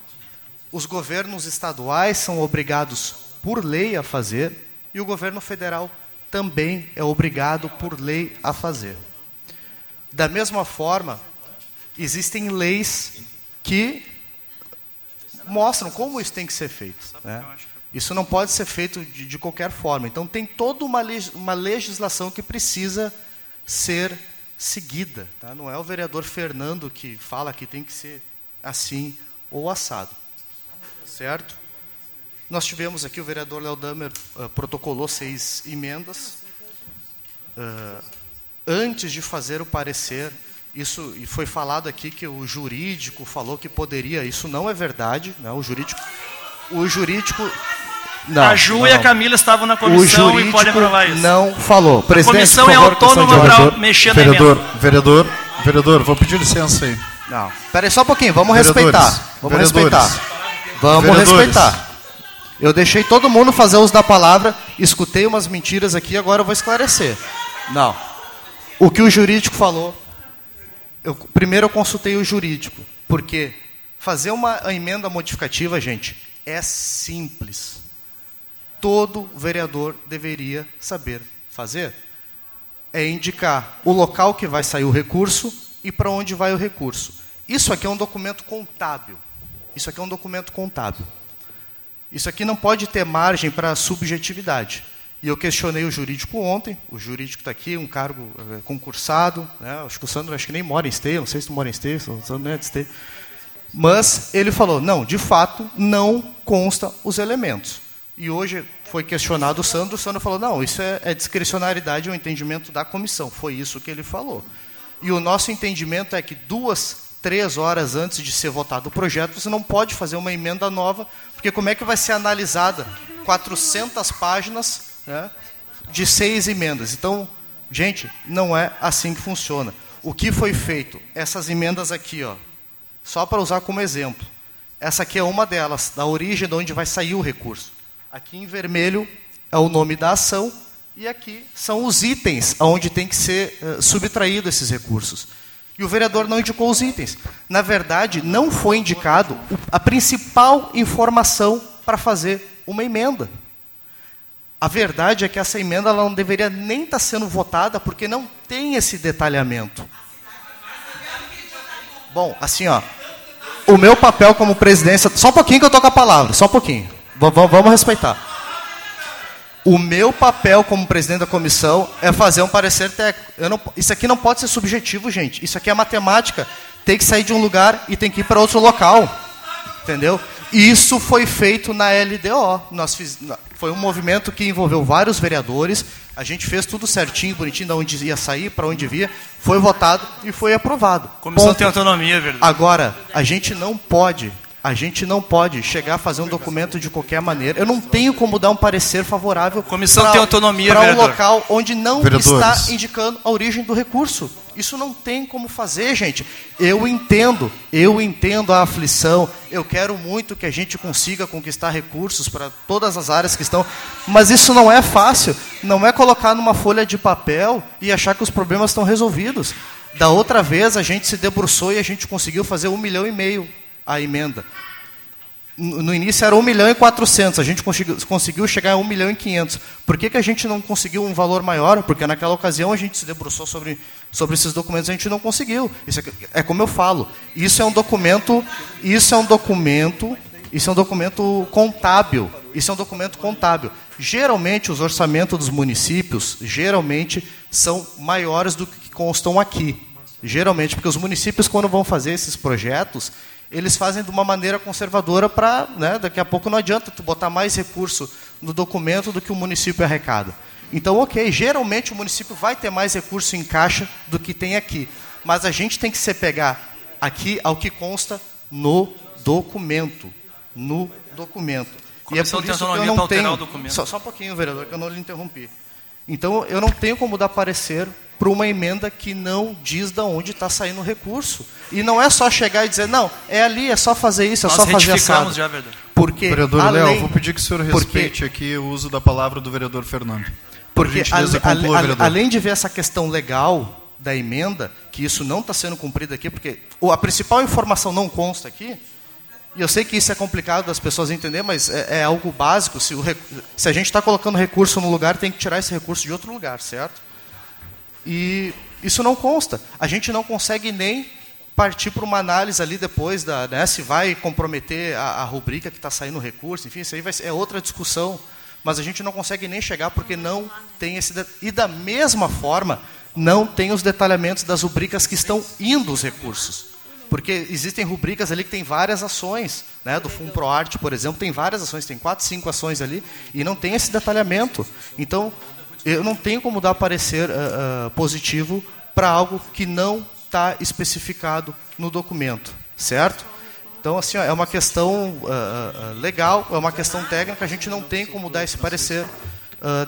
Os governos estaduais são obrigados por lei a fazer e o governo federal também é obrigado por lei a fazer. Da mesma forma, existem leis que mostram como isso tem que ser feito. Né? Isso não pode ser feito de, de qualquer forma. Então, tem toda uma, uma legislação que precisa ser seguida. Tá? Não é o vereador Fernando que fala que tem que ser assim ou assado. Certo? Nós tivemos aqui, o vereador Léo Damer uh, protocolou seis emendas. Uh, antes de fazer o parecer, isso e foi falado aqui que o jurídico falou que poderia, isso não é verdade, né? o jurídico o jurídico não, a Ju não, e a Camila estavam na comissão e podem provar isso. Não falou. Presidente, a comissão é autônoma para mexer vereador, na emenda. Vereador, vereador, vou pedir licença aí. Não. Peraí só um pouquinho, vamos respeitar. Vamos respeitar. Vamos respeitar. Eu deixei todo mundo fazer uso da palavra, escutei umas mentiras aqui, agora eu vou esclarecer. Não. O que o jurídico falou, eu, primeiro eu consultei o jurídico, porque fazer uma emenda modificativa, gente, é simples todo vereador deveria saber fazer. É indicar o local que vai sair o recurso e para onde vai o recurso. Isso aqui é um documento contábil. Isso aqui é um documento contábil. Isso aqui não pode ter margem para subjetividade. E eu questionei o jurídico ontem, o jurídico está aqui, um cargo é, concursado, né? acho que o Sandro acho que nem mora em Esteio, não sei se tu mora em Esteio, o Sandro não é de Esteio. Mas ele falou, não, de fato, não consta os elementos. E hoje foi questionado o Sandro, o Sandro falou, não, isso é, é discricionariedade, é um entendimento da comissão. Foi isso que ele falou. E o nosso entendimento é que duas, três horas antes de ser votado o projeto, você não pode fazer uma emenda nova, porque como é que vai ser analisada 400 páginas né, de seis emendas? Então, gente, não é assim que funciona. O que foi feito? Essas emendas aqui, ó, só para usar como exemplo. Essa aqui é uma delas, da origem de onde vai sair o recurso. Aqui em vermelho é o nome da ação e aqui são os itens aonde tem que ser uh, subtraído esses recursos. E o vereador não indicou os itens. Na verdade, não foi indicado a principal informação para fazer uma emenda. A verdade é que essa emenda não deveria nem estar tá sendo votada porque não tem esse detalhamento. Bom, assim, ó, o meu papel como presidência, só um pouquinho que eu toco a palavra, só um pouquinho. Vamos respeitar. O meu papel como presidente da comissão é fazer um parecer técnico. Não, isso aqui não pode ser subjetivo, gente. Isso aqui é matemática. Tem que sair de um lugar e tem que ir para outro local. Entendeu? Isso foi feito na LDO. Nós fiz, foi um movimento que envolveu vários vereadores. A gente fez tudo certinho, bonitinho, de onde ia sair, para onde via. Foi votado e foi aprovado. Comissão Ponto. tem autonomia, é verdade. Agora, a gente não pode a gente não pode chegar a fazer um documento de qualquer maneira. Eu não tenho como dar um parecer favorável Comissão tem autonomia, para um local onde não Vereadores. está indicando a origem do recurso. Isso não tem como fazer, gente. Eu entendo, eu entendo a aflição. Eu quero muito que a gente consiga conquistar recursos para todas as áreas que estão, mas isso não é fácil. Não é colocar numa folha de papel e achar que os problemas estão resolvidos. Da outra vez a gente se debruçou e a gente conseguiu fazer um milhão e meio a emenda. No início era 1 milhão e 400, a gente conseguiu, chegar a 1 milhão e 500. Por que, que a gente não conseguiu um valor maior? Porque naquela ocasião a gente se debruçou sobre, sobre esses documentos e a gente não conseguiu. Isso é, é como eu falo, isso é um documento, isso é um documento, isso é um documento contábil. Isso é um documento contábil. Geralmente os orçamentos dos municípios, geralmente, são maiores do que constam aqui. Geralmente, porque os municípios, quando vão fazer esses projetos, eles fazem de uma maneira conservadora para, né, daqui a pouco não adianta tu botar mais recurso no documento do que o município arrecada. Então, ok, geralmente o município vai ter mais recurso em caixa do que tem aqui. Mas a gente tem que se pegar aqui ao que consta no documento. No documento. Comissão e é por isso que eu não tenho... Só, só um pouquinho, vereador, que eu não lhe interrompi. Então, eu não tenho como dar parecer para uma emenda que não diz de onde está saindo o recurso. E não é só chegar e dizer, não, é ali, é só fazer isso, é Nós só fazer assado. já, vereador. Porque, Vereador além, Léo, vou pedir que o senhor porque- respeite aqui o uso da palavra do vereador Fernando. Por Porque, gentileza, conclua, vereador. além de ver essa questão legal da emenda, que isso não está sendo cumprido aqui, porque a principal informação não consta aqui, e eu sei que isso é complicado das pessoas entenderem, mas é, é algo básico. Se, o se a gente está colocando recurso no lugar, tem que tirar esse recurso de outro lugar, certo? E isso não consta. A gente não consegue nem partir para uma análise ali depois da, né, se vai comprometer a, a rubrica que está saindo o recurso, enfim, isso aí vai é outra discussão. Mas a gente não consegue nem chegar porque não tem esse e da mesma forma não tem os detalhamentos das rubricas que estão indo os recursos. Porque existem rubricas ali que tem várias ações, né? do Fundo ProArte, por exemplo, tem várias ações, tem quatro, cinco ações ali, e não tem esse detalhamento. Então, eu não tenho como dar parecer ah, ah, positivo para algo que não está especificado no documento, certo? Então, assim, ó, é uma questão ah, legal, é uma questão técnica, a gente não tem como dar esse parecer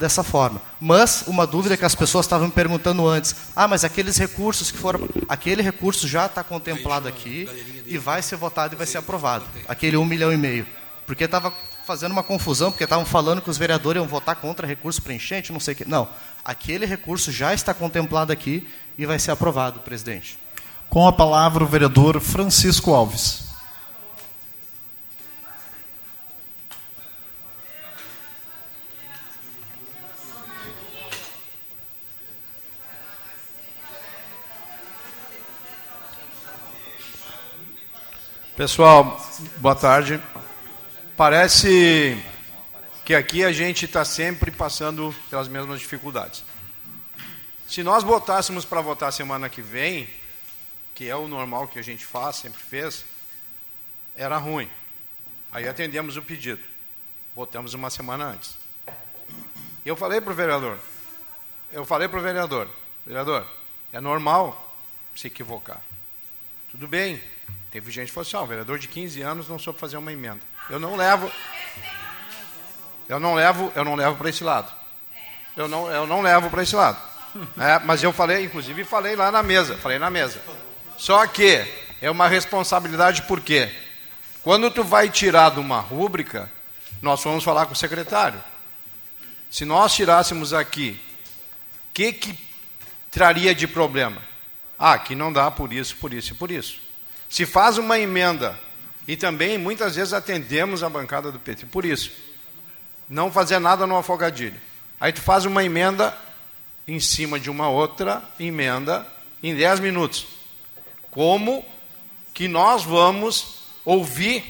dessa forma. Mas, uma dúvida que as pessoas estavam me perguntando antes, ah, mas aqueles recursos que foram... Aquele recurso já está contemplado aqui e vai ser votado e vai ser aprovado. Aquele um milhão e meio. Porque estava fazendo uma confusão, porque estavam falando que os vereadores iam votar contra recurso para enchente, não sei o quê. Não, aquele recurso já está contemplado aqui e vai ser aprovado, presidente. Com a palavra o vereador Francisco Alves. Pessoal, boa tarde. Parece que aqui a gente está sempre passando pelas mesmas dificuldades. Se nós botássemos para votar semana que vem, que é o normal que a gente faz, sempre fez, era ruim. Aí atendemos o pedido. Votamos uma semana antes. Eu falei para o vereador, eu falei para o vereador, vereador, é normal se equivocar. Tudo bem. Teve gente que falou assim, ó, um vereador de 15 anos não soube fazer uma emenda. Eu não levo. Eu não levo, eu não levo para esse lado. Eu não, eu não levo para esse lado. É, mas eu falei, inclusive falei lá na mesa, falei na mesa. Só que é uma responsabilidade por quê? Quando tu vai tirar de uma rúbrica, nós vamos falar com o secretário. Se nós tirássemos aqui, o que, que traria de problema? Ah, aqui não dá por isso, por isso e por isso. Se faz uma emenda, e também muitas vezes atendemos a bancada do PT por isso, não fazer nada no afogadilho. Aí tu faz uma emenda em cima de uma outra emenda em 10 minutos. Como que nós vamos ouvir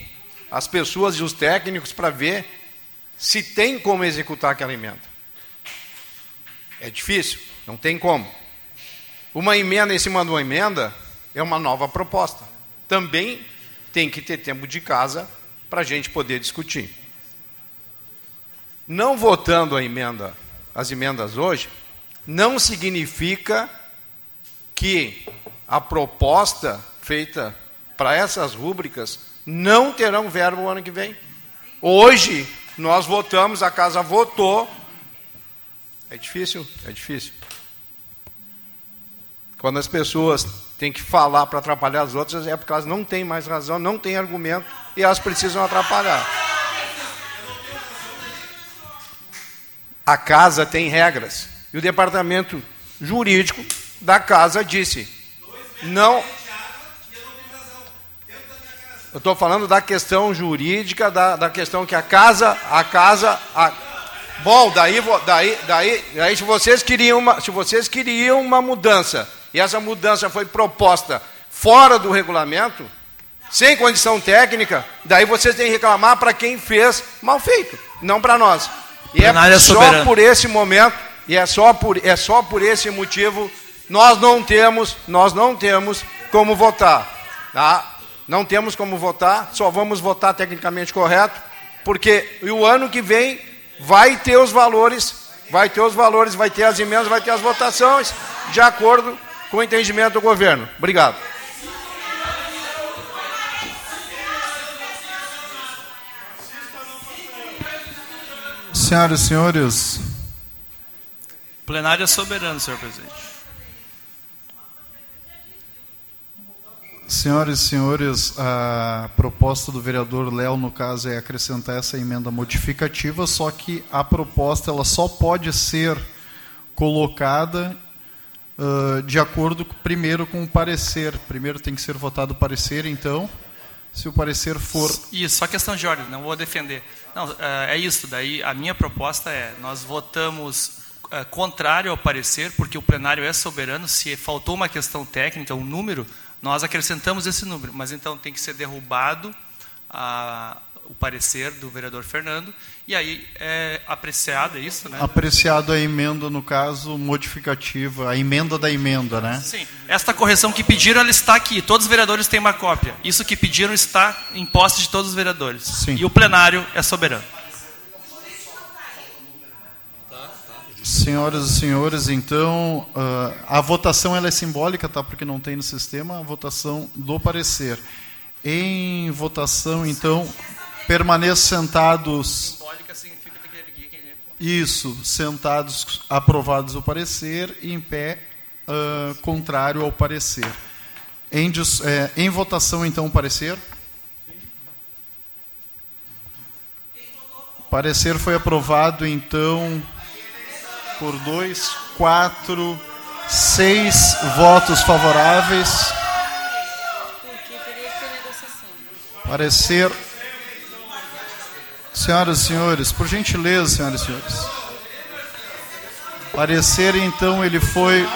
as pessoas e os técnicos para ver se tem como executar aquela emenda? É difícil, não tem como. Uma emenda em cima de uma emenda é uma nova proposta. Também tem que ter tempo de casa para a gente poder discutir. Não votando a emenda, as emendas hoje, não significa que a proposta feita para essas rúbricas não terão verbo o ano que vem. Hoje nós votamos, a casa votou. É difícil, é difícil. Quando as pessoas têm que falar para atrapalhar as outras, é porque elas não têm mais razão, não têm argumento e elas precisam atrapalhar. A casa tem regras. E o departamento jurídico da casa disse: não. Eu estou falando da questão jurídica, da, da questão que a casa, a casa, a... bom, daí, daí, daí, daí se vocês queriam uma, se vocês queriam uma mudança e essa mudança foi proposta fora do regulamento, sem condição técnica, daí vocês têm que reclamar para quem fez mal feito, não para nós. E é só por esse momento, e é só por, é só por esse motivo nós não temos, nós não temos como votar, tá? Não temos como votar, só vamos votar tecnicamente correto, porque o ano que vem vai ter os valores, vai ter os valores, vai ter as emendas, vai ter as votações, de acordo com o entendimento do governo. Obrigado. Senhoras e senhores. Plenário é soberano, senhor presidente. Senhoras e senhores, a proposta do vereador Léo, no caso, é acrescentar essa emenda modificativa, só que a proposta ela só pode ser colocada uh, de acordo, primeiro, com o parecer. Primeiro tem que ser votado o parecer, então, se o parecer for... Isso, só questão de ordem, não vou defender. Não, é isso. Daí a minha proposta é: nós votamos é, contrário ao parecer, porque o plenário é soberano. Se faltou uma questão técnica, um número, nós acrescentamos esse número. Mas então tem que ser derrubado a, o parecer do vereador Fernando e aí é apreciado é isso, né? Apreciado a emenda, no caso, modificativa, a emenda da emenda, né? Sim. Esta correção que pediram, ela está aqui. Todos os vereadores têm uma cópia. Isso que pediram está em posse de todos os vereadores. Sim. E o plenário é soberano. Senhoras e senhores, então, uh, a votação ela é simbólica, tá? Porque não tem no sistema a votação do parecer. Em votação, então, permaneçam sentados. Isso, sentados, aprovados o parecer, e em pé, uh, contrário ao parecer. Em, é, em votação, então, o parecer. O parecer foi aprovado, então, por dois, quatro, seis votos favoráveis. Parecer Senhoras e senhores, por gentileza, senhoras e senhores. Parecer então ele foi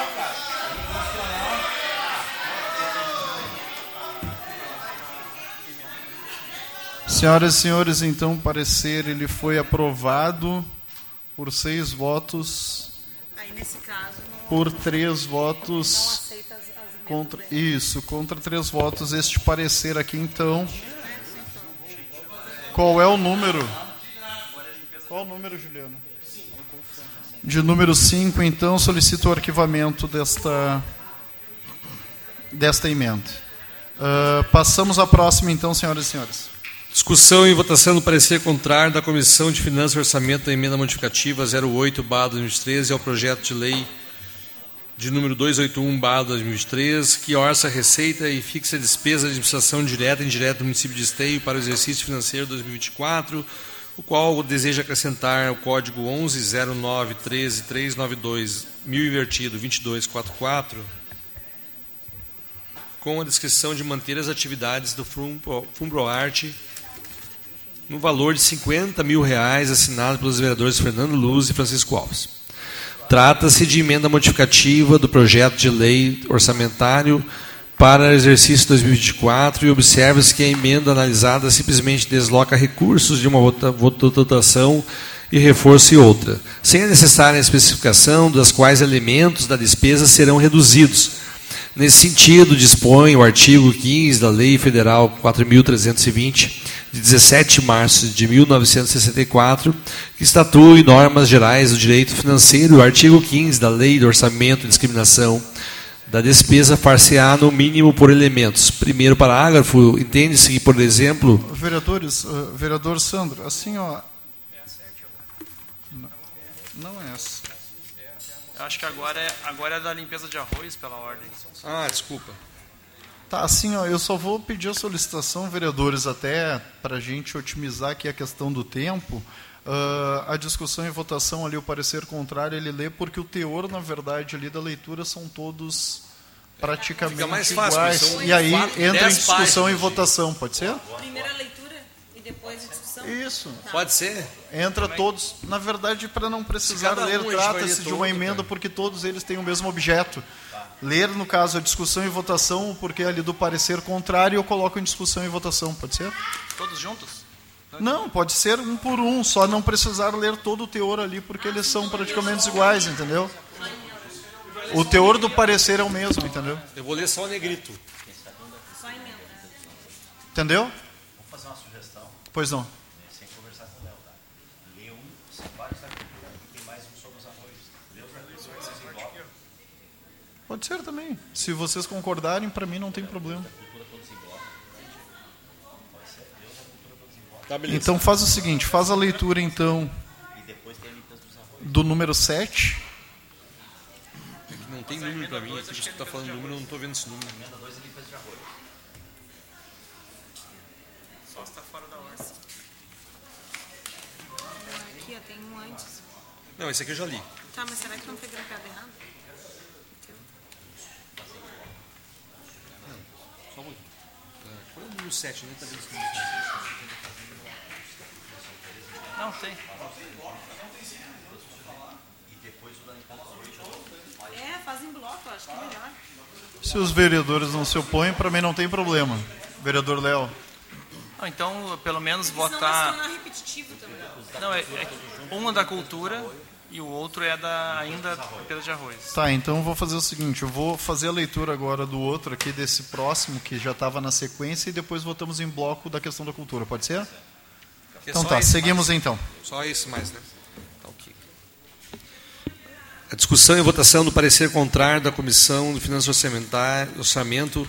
Senhoras e senhores, então parecer ele foi aprovado por seis votos. Aí nesse caso por três votos contra isso, contra três votos este parecer aqui então qual é o número? Qual o número, Juliano? De número 5, então, solicito o arquivamento desta, desta emenda. Uh, passamos à próxima, então, senhoras e senhores. Discussão e votação do parecer contrário da Comissão de Finanças e Orçamento da emenda modificativa 08-2013 ao projeto de lei de número 281/2003, que orça a receita e fixa a despesa de administração direta e indireta do município de Esteio para o exercício financeiro 2024, o qual deseja acrescentar o código 110913 mil invertido 2244 com a descrição de manter as atividades do Fumbroarte no valor de 50 mil reais assinado pelos vereadores Fernando Luz e Francisco Alves. Trata-se de emenda modificativa do projeto de lei orçamentário para exercício 2024 e observa-se que a emenda analisada simplesmente desloca recursos de uma votação e reforça outra, sem a necessária especificação das quais elementos da despesa serão reduzidos. Nesse sentido, dispõe o artigo 15 da Lei Federal 4.320, de 17 de março de 1964, que estatui normas gerais do direito financeiro, o artigo 15 da Lei do Orçamento e Discriminação da despesa far-se-á no mínimo por elementos. Primeiro parágrafo, entende-se que, por exemplo... Vereadores, uh, vereador Sandro, assim, ó... Não, não é essa. Acho que agora é, agora é da limpeza de arroz, pela ordem. Ah, desculpa. Tá, assim, ó, eu só vou pedir a solicitação, vereadores, até para a gente otimizar aqui a questão do tempo. Uh, a discussão e votação ali, o parecer contrário, ele lê porque o teor, na verdade, ali da leitura são todos praticamente fácil, iguais. E aí entra em discussão páginas, e votação, pode ser? Primeira leitura e depois a discussão? Isso. Tá. Pode ser. Entra todos, na verdade, para não precisar ler, um trata-se de uma emenda cara. porque todos eles têm o mesmo objeto. Ler, no caso, a discussão e votação, porque ali do parecer contrário eu coloco em discussão e votação, pode ser? Todos juntos? Não, pode ser um por um, só não precisar ler todo o teor ali, porque eles são praticamente iguais, entendeu? O teor do parecer é o mesmo, entendeu? Eu vou ler só o negrito. Entendeu? Vamos fazer uma sugestão, Pois não. sem conversar com o Léo, tá? Lê um, separe essa cultura, e tem mais um sobre os arroz. Lê os arroz, vai ser igual. Pode ser também. Se vocês concordarem, para mim não tem problema. Tá, beleza. Então faz o seguinte, faz a leitura então do número 7. É que não tem número pra mim, aqui você tá falando número, eu não tô vendo esse número. Só está fora da ordem. Aqui, ó, tem um antes. Não, esse aqui eu já li. Tá, mas será que não foi grampeado errado? Só um pouquinho. Ah, Qual é o número 7? Não tá vendo 7. Não, tem. É, faz em bloco, acho que é melhor. Se os vereadores não se opõem, para mim não tem problema. Vereador Léo. Não, então, pelo menos se votar. tornar repetitivo também. Não, é, é uma da cultura e o outro é da ainda Pedro de Arroz. Tá, então eu vou fazer o seguinte, eu vou fazer a leitura agora do outro aqui, desse próximo, que já estava na sequência, e depois votamos em bloco da questão da cultura, pode ser? Que é Então tá, seguimos mais. então. Só isso mais, né? Tá ok. A discussão e votação do parecer contrário da Comissão de Finanças Orçamentárias, Orçamento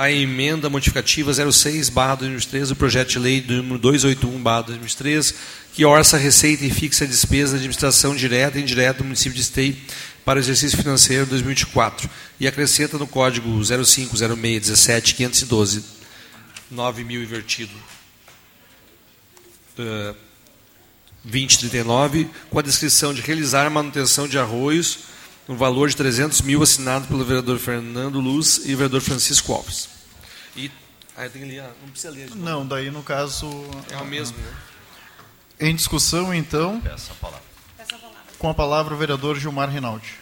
à emenda modificativa 06/2023 do projeto de lei número 281/2023, que orça a receita e fixa a despesa de administração direta e indireta do município de Esteio para o exercício financeiro 2024 e acrescenta no código 050617 9 mil invertido. Uh, 2039, com a descrição de realizar a manutenção de arroios no valor de 300 mil assinado pelo vereador Fernando Luz e vereador Francisco Alves. E aí tem ali, ah, não precisa ler. Não, daí no caso... É o mesmo, né? Em discussão, então, Peça a palavra. com a palavra o vereador Gilmar Rinaldi.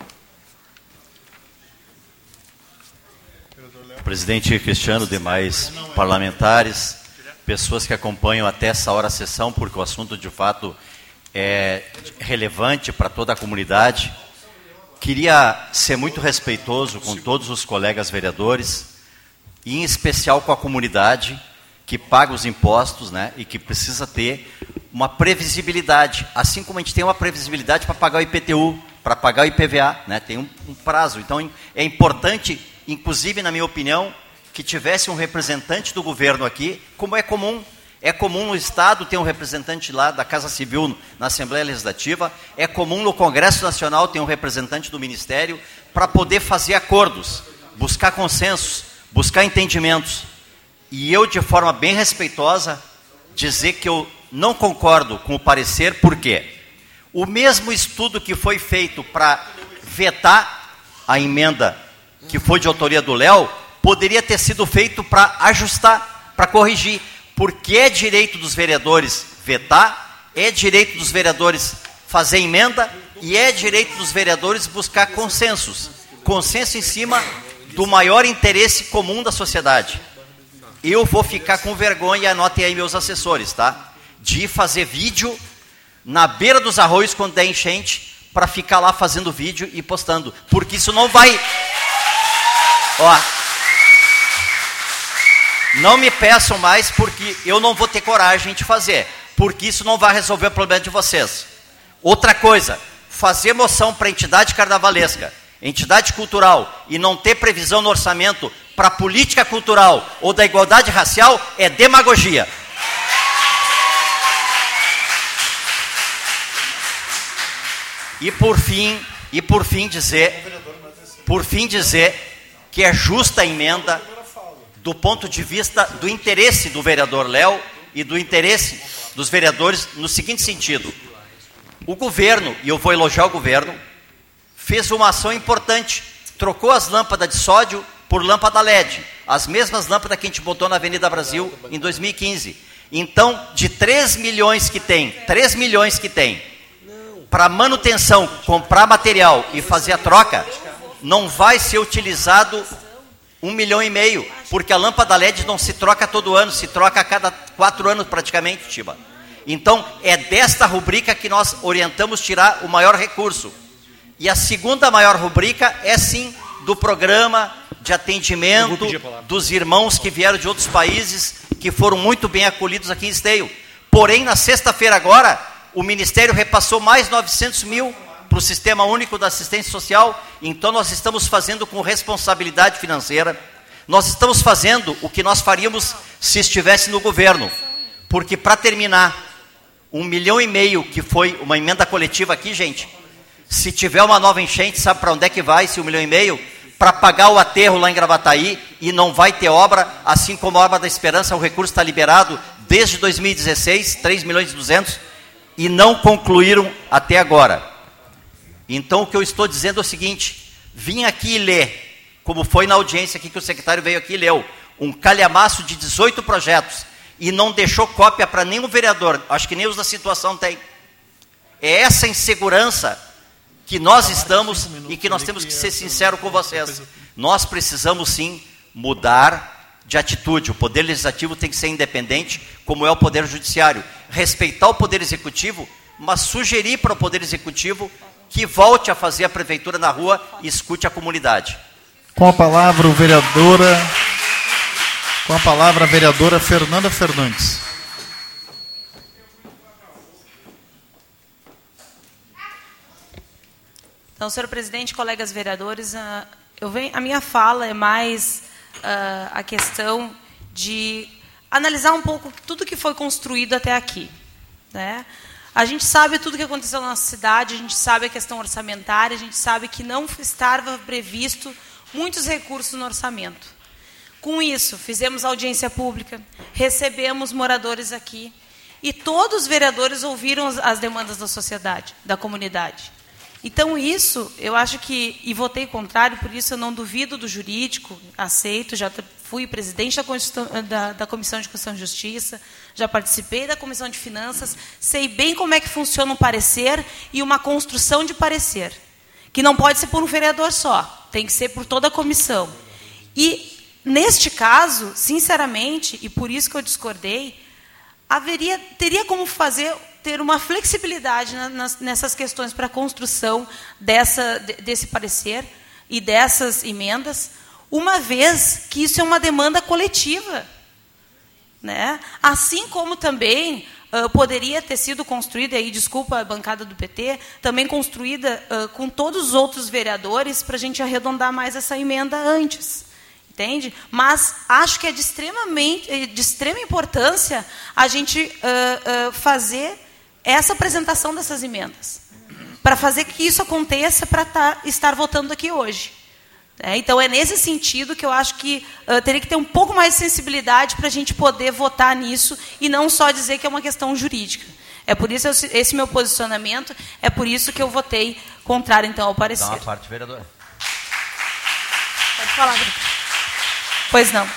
Presidente Cristiano, demais parlamentares, pessoas que acompanham até essa hora a sessão, porque o assunto de fato é relevante para toda a comunidade. Queria ser muito respeitoso com todos os colegas vereadores, e em especial com a comunidade que paga os impostos né, e que precisa ter uma previsibilidade, assim como a gente tem uma previsibilidade para pagar o IPTU, para pagar o IPVA, né, tem um, um prazo. Então é importante, inclusive na minha opinião, que tivesse um representante do governo aqui, como é comum. É comum no Estado ter um representante lá da Casa Civil na Assembleia Legislativa, é comum no Congresso Nacional ter um representante do Ministério para poder fazer acordos, buscar consensos, buscar entendimentos. E eu, de forma bem respeitosa, dizer que eu não concordo com o parecer, por quê? O mesmo estudo que foi feito para vetar a emenda que foi de autoria do Léo, poderia ter sido feito para ajustar, para corrigir, porque é direito dos vereadores vetar, é direito dos vereadores fazer emenda e é direito dos vereadores buscar consensos. Consenso em cima do maior interesse comum da sociedade. Eu vou ficar com vergonha, anotem aí meus assessores, tá? De fazer vídeo na beira dos arroios quando der enchente, para ficar lá fazendo vídeo e postando. Porque isso não vai. Ó. Não me peçam mais, porque eu não vou ter coragem de fazer. Porque isso não vai resolver o problema de vocês. Outra coisa, fazer moção para entidade carnavalesca, entidade cultural, e não ter previsão no orçamento para política cultural ou da igualdade racial é demagogia. E por fim, e por fim dizer, por fim dizer que é justa a emenda do ponto de vista do interesse do vereador Léo e do interesse dos vereadores no seguinte sentido: o governo, e eu vou elogiar o governo, fez uma ação importante, trocou as lâmpadas de sódio por lâmpada LED, as mesmas lâmpadas que a gente botou na Avenida Brasil em 2015. Então, de 3 milhões que tem, 3 milhões que tem, para manutenção, comprar material e fazer a troca, não vai ser utilizado um milhão e meio, porque a lâmpada LED não se troca todo ano, se troca a cada quatro anos praticamente, Tiba. Então, é desta rubrica que nós orientamos tirar o maior recurso. E a segunda maior rubrica é sim do programa de atendimento dos irmãos que vieram de outros países, que foram muito bem acolhidos aqui em Esteio. Porém, na sexta-feira agora, o Ministério repassou mais 900 mil para o Sistema Único da Assistência Social, então nós estamos fazendo com responsabilidade financeira, nós estamos fazendo o que nós faríamos se estivesse no governo, porque para terminar, um milhão e meio que foi uma emenda coletiva aqui, gente, se tiver uma nova enchente, sabe para onde é que vai esse um milhão e meio? Para pagar o aterro lá em Gravataí e não vai ter obra, assim como a obra da Esperança, o recurso está liberado desde 2016, 3 milhões e 200, e não concluíram até agora. Então o que eu estou dizendo é o seguinte: vim aqui ler, como foi na audiência aqui que o secretário veio aqui e leu, um calhamaço de 18 projetos e não deixou cópia para nenhum vereador, acho que nem os da situação tem. É essa insegurança que nós estamos e que nós temos que ser sinceros com vocês. Nós precisamos sim mudar de atitude. O poder legislativo tem que ser independente, como é o poder judiciário. Respeitar o poder executivo, mas sugerir para o poder executivo que volte a fazer a prefeitura na rua e escute a comunidade. Com a palavra, o vereadora. Com a palavra, a vereadora Fernanda Fernandes. Então, senhor presidente, colegas vereadores, ah, eu venho, a minha fala é mais uh, a questão de analisar um pouco tudo que foi construído até aqui. Né? A gente sabe tudo o que aconteceu na nossa cidade, a gente sabe a questão orçamentária, a gente sabe que não estava previsto muitos recursos no orçamento. Com isso, fizemos audiência pública, recebemos moradores aqui e todos os vereadores ouviram as demandas da sociedade, da comunidade. Então, isso, eu acho que, e votei contrário, por isso eu não duvido do jurídico, aceito, já fui presidente da, da, da Comissão de Constituição e Justiça, já participei da Comissão de Finanças, sei bem como é que funciona um parecer e uma construção de parecer, que não pode ser por um vereador só, tem que ser por toda a comissão. E, neste caso, sinceramente, e por isso que eu discordei, haveria, teria como fazer ter uma flexibilidade nas, nessas questões para a construção dessa, desse parecer e dessas emendas, uma vez que isso é uma demanda coletiva. Né? Assim como também uh, poderia ter sido construída, aí desculpa a bancada do PT, também construída uh, com todos os outros vereadores para a gente arredondar mais essa emenda antes entende? Mas acho que é de, extremamente, de extrema importância a gente uh, fazer essa apresentação dessas emendas, para fazer que isso aconteça, para tá, estar votando aqui hoje. É, então, é nesse sentido que eu acho que uh, teria que ter um pouco mais de sensibilidade para a gente poder votar nisso e não só dizer que é uma questão jurídica. É por isso esse meu posicionamento, é por isso que eu votei contrário, então, ao parecer. Dá uma parte, vereador. Pode falar. Pois não.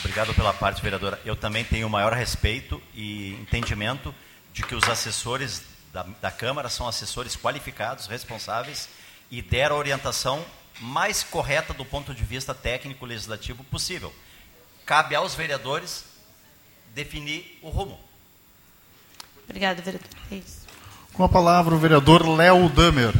Obrigado pela parte, vereadora. Eu também tenho maior respeito e entendimento de que os assessores da, da Câmara são assessores qualificados, responsáveis e deram orientação mais correta do ponto de vista técnico legislativo possível. Cabe aos vereadores definir o rumo. Obrigada, vereador. É Com a palavra o vereador Léo Damer.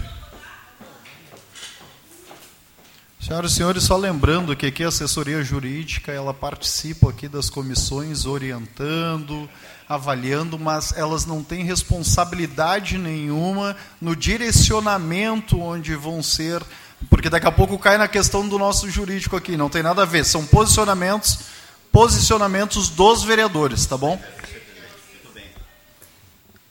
Senhoras e senhores, só lembrando que aqui a assessoria jurídica, ela participa aqui das comissões orientando, avaliando, mas elas não têm responsabilidade nenhuma no direcionamento onde vão ser, porque daqui a pouco cai na questão do nosso jurídico aqui, não tem nada a ver, são posicionamentos, posicionamentos dos vereadores, tá bom?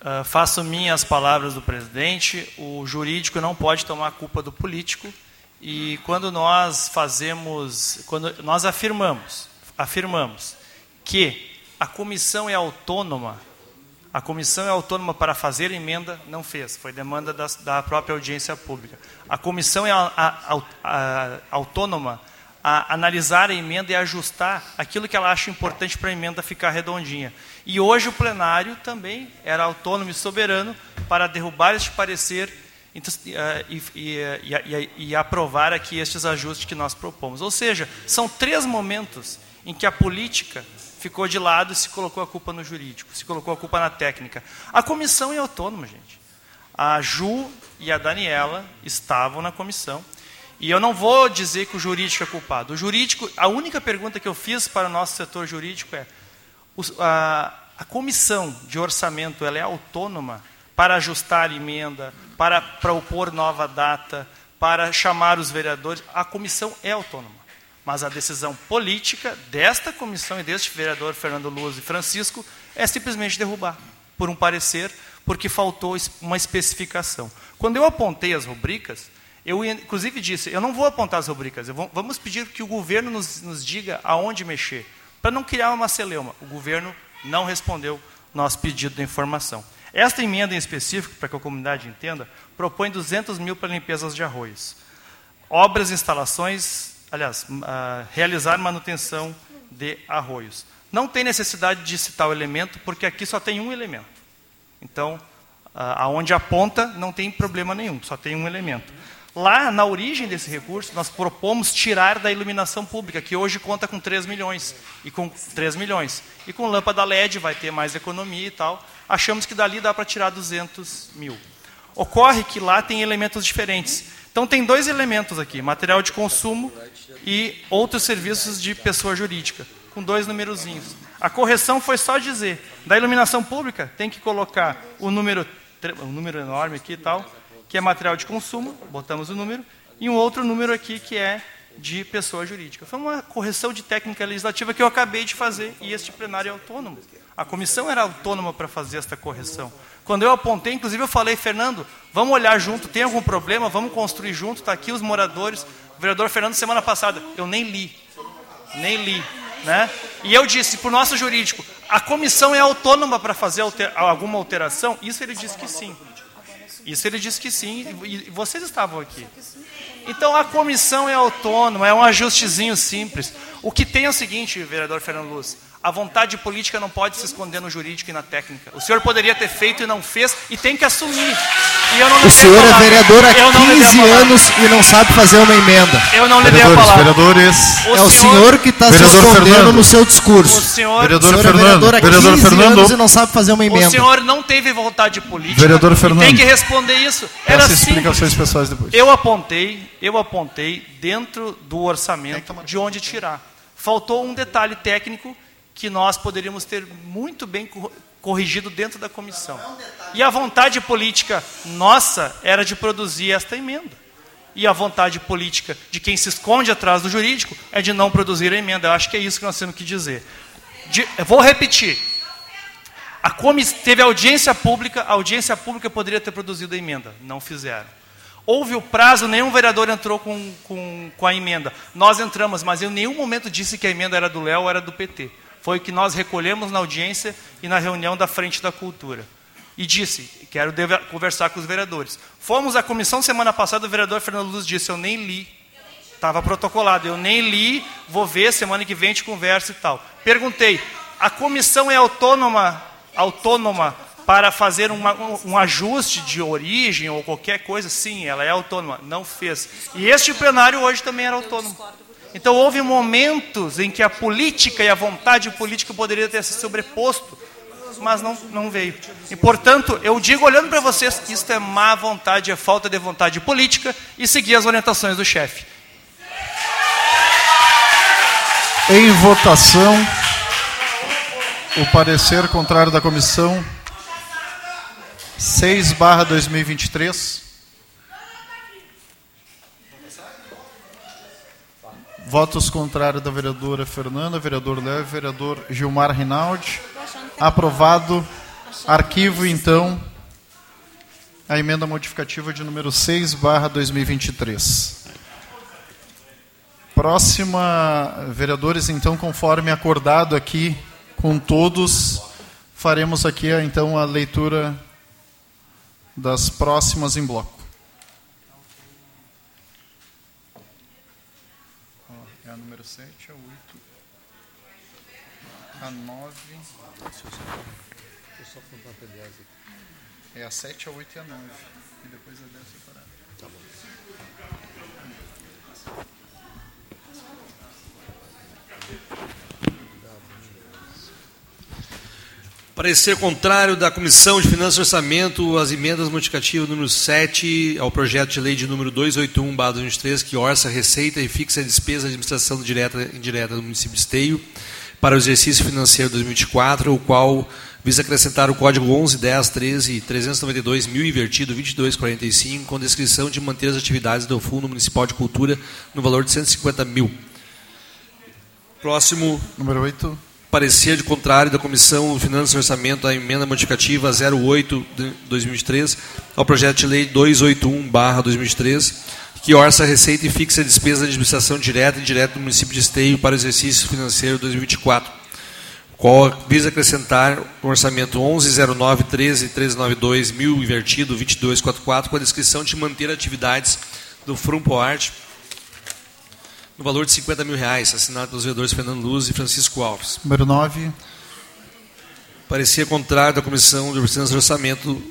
Uh, faço minhas palavras do presidente, o jurídico não pode tomar a culpa do político, e quando nós fazemos, quando nós afirmamos, afirmamos que a comissão é autônoma, a comissão é autônoma para fazer emenda, não fez, foi demanda da, da própria audiência pública. A comissão é a, a, a, autônoma a analisar a emenda e ajustar aquilo que ela acha importante para a emenda ficar redondinha. E hoje o plenário também era autônomo e soberano para derrubar este parecer então, eh, e, e, e, e, aprovar aqui estes ajustes que nós propomos. Ou seja, são três momentos em que a política ficou de lado e se colocou a culpa no jurídico, se colocou a culpa na técnica. A comissão é autônoma, gente. A Ju e a Daniela estavam na comissão. E eu não vou dizer que o jurídico é culpado. O jurídico, a única pergunta que eu fiz para o nosso setor jurídico é: a, a comissão de orçamento ela é autônoma para ajustar a emenda, para propor nova data, para chamar os vereadores? A comissão é autônoma. Mas a decisão política desta comissão e deste vereador Fernando Luz e Francisco é simplesmente derrubar, por um parecer, porque faltou uma especificação. Quando eu apontei as rubricas, eu inclusive disse, eu não vou apontar as rubricas, vou, vamos pedir que o governo nos, nos diga aonde mexer, para não criar uma celeuma. O governo não respondeu nosso pedido de informação. Esta emenda em específico, para que a comunidade entenda, propõe 200 mil para limpezas de arroios. Obras e instalações, aliás, uh, realizar manutenção de arroios. Não tem necessidade de citar o elemento, porque aqui só tem um elemento. Então, uh, aonde aponta, não tem problema nenhum, só tem um elemento. Lá, na origem desse recurso, nós propomos tirar da iluminação pública, que hoje conta com 3 milhões. E com 3 milhões. E com lâmpada LED vai ter mais economia e tal. Achamos que dali dá para tirar 200 mil. Ocorre que lá tem elementos diferentes. Então tem dois elementos aqui, material de consumo e outros serviços de pessoa jurídica, com dois numerozinhos. A correção foi só dizer, da iluminação pública tem que colocar o número, um número enorme aqui e tal, que é material de consumo, botamos o número, e um outro número aqui que é de pessoa jurídica. Foi uma correção de técnica legislativa que eu acabei de fazer e este plenário é autônomo. A comissão era autônoma para fazer esta correção. Quando eu apontei, inclusive eu falei, Fernando, vamos olhar junto, tem algum problema, vamos construir junto, está aqui os moradores. O vereador Fernando, semana passada, eu nem li, nem li. Né? E eu disse para o nosso jurídico, a comissão é autônoma para fazer alter, alguma alteração? Isso ele disse que sim. Isso ele disse que sim, e vocês estavam aqui. Então a comissão é autônoma, é um ajustezinho simples. O que tem é o seguinte, vereador Fernando Luz, a vontade política não pode se esconder no jurídico e na técnica. O senhor poderia ter feito e não fez e tem que assumir. o senhor é vereador há 15 anos e não sabe fazer uma emenda. Eu não lhe dei a palavra. Vereadores, o é o senhor que está se escondendo Fernando. no seu discurso. O senhor, vereador o senhor Fernando, é vereador há 15 vereador Fernando. anos e não sabe fazer uma emenda. O senhor não teve vontade política. Vereador Fernando. Tem que responder isso. Era Peço explicações pessoais depois. Eu apontei, eu apontei dentro do orçamento de onde tirar. Faltou um detalhe técnico que nós poderíamos ter muito bem corrigido dentro da comissão. E a vontade política nossa era de produzir esta emenda. E a vontade política de quem se esconde atrás do jurídico é de não produzir a emenda. Eu acho que é isso que nós temos que dizer. De, vou repetir. A comiss, teve audiência pública, a audiência pública poderia ter produzido a emenda. Não fizeram. Houve o prazo, nenhum vereador entrou com, com, com a emenda. Nós entramos, mas eu em nenhum momento disse que a emenda era do Léo ou era do PT foi o que nós recolhemos na audiência e na reunião da Frente da Cultura. E disse, quero conversar com os vereadores. Fomos à comissão semana passada, o vereador Fernando Luz disse, eu nem li. Estava protocolado, eu nem li, vou ver, semana que vem a gente conversa e tal. Perguntei, a comissão é autônoma, autônoma para fazer uma, um, um ajuste de origem ou qualquer coisa? Sim, ela é autônoma. Não fez. E este plenário hoje também era autônomo. Então houve momentos em que a política e a vontade política poderia ter se sobreposto, mas não, não veio. E portanto, eu digo olhando para vocês, isto é má vontade, é falta de vontade política e seguir as orientações do chefe. Em votação, o parecer contrário da comissão 6 barra 2023. Votos contrários da vereadora Fernanda, vereador Léo, vereador Gilmar Rinaldi. Aprovado. Arquivo, então, a emenda modificativa de número 6, barra 2023. Próxima, vereadores, então, conforme acordado aqui com todos, faremos aqui, então, a leitura das próximas em bloco. É a número 7, a 8, a 9. Deixa eu só contar até 10 aqui. É a 7, a 8 e a 9. E depois a 10 separada. Tá bom. Parecer contrário da Comissão de Finanças e Orçamento às emendas modificativas número 7 ao projeto de lei de número 281/2023, que orça a receita e fixa a despesa de administração direta e indireta do município de Esteio para o exercício financeiro 2024, o qual visa acrescentar o código 11, 10, 13 e 392 mil invertido 2245, com descrição de manter as atividades do Fundo Municipal de Cultura no valor de 150 mil. Próximo. Número 8 parecer de contrário da Comissão de Finanças e Orçamento à emenda modificativa 08 de 2023 ao projeto de lei 281/2023, que orça a receita e fixa a despesa de administração direta e indireta do município de Esteio para o exercício financeiro 2024, qual visa acrescentar o orçamento 110913 mil invertido 2244 com a descrição de manter atividades do Frumpoarte no valor de 50 mil reais, assinado pelos vereadores Fernando Luz e Francisco Alves. Número 9. Parecia contrário da Comissão de Finanças e Orçamento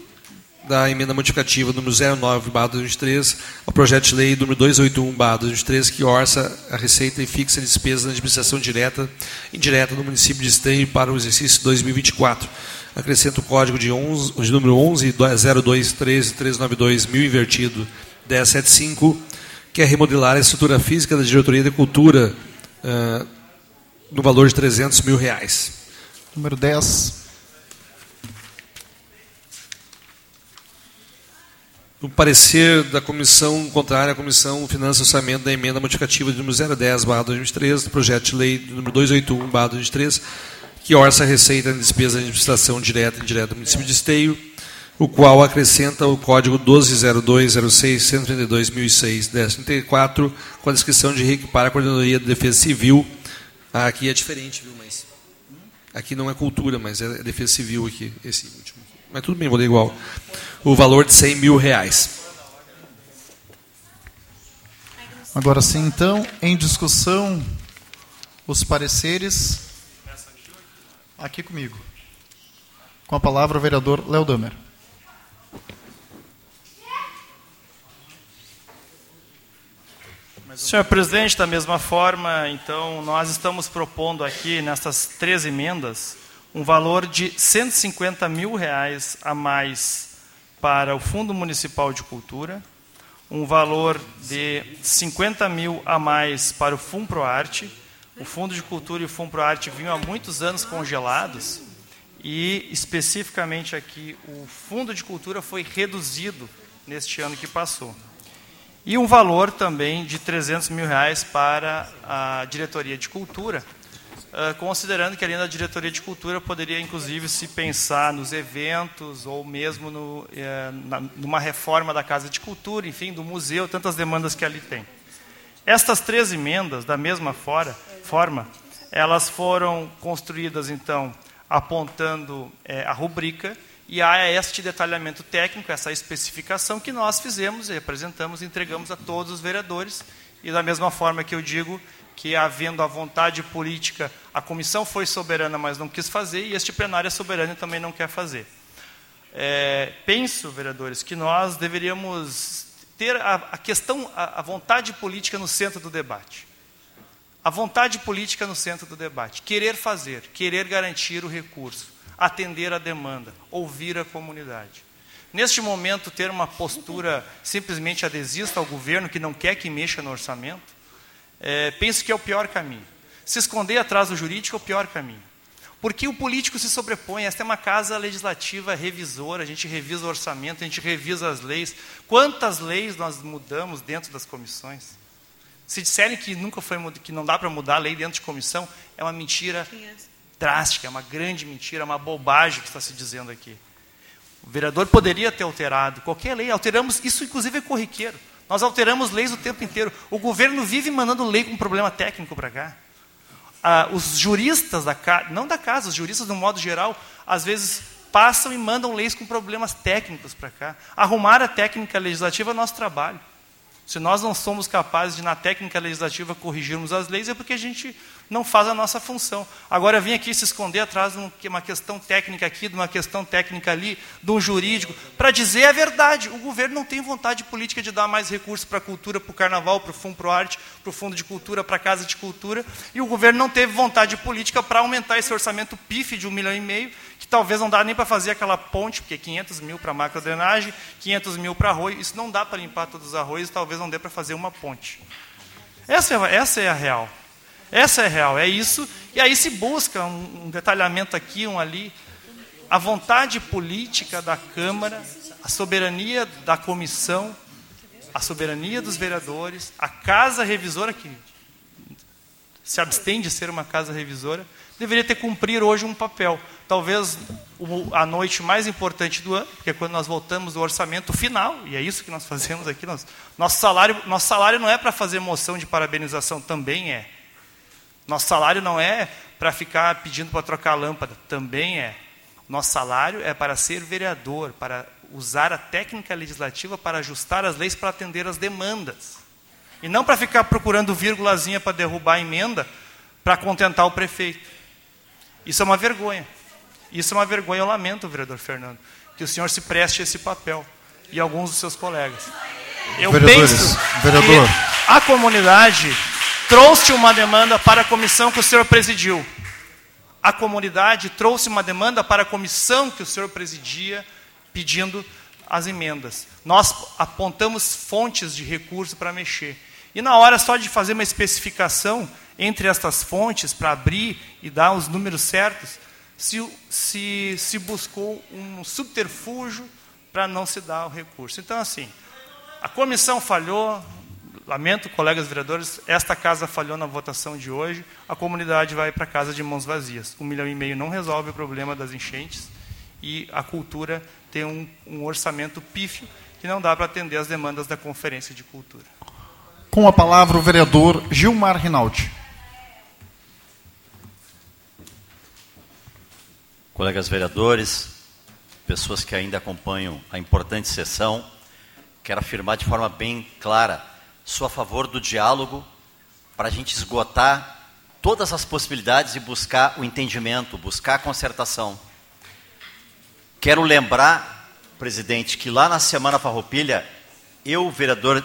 da emenda modificativa número 09 2023 ao projeto de lei número 281 2023 que orça a receita e fixa a despesa da administração direta e indireta do município de Esteio para o exercício 2024. Acrescenta o código de, 11, de número 11 0213 392 mil invertido 1075 que é remodelar a estrutura física da Diretoria de Cultura uh, no valor de 300 mil reais. Número 10. No parecer da comissão contrária à Comissão Finanças e Orçamento da emenda modificativa de número 010, barra 2023, do projeto de lei número 281, barra 2023, que orça a receita e despesa de administração direta e indireta do município de Esteio, o qual acrescenta o código 120206-132.006-1034, com a descrição de RIC para a Coordenadoria de Defesa Civil. Ah, aqui é diferente, viu, mas... Aqui não é cultura, mas é defesa civil aqui, esse último. Mas tudo bem, vou ler igual. O valor de 100 mil reais. Agora sim, então, em discussão, os pareceres. Aqui comigo. Com a palavra o vereador Léo Damer. Senhor presidente, da mesma forma, então, nós estamos propondo aqui, nessas três emendas, um valor de 150 mil reais a mais para o Fundo Municipal de Cultura, um valor de 50 mil a mais para o FUNPROARTE. O Fundo de Cultura e o FUNPROARTE vinham há muitos anos congelados e, especificamente aqui, o Fundo de Cultura foi reduzido neste ano que passou. E um valor também de 300 mil reais para a diretoria de cultura, ah, considerando que além da diretoria de cultura poderia inclusive se pensar nos eventos ou mesmo no, eh, numa reforma da casa de cultura, enfim, do museu, tantas demandas que ali tem. Estas três emendas, da mesma fora, forma, elas foram construídas então apontando eh, a rubrica e há este detalhamento técnico, essa especificação que nós fizemos e apresentamos, entregamos a todos os vereadores. E da mesma forma que eu digo que, havendo a vontade política, a comissão foi soberana, mas não quis fazer, e este plenário é soberano e também não quer fazer. É, penso, vereadores, que nós deveríamos ter a, a questão, a, a vontade política no centro do debate. A vontade política no centro do debate. Querer fazer, querer garantir o recurso atender a demanda, ouvir a comunidade. Neste momento, ter uma postura simplesmente adesista ao governo que não quer que mexa no orçamento, é, penso que é o pior caminho. Se esconder atrás do jurídico é o pior caminho. Porque o político se sobrepõe. Esta é uma casa legislativa revisora, a gente revisa o orçamento, a gente revisa as leis. Quantas leis nós mudamos dentro das comissões? Se disserem que nunca foi que não dá para mudar a lei dentro de comissão, é uma mentira drástica, é uma grande mentira, é uma bobagem que está se dizendo aqui. O vereador poderia ter alterado qualquer lei, alteramos, isso inclusive é corriqueiro. Nós alteramos leis o tempo inteiro. O governo vive mandando lei com problema técnico para cá. Ah, os juristas da casa, não da casa, os juristas no modo geral, às vezes passam e mandam leis com problemas técnicos para cá. Arrumar a técnica legislativa é nosso trabalho. Se nós não somos capazes de, na técnica legislativa, corrigirmos as leis, é porque a gente não faz a nossa função. Agora vim aqui se esconder atrás de uma questão técnica aqui, de uma questão técnica ali, de um jurídico, para dizer a verdade. O governo não tem vontade política de dar mais recursos para a cultura, para o carnaval, para o fundo para o arte, para o fundo de cultura, para a casa de cultura, e o governo não teve vontade política para aumentar esse orçamento PIF de um milhão e meio, que talvez não dá nem para fazer aquela ponte, porque 500 mil para macrodrenagem, 500 mil para arroio, isso não dá para limpar todos os arroios, talvez não dê para fazer uma ponte. Essa é, essa é a real. Essa é real, é isso. E aí se busca um, um detalhamento aqui, um ali. A vontade política da Câmara, a soberania da comissão, a soberania dos vereadores, a casa revisora, que se abstém de ser uma casa revisora, deveria ter cumprir hoje um papel. Talvez a noite mais importante do ano, porque é quando nós voltamos do orçamento final, e é isso que nós fazemos aqui. Nós, nosso, salário, nosso salário não é para fazer moção de parabenização, também é. Nosso salário não é para ficar pedindo para trocar a lâmpada, também é. Nosso salário é para ser vereador, para usar a técnica legislativa para ajustar as leis para atender as demandas. E não para ficar procurando vírgulazinha para derrubar a emenda para contentar o prefeito. Isso é uma vergonha. Isso é uma vergonha, eu lamento, vereador Fernando, que o senhor se preste a esse papel e alguns dos seus colegas. Eu penso vereador. que a comunidade trouxe uma demanda para a comissão que o senhor presidiu. A comunidade trouxe uma demanda para a comissão que o senhor presidia, pedindo as emendas. Nós apontamos fontes de recurso para mexer. E na hora só de fazer uma especificação entre estas fontes, para abrir e dar os números certos, se, se, se buscou um subterfúgio para não se dar o recurso. Então, assim, a comissão falhou, Lamento, colegas vereadores, esta casa falhou na votação de hoje, a comunidade vai para casa de mãos vazias. Um milhão e meio não resolve o problema das enchentes e a cultura tem um, um orçamento pífio que não dá para atender as demandas da Conferência de Cultura. Com a palavra o vereador Gilmar Rinaldi. Colegas vereadores, pessoas que ainda acompanham a importante sessão, quero afirmar de forma bem clara sou a favor do diálogo para a gente esgotar todas as possibilidades e buscar o entendimento, buscar a concertação. Quero lembrar, presidente, que lá na Semana Farroupilha, eu, vereador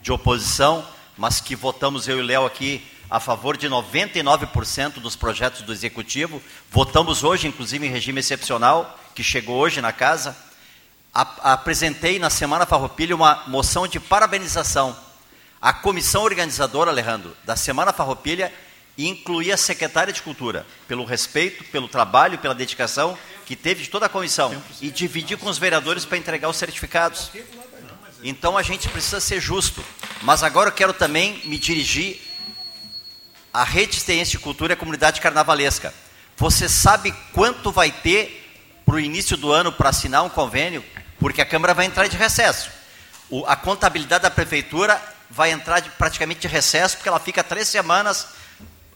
de oposição, mas que votamos eu e Léo aqui a favor de 99% dos projetos do Executivo, votamos hoje, inclusive em regime excepcional, que chegou hoje na casa, a, apresentei na Semana Farroupilha uma moção de parabenização a comissão organizadora, Alejandro, da Semana Farroupilha incluía a secretária de Cultura, pelo respeito, pelo trabalho, pela dedicação que teve de toda a comissão, e dividir com os vereadores para entregar os certificados. Então a gente precisa ser justo. Mas agora eu quero também me dirigir à Rede de Ciência de Cultura e à comunidade carnavalesca. Você sabe quanto vai ter para o início do ano para assinar um convênio? Porque a Câmara vai entrar de recesso. O, a contabilidade da Prefeitura vai entrar de, praticamente de recesso, porque ela fica três semanas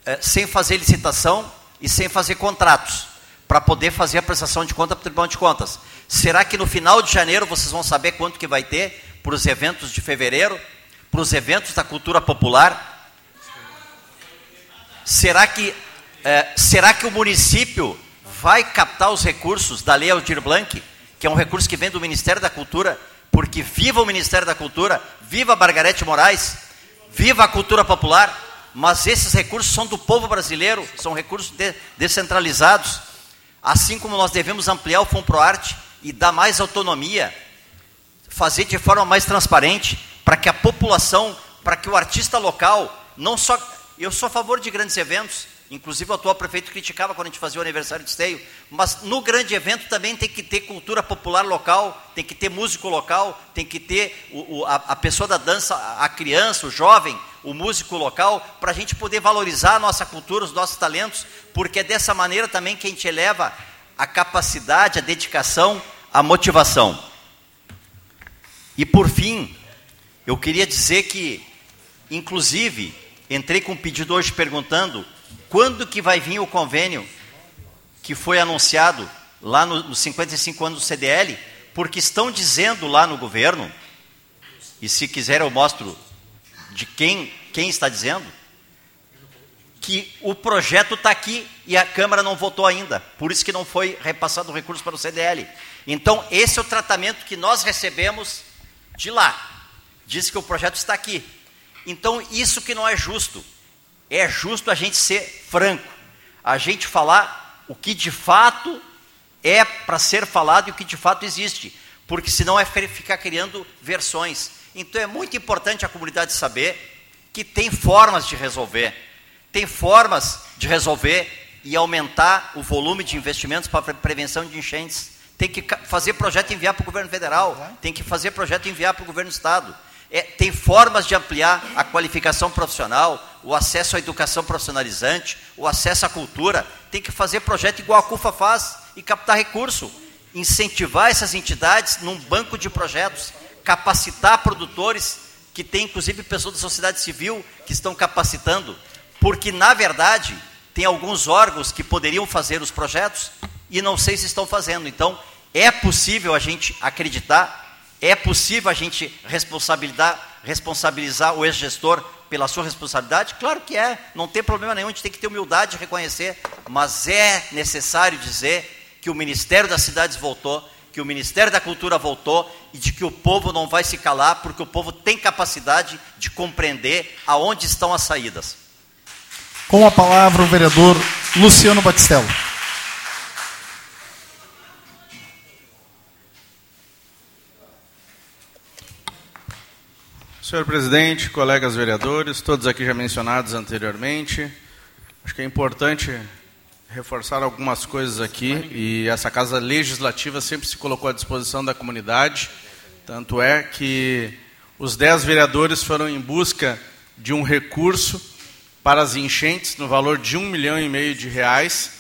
é, sem fazer licitação e sem fazer contratos, para poder fazer a prestação de conta para o Tribunal de Contas. Será que no final de janeiro vocês vão saber quanto que vai ter para os eventos de fevereiro, para os eventos da cultura popular? Será que, é, será que o município vai captar os recursos da Lei Aldir Blanc, que é um recurso que vem do Ministério da Cultura, porque viva o Ministério da Cultura, viva Margarete Moraes, viva a cultura popular, mas esses recursos são do povo brasileiro, são recursos de, descentralizados. Assim como nós devemos ampliar o Fundo Arte e dar mais autonomia, fazer de forma mais transparente, para que a população, para que o artista local, não só. Eu sou a favor de grandes eventos, Inclusive o atual prefeito criticava quando a gente fazia o aniversário de esteio, mas no grande evento também tem que ter cultura popular local, tem que ter músico local, tem que ter o, o, a, a, pessoa da dança, a criança, o jovem, o músico local, para a gente poder valorizar a nossa cultura, os nossos talentos, porque é dessa maneira também que a gente eleva a capacidade, a dedicação, a motivação. E por fim, eu queria dizer que, inclusive, entrei com um pedido hoje perguntando quando que vai vir o convênio que foi anunciado lá nos no 55 anos do CDL? Porque estão dizendo lá no governo, e se quiser eu mostro de quem, quem está dizendo, que o projeto está aqui e a Câmara não votou ainda. Por isso que não foi repassado o recurso para o CDL. Então, esse é o tratamento que nós recebemos de lá. Diz que o projeto está aqui. Então, isso que não é justo. É justo a gente ser franco. A gente falar o que de fato é para ser falado e o que de fato existe. Porque senão é ficar criando versões. Então é muito importante a comunidade saber que tem formas de resolver. Tem formas de resolver e aumentar o volume de investimentos para prevenção de enchentes. Tem que fazer projeto e enviar para o governo federal. Tem que fazer projeto e enviar para o governo do estado. É, tem formas de ampliar a qualificação profissional, o acesso à educação profissionalizante, o acesso à cultura. Tem que fazer projeto igual a CUFA faz e captar recurso. Incentivar essas entidades num banco de projetos, capacitar produtores que tem inclusive pessoas da sociedade civil que estão capacitando, porque na verdade tem alguns órgãos que poderiam fazer os projetos e não sei se estão fazendo. Então, é possível a gente acreditar, é possível a gente responsabilizar, responsabilizar o ex-gestor pela sua responsabilidade? Claro que é, não tem problema nenhum, a gente tem que ter humildade de reconhecer, mas é necessário dizer que o Ministério das Cidades voltou, que o Ministério da Cultura voltou e de que o povo não vai se calar, porque o povo tem capacidade de compreender aonde estão as saídas. Com a palavra o vereador Luciano Batistello. Senhor presidente, colegas vereadores, todos aqui já mencionados anteriormente, acho que é importante reforçar algumas coisas aqui e essa casa legislativa sempre se colocou à disposição da comunidade. Tanto é que os dez vereadores foram em busca de um recurso para as enchentes no valor de um milhão e meio de reais.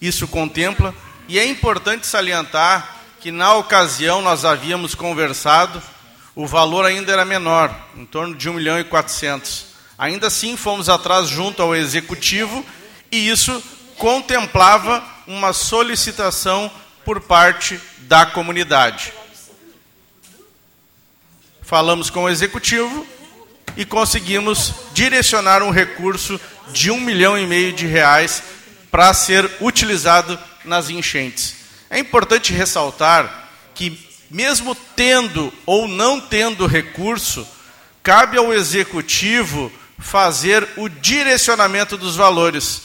Isso contempla e é importante salientar que na ocasião nós havíamos conversado, o valor ainda era menor, em torno de um milhão e quatrocentos. Ainda assim fomos atrás junto ao executivo e isso contemplava uma solicitação por parte da comunidade. Falamos com o executivo e conseguimos direcionar um recurso de um milhão e meio de reais para ser utilizado nas enchentes. É importante ressaltar que, mesmo tendo ou não tendo recurso, cabe ao executivo fazer o direcionamento dos valores.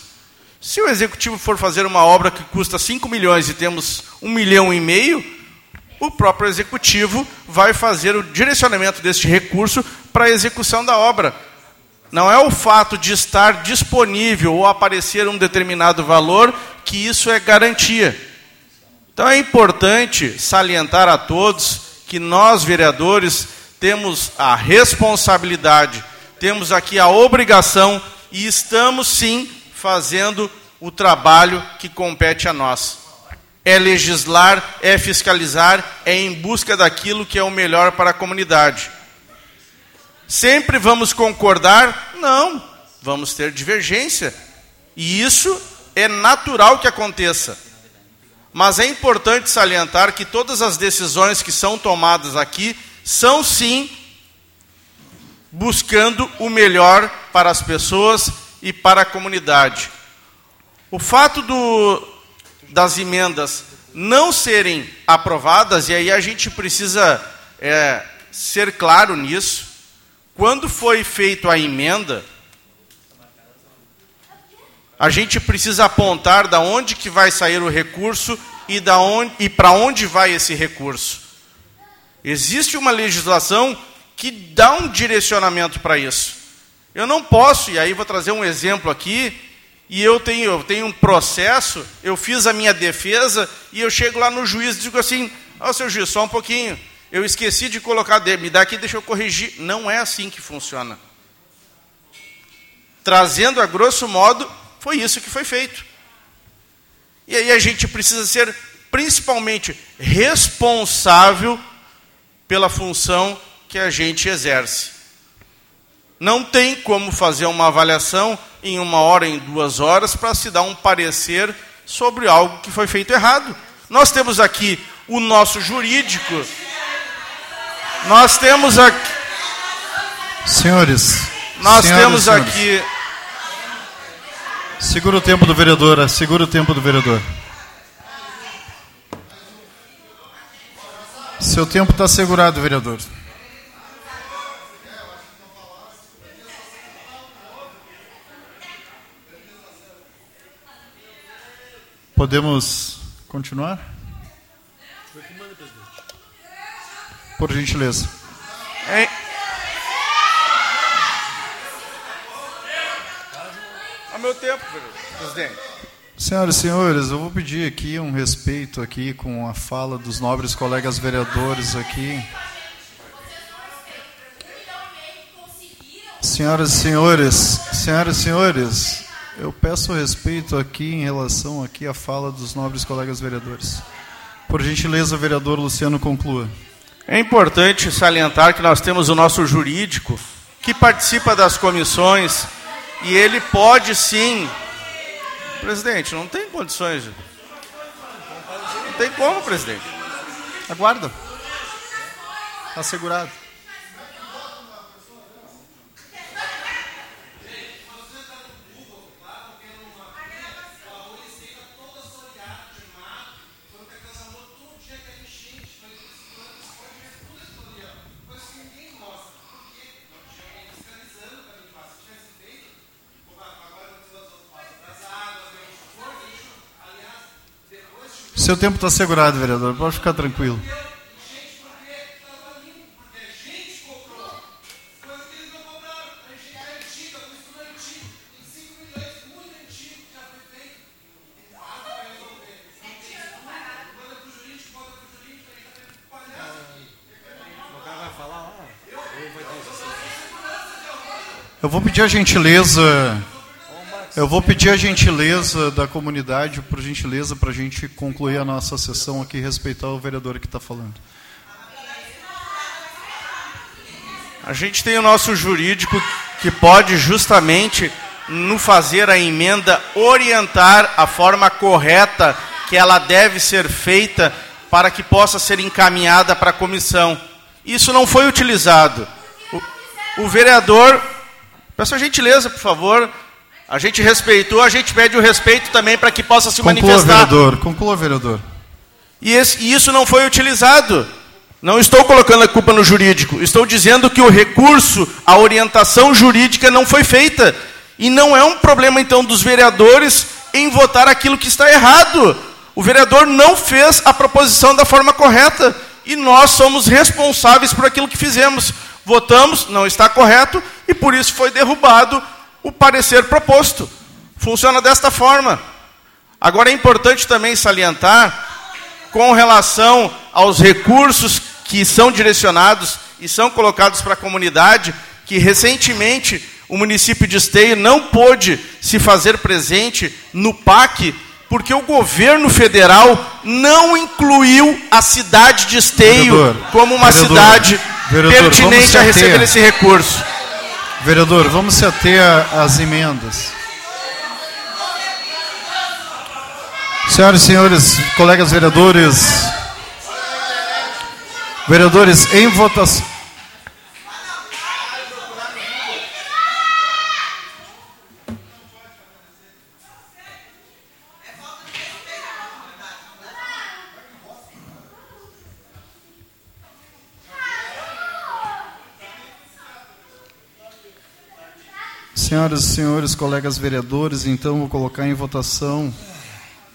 Se o executivo for fazer uma obra que custa 5 milhões e temos 1 milhão e meio, o próprio executivo vai fazer o direcionamento deste recurso para a execução da obra. Não é o fato de estar disponível ou aparecer um determinado valor que isso é garantia. Então é importante salientar a todos que nós, vereadores, temos a responsabilidade, temos aqui a obrigação e estamos sim fazendo o trabalho que compete a nós. É legislar, é fiscalizar, é em busca daquilo que é o melhor para a comunidade. Sempre vamos concordar? Não, vamos ter divergência. E isso é natural que aconteça. Mas é importante salientar que todas as decisões que são tomadas aqui são sim buscando o melhor para as pessoas e para a comunidade. O fato do, das emendas não serem aprovadas, e aí a gente precisa é, ser claro nisso, quando foi feita a emenda, a gente precisa apontar da onde que vai sair o recurso e, da onde, e para onde vai esse recurso. Existe uma legislação que dá um direcionamento para isso. Eu não posso, e aí vou trazer um exemplo aqui, e eu tenho, eu tenho um processo, eu fiz a minha defesa, e eu chego lá no juiz e digo assim, ó oh, seu juiz, só um pouquinho, eu esqueci de colocar, me dá aqui, deixa eu corrigir. Não é assim que funciona. Trazendo a grosso modo, foi isso que foi feito. E aí a gente precisa ser principalmente responsável pela função que a gente exerce. Não tem como fazer uma avaliação em uma hora, em duas horas, para se dar um parecer sobre algo que foi feito errado. Nós temos aqui o nosso jurídico. Nós temos aqui. Senhores. Nós senhoras temos senhores. aqui. Segura o tempo do vereador, segura o tempo do vereador. Seu tempo está segurado, vereador. Podemos continuar? Por gentileza. Hein? A meu tempo, presidente. Senhoras e senhores, eu vou pedir aqui um respeito aqui com a fala dos nobres colegas vereadores aqui. Senhoras e senhores, senhoras e senhores, eu peço respeito aqui em relação aqui à fala dos nobres colegas vereadores. Por gentileza, vereador Luciano, conclua. É importante salientar que nós temos o nosso jurídico que participa das comissões e ele pode sim. Presidente, não tem condições. Não tem como, presidente. Aguarda. Está segurado. Seu tempo está segurado, vereador. Pode ficar tranquilo. Eu vou pedir a gentileza eu vou pedir a gentileza da comunidade, por gentileza, para a gente concluir a nossa sessão aqui respeitar o vereador que está falando. A gente tem o nosso jurídico que pode justamente no fazer a emenda orientar a forma correta que ela deve ser feita para que possa ser encaminhada para a comissão. Isso não foi utilizado. O, o vereador, peço a gentileza, por favor, a gente respeitou, a gente pede o respeito também para que possa se conclua, manifestar. Vereador, conclua, vereador. E, esse, e isso não foi utilizado. Não estou colocando a culpa no jurídico. Estou dizendo que o recurso, a orientação jurídica não foi feita. E não é um problema, então, dos vereadores em votar aquilo que está errado. O vereador não fez a proposição da forma correta. E nós somos responsáveis por aquilo que fizemos. Votamos, não está correto, e por isso foi derrubado o parecer proposto. Funciona desta forma. Agora é importante também salientar, com relação aos recursos que são direcionados e são colocados para a comunidade, que recentemente o município de Esteio não pôde se fazer presente no PAC, porque o governo federal não incluiu a cidade de Esteio vereador, como uma vereador, cidade vereador, pertinente a receber esse recurso. Vereador, vamos se ater às emendas. Senhoras e senhores, colegas vereadores, vereadores em votação. Senhoras e senhores, colegas vereadores, então vou colocar em votação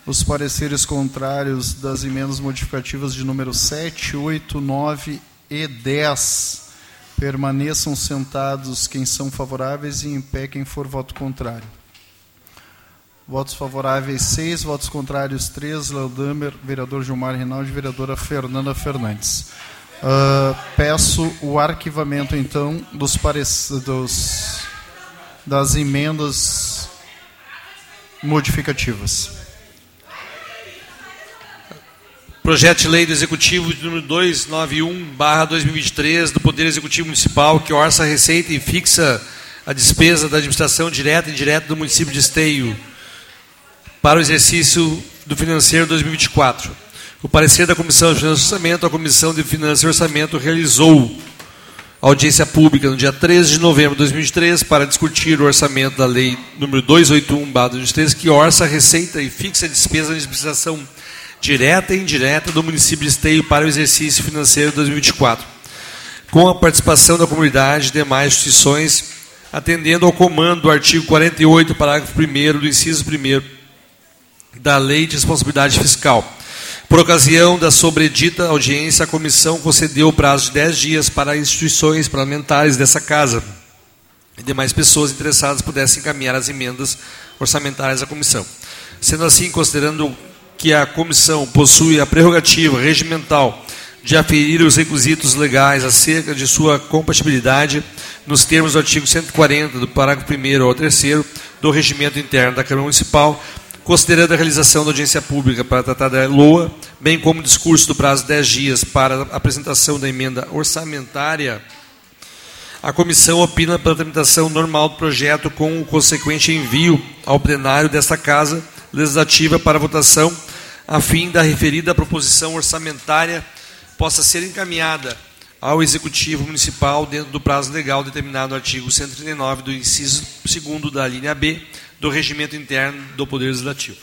os pareceres contrários das emendas modificativas de número 7, 8, 9 e 10. Permaneçam sentados quem são favoráveis e em pé quem for voto contrário. Votos favoráveis 6, votos contrários 3, Leodamer, vereador Gilmar Rinaldi, vereadora Fernanda Fernandes. Uh, peço o arquivamento, então, dos, dos das emendas modificativas. Projeto de Lei do Executivo de número 291/2023 do Poder Executivo Municipal que orça a receita e fixa a despesa da administração direta e indireta do município de Esteio para o exercício do financeiro 2024. O parecer da Comissão de Finanças e Orçamento, a Comissão de Finanças e Orçamento realizou audiência pública no dia 13 de novembro de 2023 para discutir o orçamento da lei número 281/2023 que orça, receita e fixa a despesa de administração direta e indireta do município de Esteio para o exercício financeiro de 2024, com a participação da comunidade e demais instituições, atendendo ao comando do artigo 48, parágrafo 1 do inciso 1 da Lei de Responsabilidade Fiscal. Por ocasião da sobredita audiência, a comissão concedeu o prazo de 10 dias para instituições parlamentares dessa casa e demais pessoas interessadas pudessem encaminhar as emendas orçamentárias à comissão. Sendo assim, considerando que a comissão possui a prerrogativa regimental de aferir os requisitos legais acerca de sua compatibilidade nos termos do artigo 140 do parágrafo 1 ao 3 do regimento interno da Câmara Municipal, considerando a realização da audiência pública para tratar da LOA, bem como o discurso do prazo de 10 dias para a apresentação da emenda orçamentária, a comissão opina pela tramitação normal do projeto com o consequente envio ao plenário desta Casa Legislativa para votação, a fim da referida proposição orçamentária possa ser encaminhada ao Executivo Municipal dentro do prazo legal determinado no artigo 139 do inciso 2 da linha B do regimento interno do Poder Legislativo.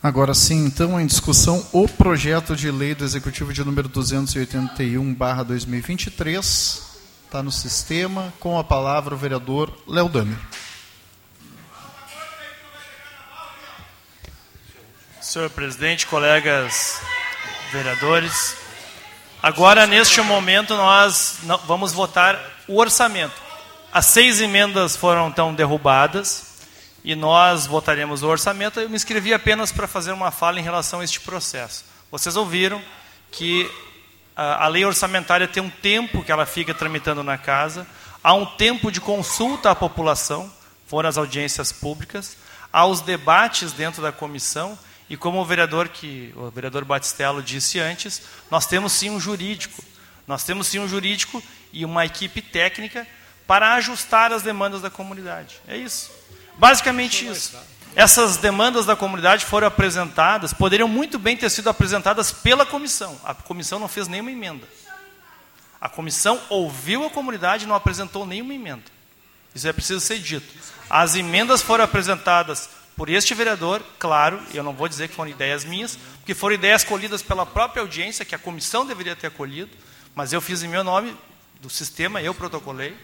Agora sim, então, em discussão o projeto de lei do Executivo de número 281/2023 está no sistema. Com a palavra o vereador Léo Damer. Senhor presidente, colegas vereadores, agora neste momento nós vamos votar o orçamento. As seis emendas foram então derrubadas e nós votaremos o orçamento. Eu me inscrevi apenas para fazer uma fala em relação a este processo. Vocês ouviram que a, a lei orçamentária tem um tempo que ela fica tramitando na casa, há um tempo de consulta à população, foram as audiências públicas, há os debates dentro da comissão e como o vereador que o vereador Batistello disse antes, nós temos sim um jurídico. Nós temos sim um jurídico e uma equipe técnica para ajustar as demandas da comunidade. É isso. Basicamente isso. Essas demandas da comunidade foram apresentadas, poderiam muito bem ter sido apresentadas pela comissão. A comissão não fez nenhuma emenda. A comissão ouviu a comunidade e não apresentou nenhuma emenda. Isso é preciso ser dito. As emendas foram apresentadas por este vereador, claro, eu não vou dizer que foram ideias minhas, porque foram ideias colhidas pela própria audiência, que a comissão deveria ter acolhido, mas eu fiz em meu nome do sistema, eu protocolei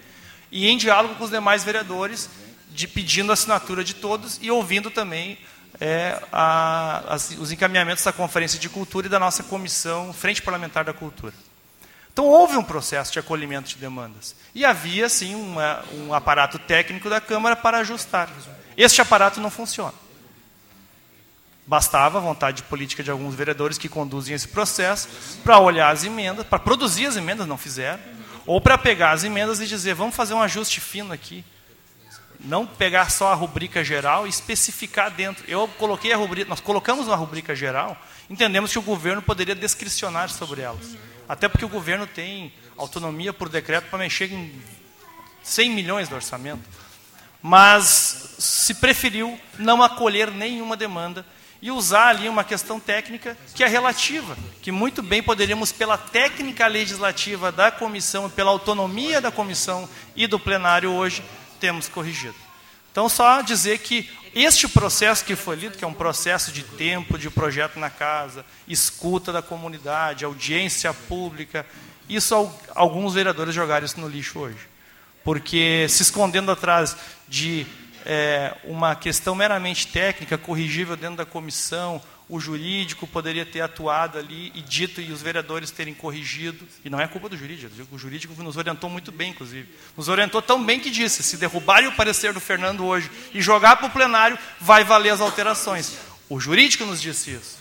e em diálogo com os demais vereadores, de, pedindo a assinatura de todos e ouvindo também é, a, os encaminhamentos da Conferência de Cultura e da nossa comissão Frente Parlamentar da Cultura. Então houve um processo de acolhimento de demandas. E havia, sim, uma, um aparato técnico da Câmara para ajustar. Este aparato não funciona. Bastava a vontade política de alguns vereadores que conduzem esse processo para olhar as emendas, para produzir as emendas, não fizeram ou para pegar as emendas e dizer, vamos fazer um ajuste fino aqui. Não pegar só a rubrica geral e especificar dentro. Eu coloquei a rubrica, nós colocamos uma rubrica geral, entendemos que o governo poderia descricionar sobre elas. Até porque o governo tem autonomia por decreto para mexer em 100 milhões do orçamento. Mas se preferiu não acolher nenhuma demanda e usar ali uma questão técnica que é relativa, que muito bem poderíamos, pela técnica legislativa da comissão e pela autonomia da comissão e do plenário hoje, temos corrigido. Então, só dizer que este processo que foi lido, que é um processo de tempo, de projeto na casa, escuta da comunidade, audiência pública, isso alguns vereadores jogaram isso no lixo hoje. Porque se escondendo atrás de é, uma questão meramente técnica, corrigível dentro da comissão, o jurídico poderia ter atuado ali e dito e os vereadores terem corrigido. E não é culpa do jurídico, o jurídico nos orientou muito bem, inclusive. Nos orientou tão bem que disse: se derrubarem o parecer do Fernando hoje e jogar para o plenário, vai valer as alterações. O jurídico nos disse isso.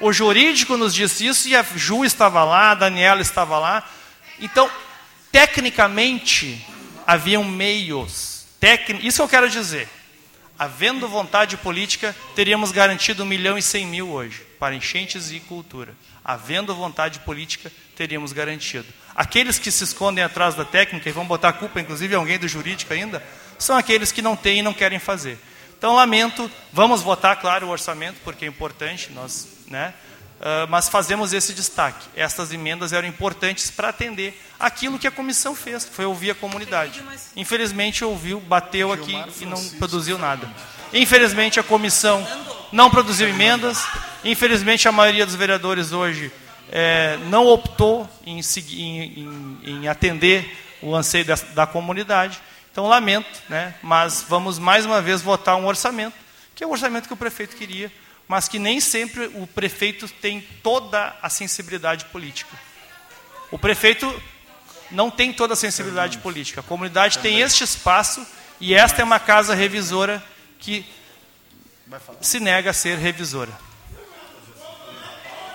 O jurídico nos disse isso e a Ju estava lá, a Daniela estava lá. Então, tecnicamente, haviam meios Isso eu quero dizer. Havendo vontade política, teríamos garantido 1 milhão e 100 mil hoje, para enchentes e cultura. Havendo vontade política, teríamos garantido. Aqueles que se escondem atrás da técnica, e vão botar a culpa, inclusive, alguém do jurídico ainda, são aqueles que não têm e não querem fazer. Então, lamento, vamos votar, claro, o orçamento, porque é importante, nós, né, Uh, mas fazemos esse destaque. Estas emendas eram importantes para atender aquilo que a comissão fez, que foi ouvir a comunidade. Infelizmente ouviu, bateu aqui e não produziu nada. Infelizmente a comissão não produziu emendas. Infelizmente a maioria dos vereadores hoje é, não optou em, em, em, atender o anseio da, da comunidade. Então lamento, né, mas vamos mais uma vez votar um orçamento, que é o orçamento que o prefeito queria mas que nem sempre o prefeito tem toda a sensibilidade política. O prefeito não tem toda a sensibilidade política. A comunidade tem este espaço e esta é uma casa revisora que se nega a ser revisora.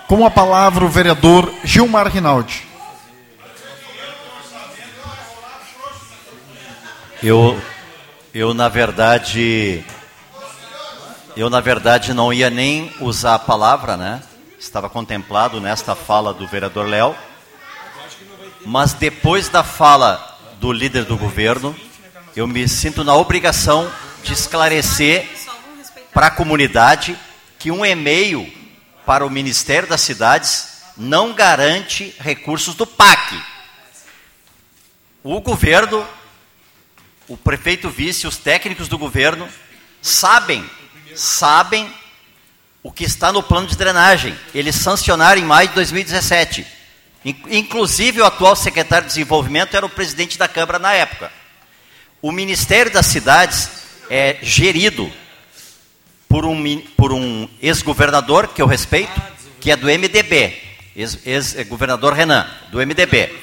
Com a palavra o vereador Gilmar Rinaldi. Eu, eu na verdade, eu, na verdade, não ia nem usar a palavra, né? Estava contemplado nesta fala do vereador Léo. Mas depois da fala do líder do governo, eu me sinto na obrigação de esclarecer para a comunidade que um e-mail para o Ministério das Cidades não garante recursos do PAC. O governo, o prefeito vice, os técnicos do governo sabem sabem o que está no plano de drenagem. Eles sancionaram em maio de 2017. Inclusive, o atual secretário de Desenvolvimento era o presidente da Câmara na época. O Ministério das Cidades é gerido por um, por um ex-governador, que eu respeito, que é do MDB, ex-governador ex Renan, do MDB.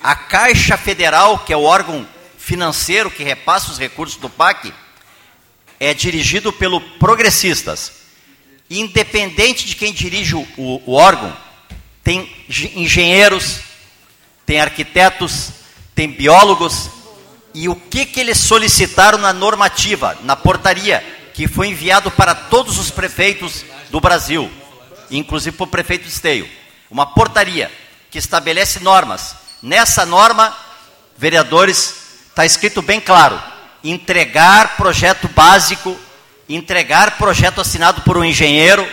A Caixa Federal, que é o órgão financeiro que repassa os recursos do PAC, é dirigido pelo progressistas. Independente de quem dirige o, o órgão, tem engenheiros, tem arquitetos, tem biólogos, e o que, que eles solicitaram na normativa, na portaria, que foi enviado para todos os prefeitos do Brasil, inclusive para o prefeito Esteio. Uma portaria que estabelece normas. Nessa norma, vereadores, está escrito bem claro: entregar projeto básico, entregar projeto assinado por um engenheiro,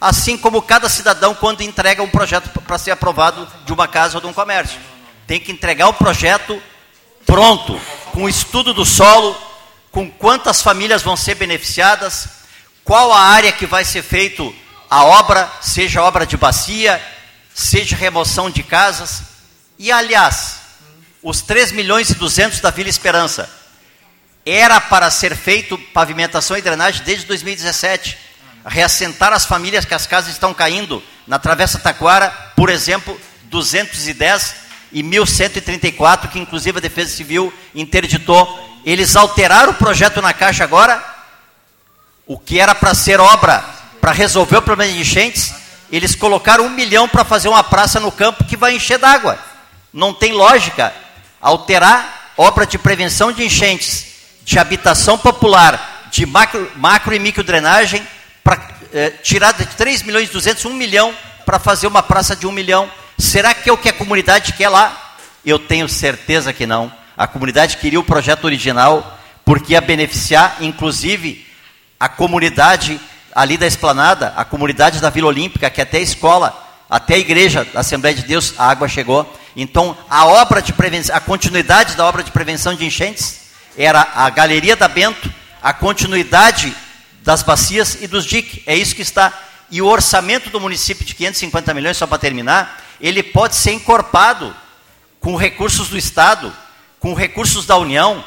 assim como cada cidadão quando entrega um projeto para ser aprovado de uma casa ou de um comércio. Tem que entregar o projeto pronto, com estudo do solo, com quantas famílias vão ser beneficiadas, qual a área que vai ser feito a obra, seja obra de bacia, seja remoção de casas. E aliás, os 3 milhões e 200 da Vila Esperança, era para ser feito pavimentação e drenagem desde 2017. Reassentar as famílias que as casas estão caindo na Travessa Taquara, por exemplo, 210 e 1134, que inclusive a Defesa Civil interditou. Eles alteraram o projeto na Caixa agora, o que era para ser obra para resolver o problema de enchentes, eles colocaram um milhão para fazer uma praça no campo que vai encher d'água. Não tem lógica alterar obra de prevenção de enchentes de habitação popular, de macro, macro e micro drenagem, para eh, tirar de 3 milhões e 200, 1 milhão, para fazer uma praça de 1 milhão. Será que é o que a comunidade quer lá? Eu tenho certeza que não. A comunidade queria o projeto original, porque ia beneficiar, inclusive, a comunidade ali da Esplanada, a comunidade da Vila Olímpica, que até a escola, até a igreja da Assembleia de Deus, a água chegou. Então, a obra de prevenção, a continuidade da obra de prevenção de enchentes era a Galeria da Bento, a continuidade das bacias e dos DIC. É isso que está. E o orçamento do município de 550 milhões, só para terminar, ele pode ser encorpado com recursos do Estado, com recursos da União.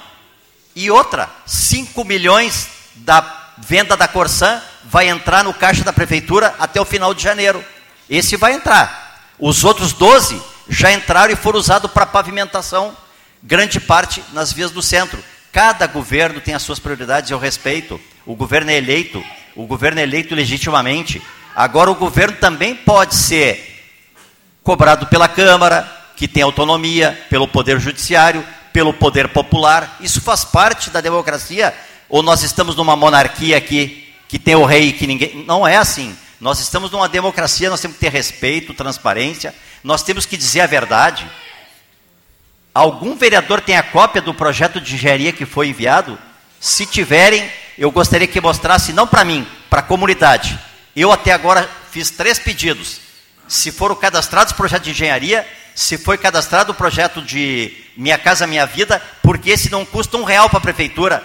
E outra, 5 milhões da venda da Corsan vai entrar no caixa da prefeitura até o final de janeiro. Esse vai entrar. Os outros 12 já entraram e foram usados para pavimentação, grande parte nas vias do centro. Cada governo tem as suas prioridades, eu respeito. O governo é eleito, o governo é eleito legitimamente. Agora, o governo também pode ser cobrado pela Câmara, que tem autonomia, pelo Poder Judiciário, pelo Poder Popular. Isso faz parte da democracia. Ou nós estamos numa monarquia aqui, que tem o rei e que ninguém. Não é assim. Nós estamos numa democracia, nós temos que ter respeito, transparência, nós temos que dizer a verdade. Algum vereador tem a cópia do projeto de engenharia que foi enviado? Se tiverem, eu gostaria que mostrasse, não para mim, para a comunidade. Eu até agora fiz três pedidos. se foram cadastrados projeto de engenharia, se foi cadastrado o projeto de Minha Casa Minha Vida, porque esse não custa um real para a prefeitura.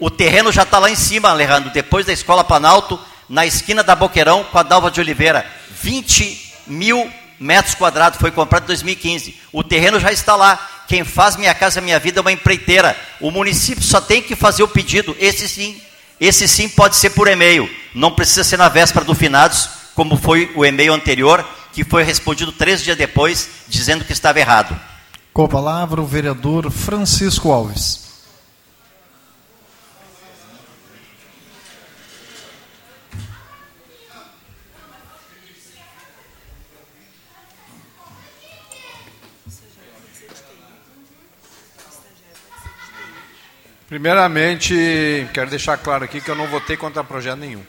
O terreno já está lá em cima, Alejandro, depois da Escola Planalto, na esquina da Boqueirão com a Dalva de Oliveira. 20 mil metros quadrados, foi comprado em 2015. O terreno já está lá. Quem faz Minha Casa Minha Vida é uma empreiteira. O município só tem que fazer o pedido. Esse sim, esse sim pode ser por e-mail. Não precisa ser na véspera do finados, como foi o e-mail anterior, que foi respondido três dias depois, dizendo que estava errado. Com a palavra o vereador Francisco Alves. Primeiramente, quero deixar claro aqui que eu não votei contra projeto nenhum.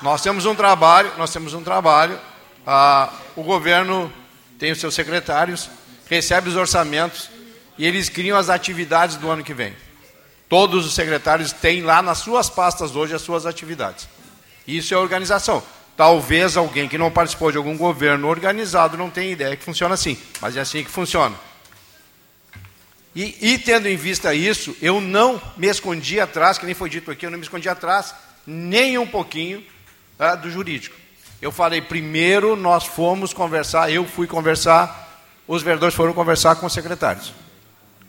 Nós temos um trabalho, nós temos um trabalho. Ah, o governo tem os seus secretários, recebe os orçamentos e eles criam as atividades do ano que vem. Todos os secretários têm lá nas suas pastas hoje as suas atividades. Isso é organização. Talvez alguém que não participou de algum governo organizado não tenha ideia que funciona assim, mas é assim que funciona. E, e, tendo em vista isso, eu não me escondi atrás, que nem foi dito aqui, eu não me escondi atrás nem um pouquinho tá, do jurídico. Eu falei, primeiro nós fomos conversar, eu fui conversar, os vereadores foram conversar com os secretários.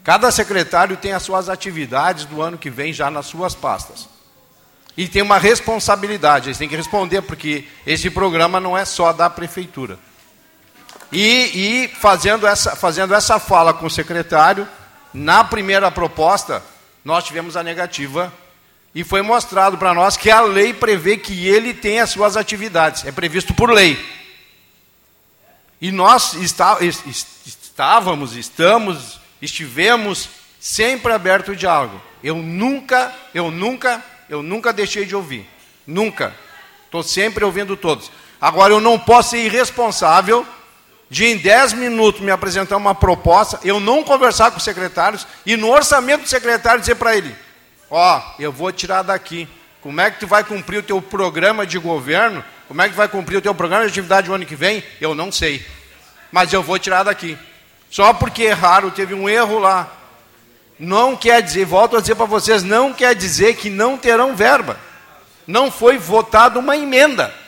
Cada secretário tem as suas atividades do ano que vem já nas suas pastas. E tem uma responsabilidade, eles têm que responder, porque esse programa não é só da prefeitura. E, e fazendo, essa, fazendo essa fala com o secretário, na primeira proposta, nós tivemos a negativa e foi mostrado para nós que a lei prevê que ele tem as suas atividades, é previsto por lei. E nós está, estávamos, estamos, estivemos sempre aberto o diálogo. Eu nunca, eu nunca, eu nunca deixei de ouvir. Nunca. Estou sempre ouvindo todos. Agora, eu não posso ser irresponsável de em 10 minutos me apresentar uma proposta, eu não conversar com os secretários e no orçamento do secretário dizer para ele: Ó, oh, eu vou tirar daqui. Como é que tu vai cumprir o teu programa de governo? Como é que tu vai cumprir o teu programa de atividade o ano que vem? Eu não sei. Mas eu vou tirar daqui. Só porque erraram, teve um erro lá. Não quer dizer, volto a dizer para vocês, não quer dizer que não terão verba. Não foi votada uma emenda.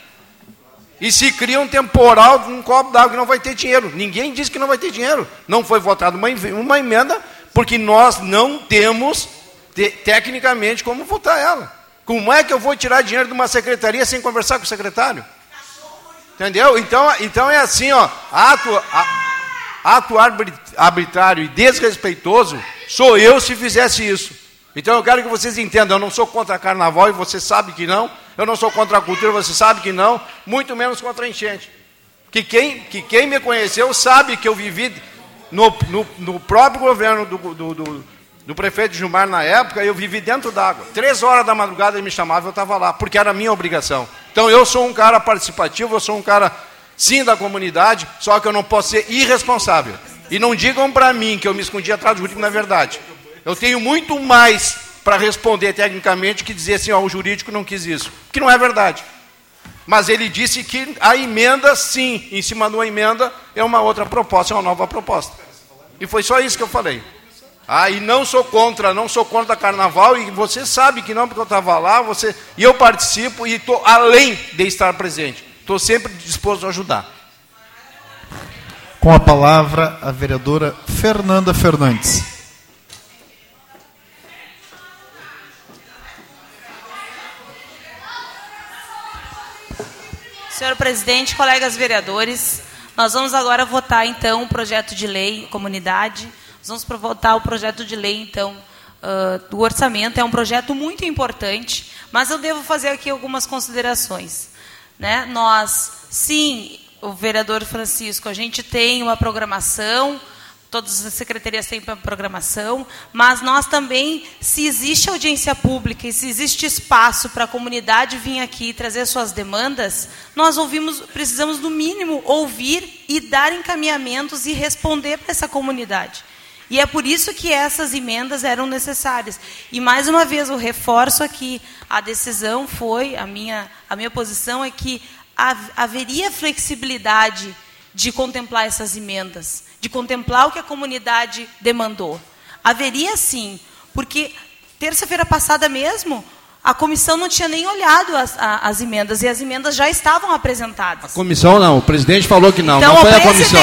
E se cria um temporal, um copo d'água que não vai ter dinheiro. Ninguém diz que não vai ter dinheiro. Não foi votada uma, uma emenda, porque nós não temos, te, tecnicamente, como votar ela. Como é que eu vou tirar dinheiro de uma secretaria sem conversar com o secretário? Entendeu? Então, então é assim, ó, ato, ato arbitrário e desrespeitoso sou eu se fizesse isso. Então eu quero que vocês entendam, eu não sou contra carnaval e você sabe que não, eu não sou contra a cultura, você sabe que não, muito menos contra a enchente. Que quem, que quem me conheceu sabe que eu vivi no, no, no próprio governo do, do, do, do, prefeito Gilmar na época, eu vivi dentro d'água. Três horas da madrugada ele me chamava, eu estava lá, porque era minha obrigação. Então eu sou um cara participativo, eu sou um cara sim da comunidade, só que eu não posso ser irresponsável. E não digam para mim que eu me escondi atrás do jurídico, não é verdade. Eu tenho muito mais para responder tecnicamente que dizer assim, ó, o jurídico não quis isso. Que não é verdade. Mas ele disse que a emenda, sim, em cima de uma emenda, é uma outra proposta, é uma nova proposta. E foi só isso que eu falei. Ah, e não sou contra, não sou contra carnaval, e você sabe que não, porque eu estava lá, você, e eu participo e estou além de estar presente. Estou sempre disposto a ajudar. Com a palavra, a vereadora Fernanda Fernandes. Senhor presidente, colegas vereadores, nós vamos agora votar então o projeto de lei comunidade. Nós vamos votar o projeto de lei então uh, do orçamento. É um projeto muito importante, mas eu devo fazer aqui algumas considerações. Né? Nós, sim, o vereador Francisco, a gente tem uma programação todas as secretarias têm programação, mas nós também, se existe audiência pública e se existe espaço para a comunidade vir aqui e trazer suas demandas, nós ouvimos, precisamos, no mínimo, ouvir e dar encaminhamentos e responder para essa comunidade. E é por isso que essas emendas eram necessárias. E mais uma vez eu reforço aqui, a decisão foi, a minha, a minha posição é que haveria flexibilidade de contemplar essas emendas, de contemplar o que a comunidade demandou. Haveria sim, porque terça-feira passada mesmo, a comissão não tinha nem olhado as, as, emendas e as emendas já estavam apresentadas. A comissão não, o presidente falou que não, então, não foi a comissão.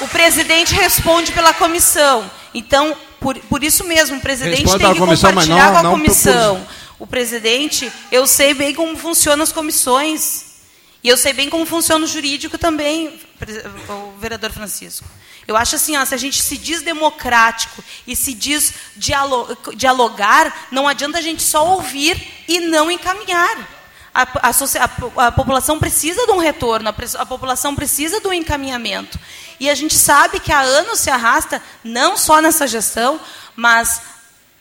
O presidente responde pela comissão. Então, por, por isso mesmo, o presidente Responde tem que comissão, compartilhar não, com a comissão. propus. O presidente, eu sei bem como funcionam as comissões. E eu sei bem como funciona o jurídico também, o vereador Francisco. Eu acho assim, ó, se a gente se diz democrático e se diz dialogar, não adianta a gente só ouvir e não encaminhar. A, a, a, a população precisa de um retorno, a, população precisa do um encaminhamento. E a gente sabe que há anos se arrasta, não só nessa gestão, mas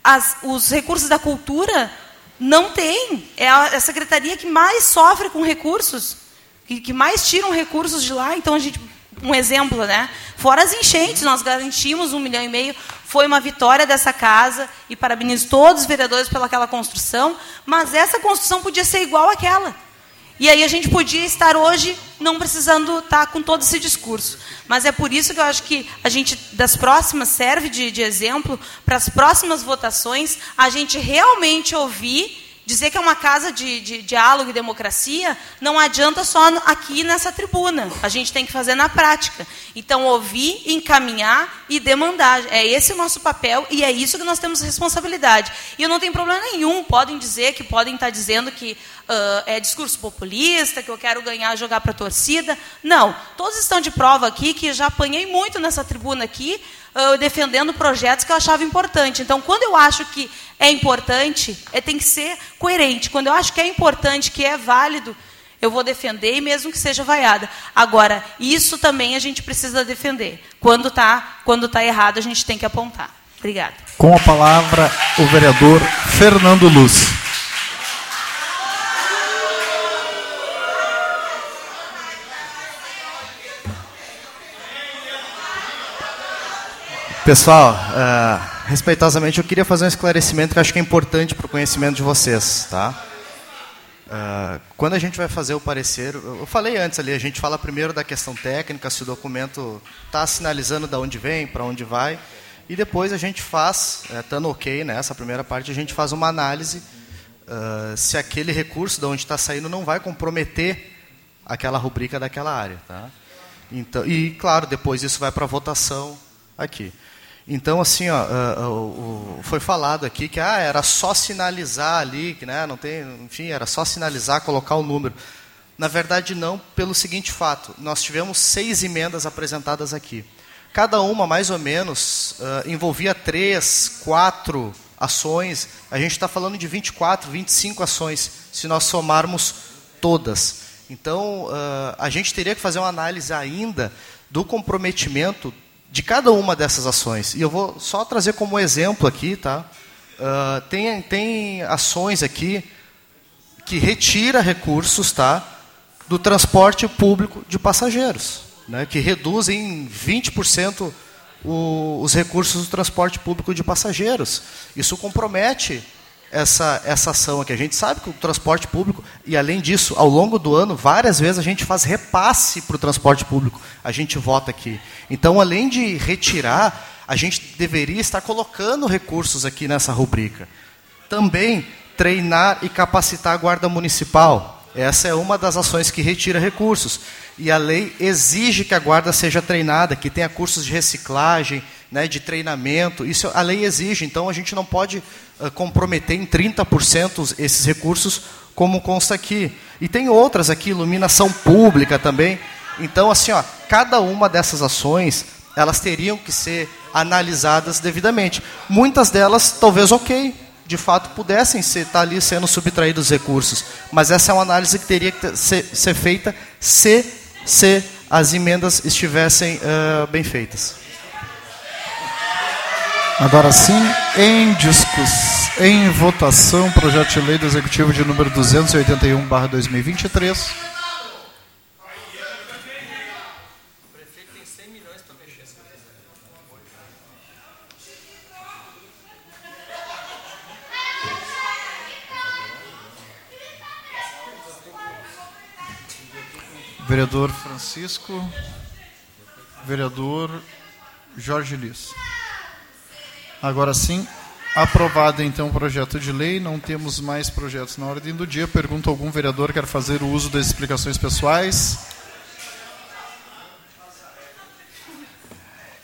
as, os recursos da cultura não tem. É a, secretaria que mais sofre com recursos, que, que mais tiram recursos de lá. Então a gente um exemplo, né? Fora as enchentes, nós garantimos um milhão e meio, foi uma vitória dessa casa e parabenizo todos os vereadores pelaquela construção, mas essa construção podia ser igual àquela. E aí a gente podia estar hoje não precisando estar com todo esse discurso. Mas é por isso que eu acho que a gente, das próximas, serve de, de exemplo para as próximas votações, a gente realmente ouvir Dizer que é uma casa de, de, diálogo e democracia não adianta só aqui nessa tribuna. A gente tem que fazer na prática. Então, ouvir, encaminhar e demandar. É esse o nosso papel e é isso que nós temos responsabilidade. E eu não tenho problema nenhum. Podem dizer que podem estar dizendo que uh, é discurso populista, que eu quero ganhar, jogar para a torcida. Não. Todos estão de prova aqui que já apanhei muito nessa tribuna aqui uh, defendendo projetos que eu achava importante. Então, quando eu acho que é importante, é, tem que ser coerente. Quando eu acho que é importante, que é válido, eu vou defender, mesmo que seja vaiada. Agora, isso também a gente precisa defender. Quando está quando tá errado, a gente tem que apontar. Obrigada. Com a palavra, o vereador Fernando Luz. Pessoal, uh, respeitosamente, eu queria fazer um esclarecimento que acho que é importante para o conhecimento de vocês. Tá? Uh, quando a gente vai fazer o parecer, eu falei antes ali, a gente fala primeiro da questão técnica, se o documento está sinalizando de onde vem, para onde vai, e depois a gente faz, estando é, ok nessa primeira parte, a gente faz uma análise uh, se aquele recurso de onde está saindo não vai comprometer aquela rubrica daquela área. Tá? Então, e, claro, depois isso vai para votação aqui. Então, assim, ó, uh, uh, foi falado aqui que ah, era só sinalizar ali, que né, não tem, enfim, era só sinalizar, colocar o número. Na verdade, não, pelo seguinte fato: nós tivemos seis emendas apresentadas aqui. Cada uma, mais ou menos, envolvia três, quatro ações. A gente está falando de 24, 25 ações, se nós somarmos todas. Então, a gente teria que fazer uma análise ainda do comprometimento de cada uma dessas ações. E eu vou só trazer como exemplo aqui, tá? Uh, tem, tem ações aqui que retira recursos, tá? Do transporte público de passageiros, né? Que reduzem 20% o, os recursos do transporte público de passageiros. Isso compromete essa, essa ação aqui. A gente sabe que o transporte público, e além disso, ao longo do ano, várias vezes a gente faz repasse para o transporte público. A gente vota aqui. Então, além de retirar, a gente deveria estar colocando recursos aqui nessa rubrica. Também treinar e capacitar a guarda municipal. Essa é uma das ações que retira recursos. E a lei exige que a guarda seja treinada, que tenha cursos de reciclagem, né, de treinamento. Isso a lei exige, então a gente não pode uh, comprometer em 30% esses recursos, como consta aqui. E tem outras aqui, iluminação pública também. Então, assim, ó, cada uma dessas ações, elas teriam que ser analisadas devidamente. Muitas delas, talvez, ok, de fato pudessem estar tá ali sendo subtraídos recursos. Mas essa é uma análise que teria que ser, ser feita se, se as emendas estivessem uh, bem feitas. Agora sim, em discussão, em votação, projeto de lei do Executivo de número 281/2023. Vereador Francisco. Vereador Jorge Liz. Agora sim, aprovado então o projeto de lei, não temos mais projetos na ordem do dia. Pergunto algum vereador quer fazer o uso das explicações pessoais?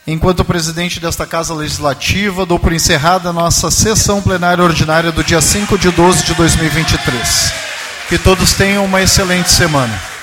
Enquanto presidente desta Casa Legislativa, dou por encerrada a nossa sessão plenária ordinária do dia 5 de 12 de 2023. Que todos tenham uma excelente semana.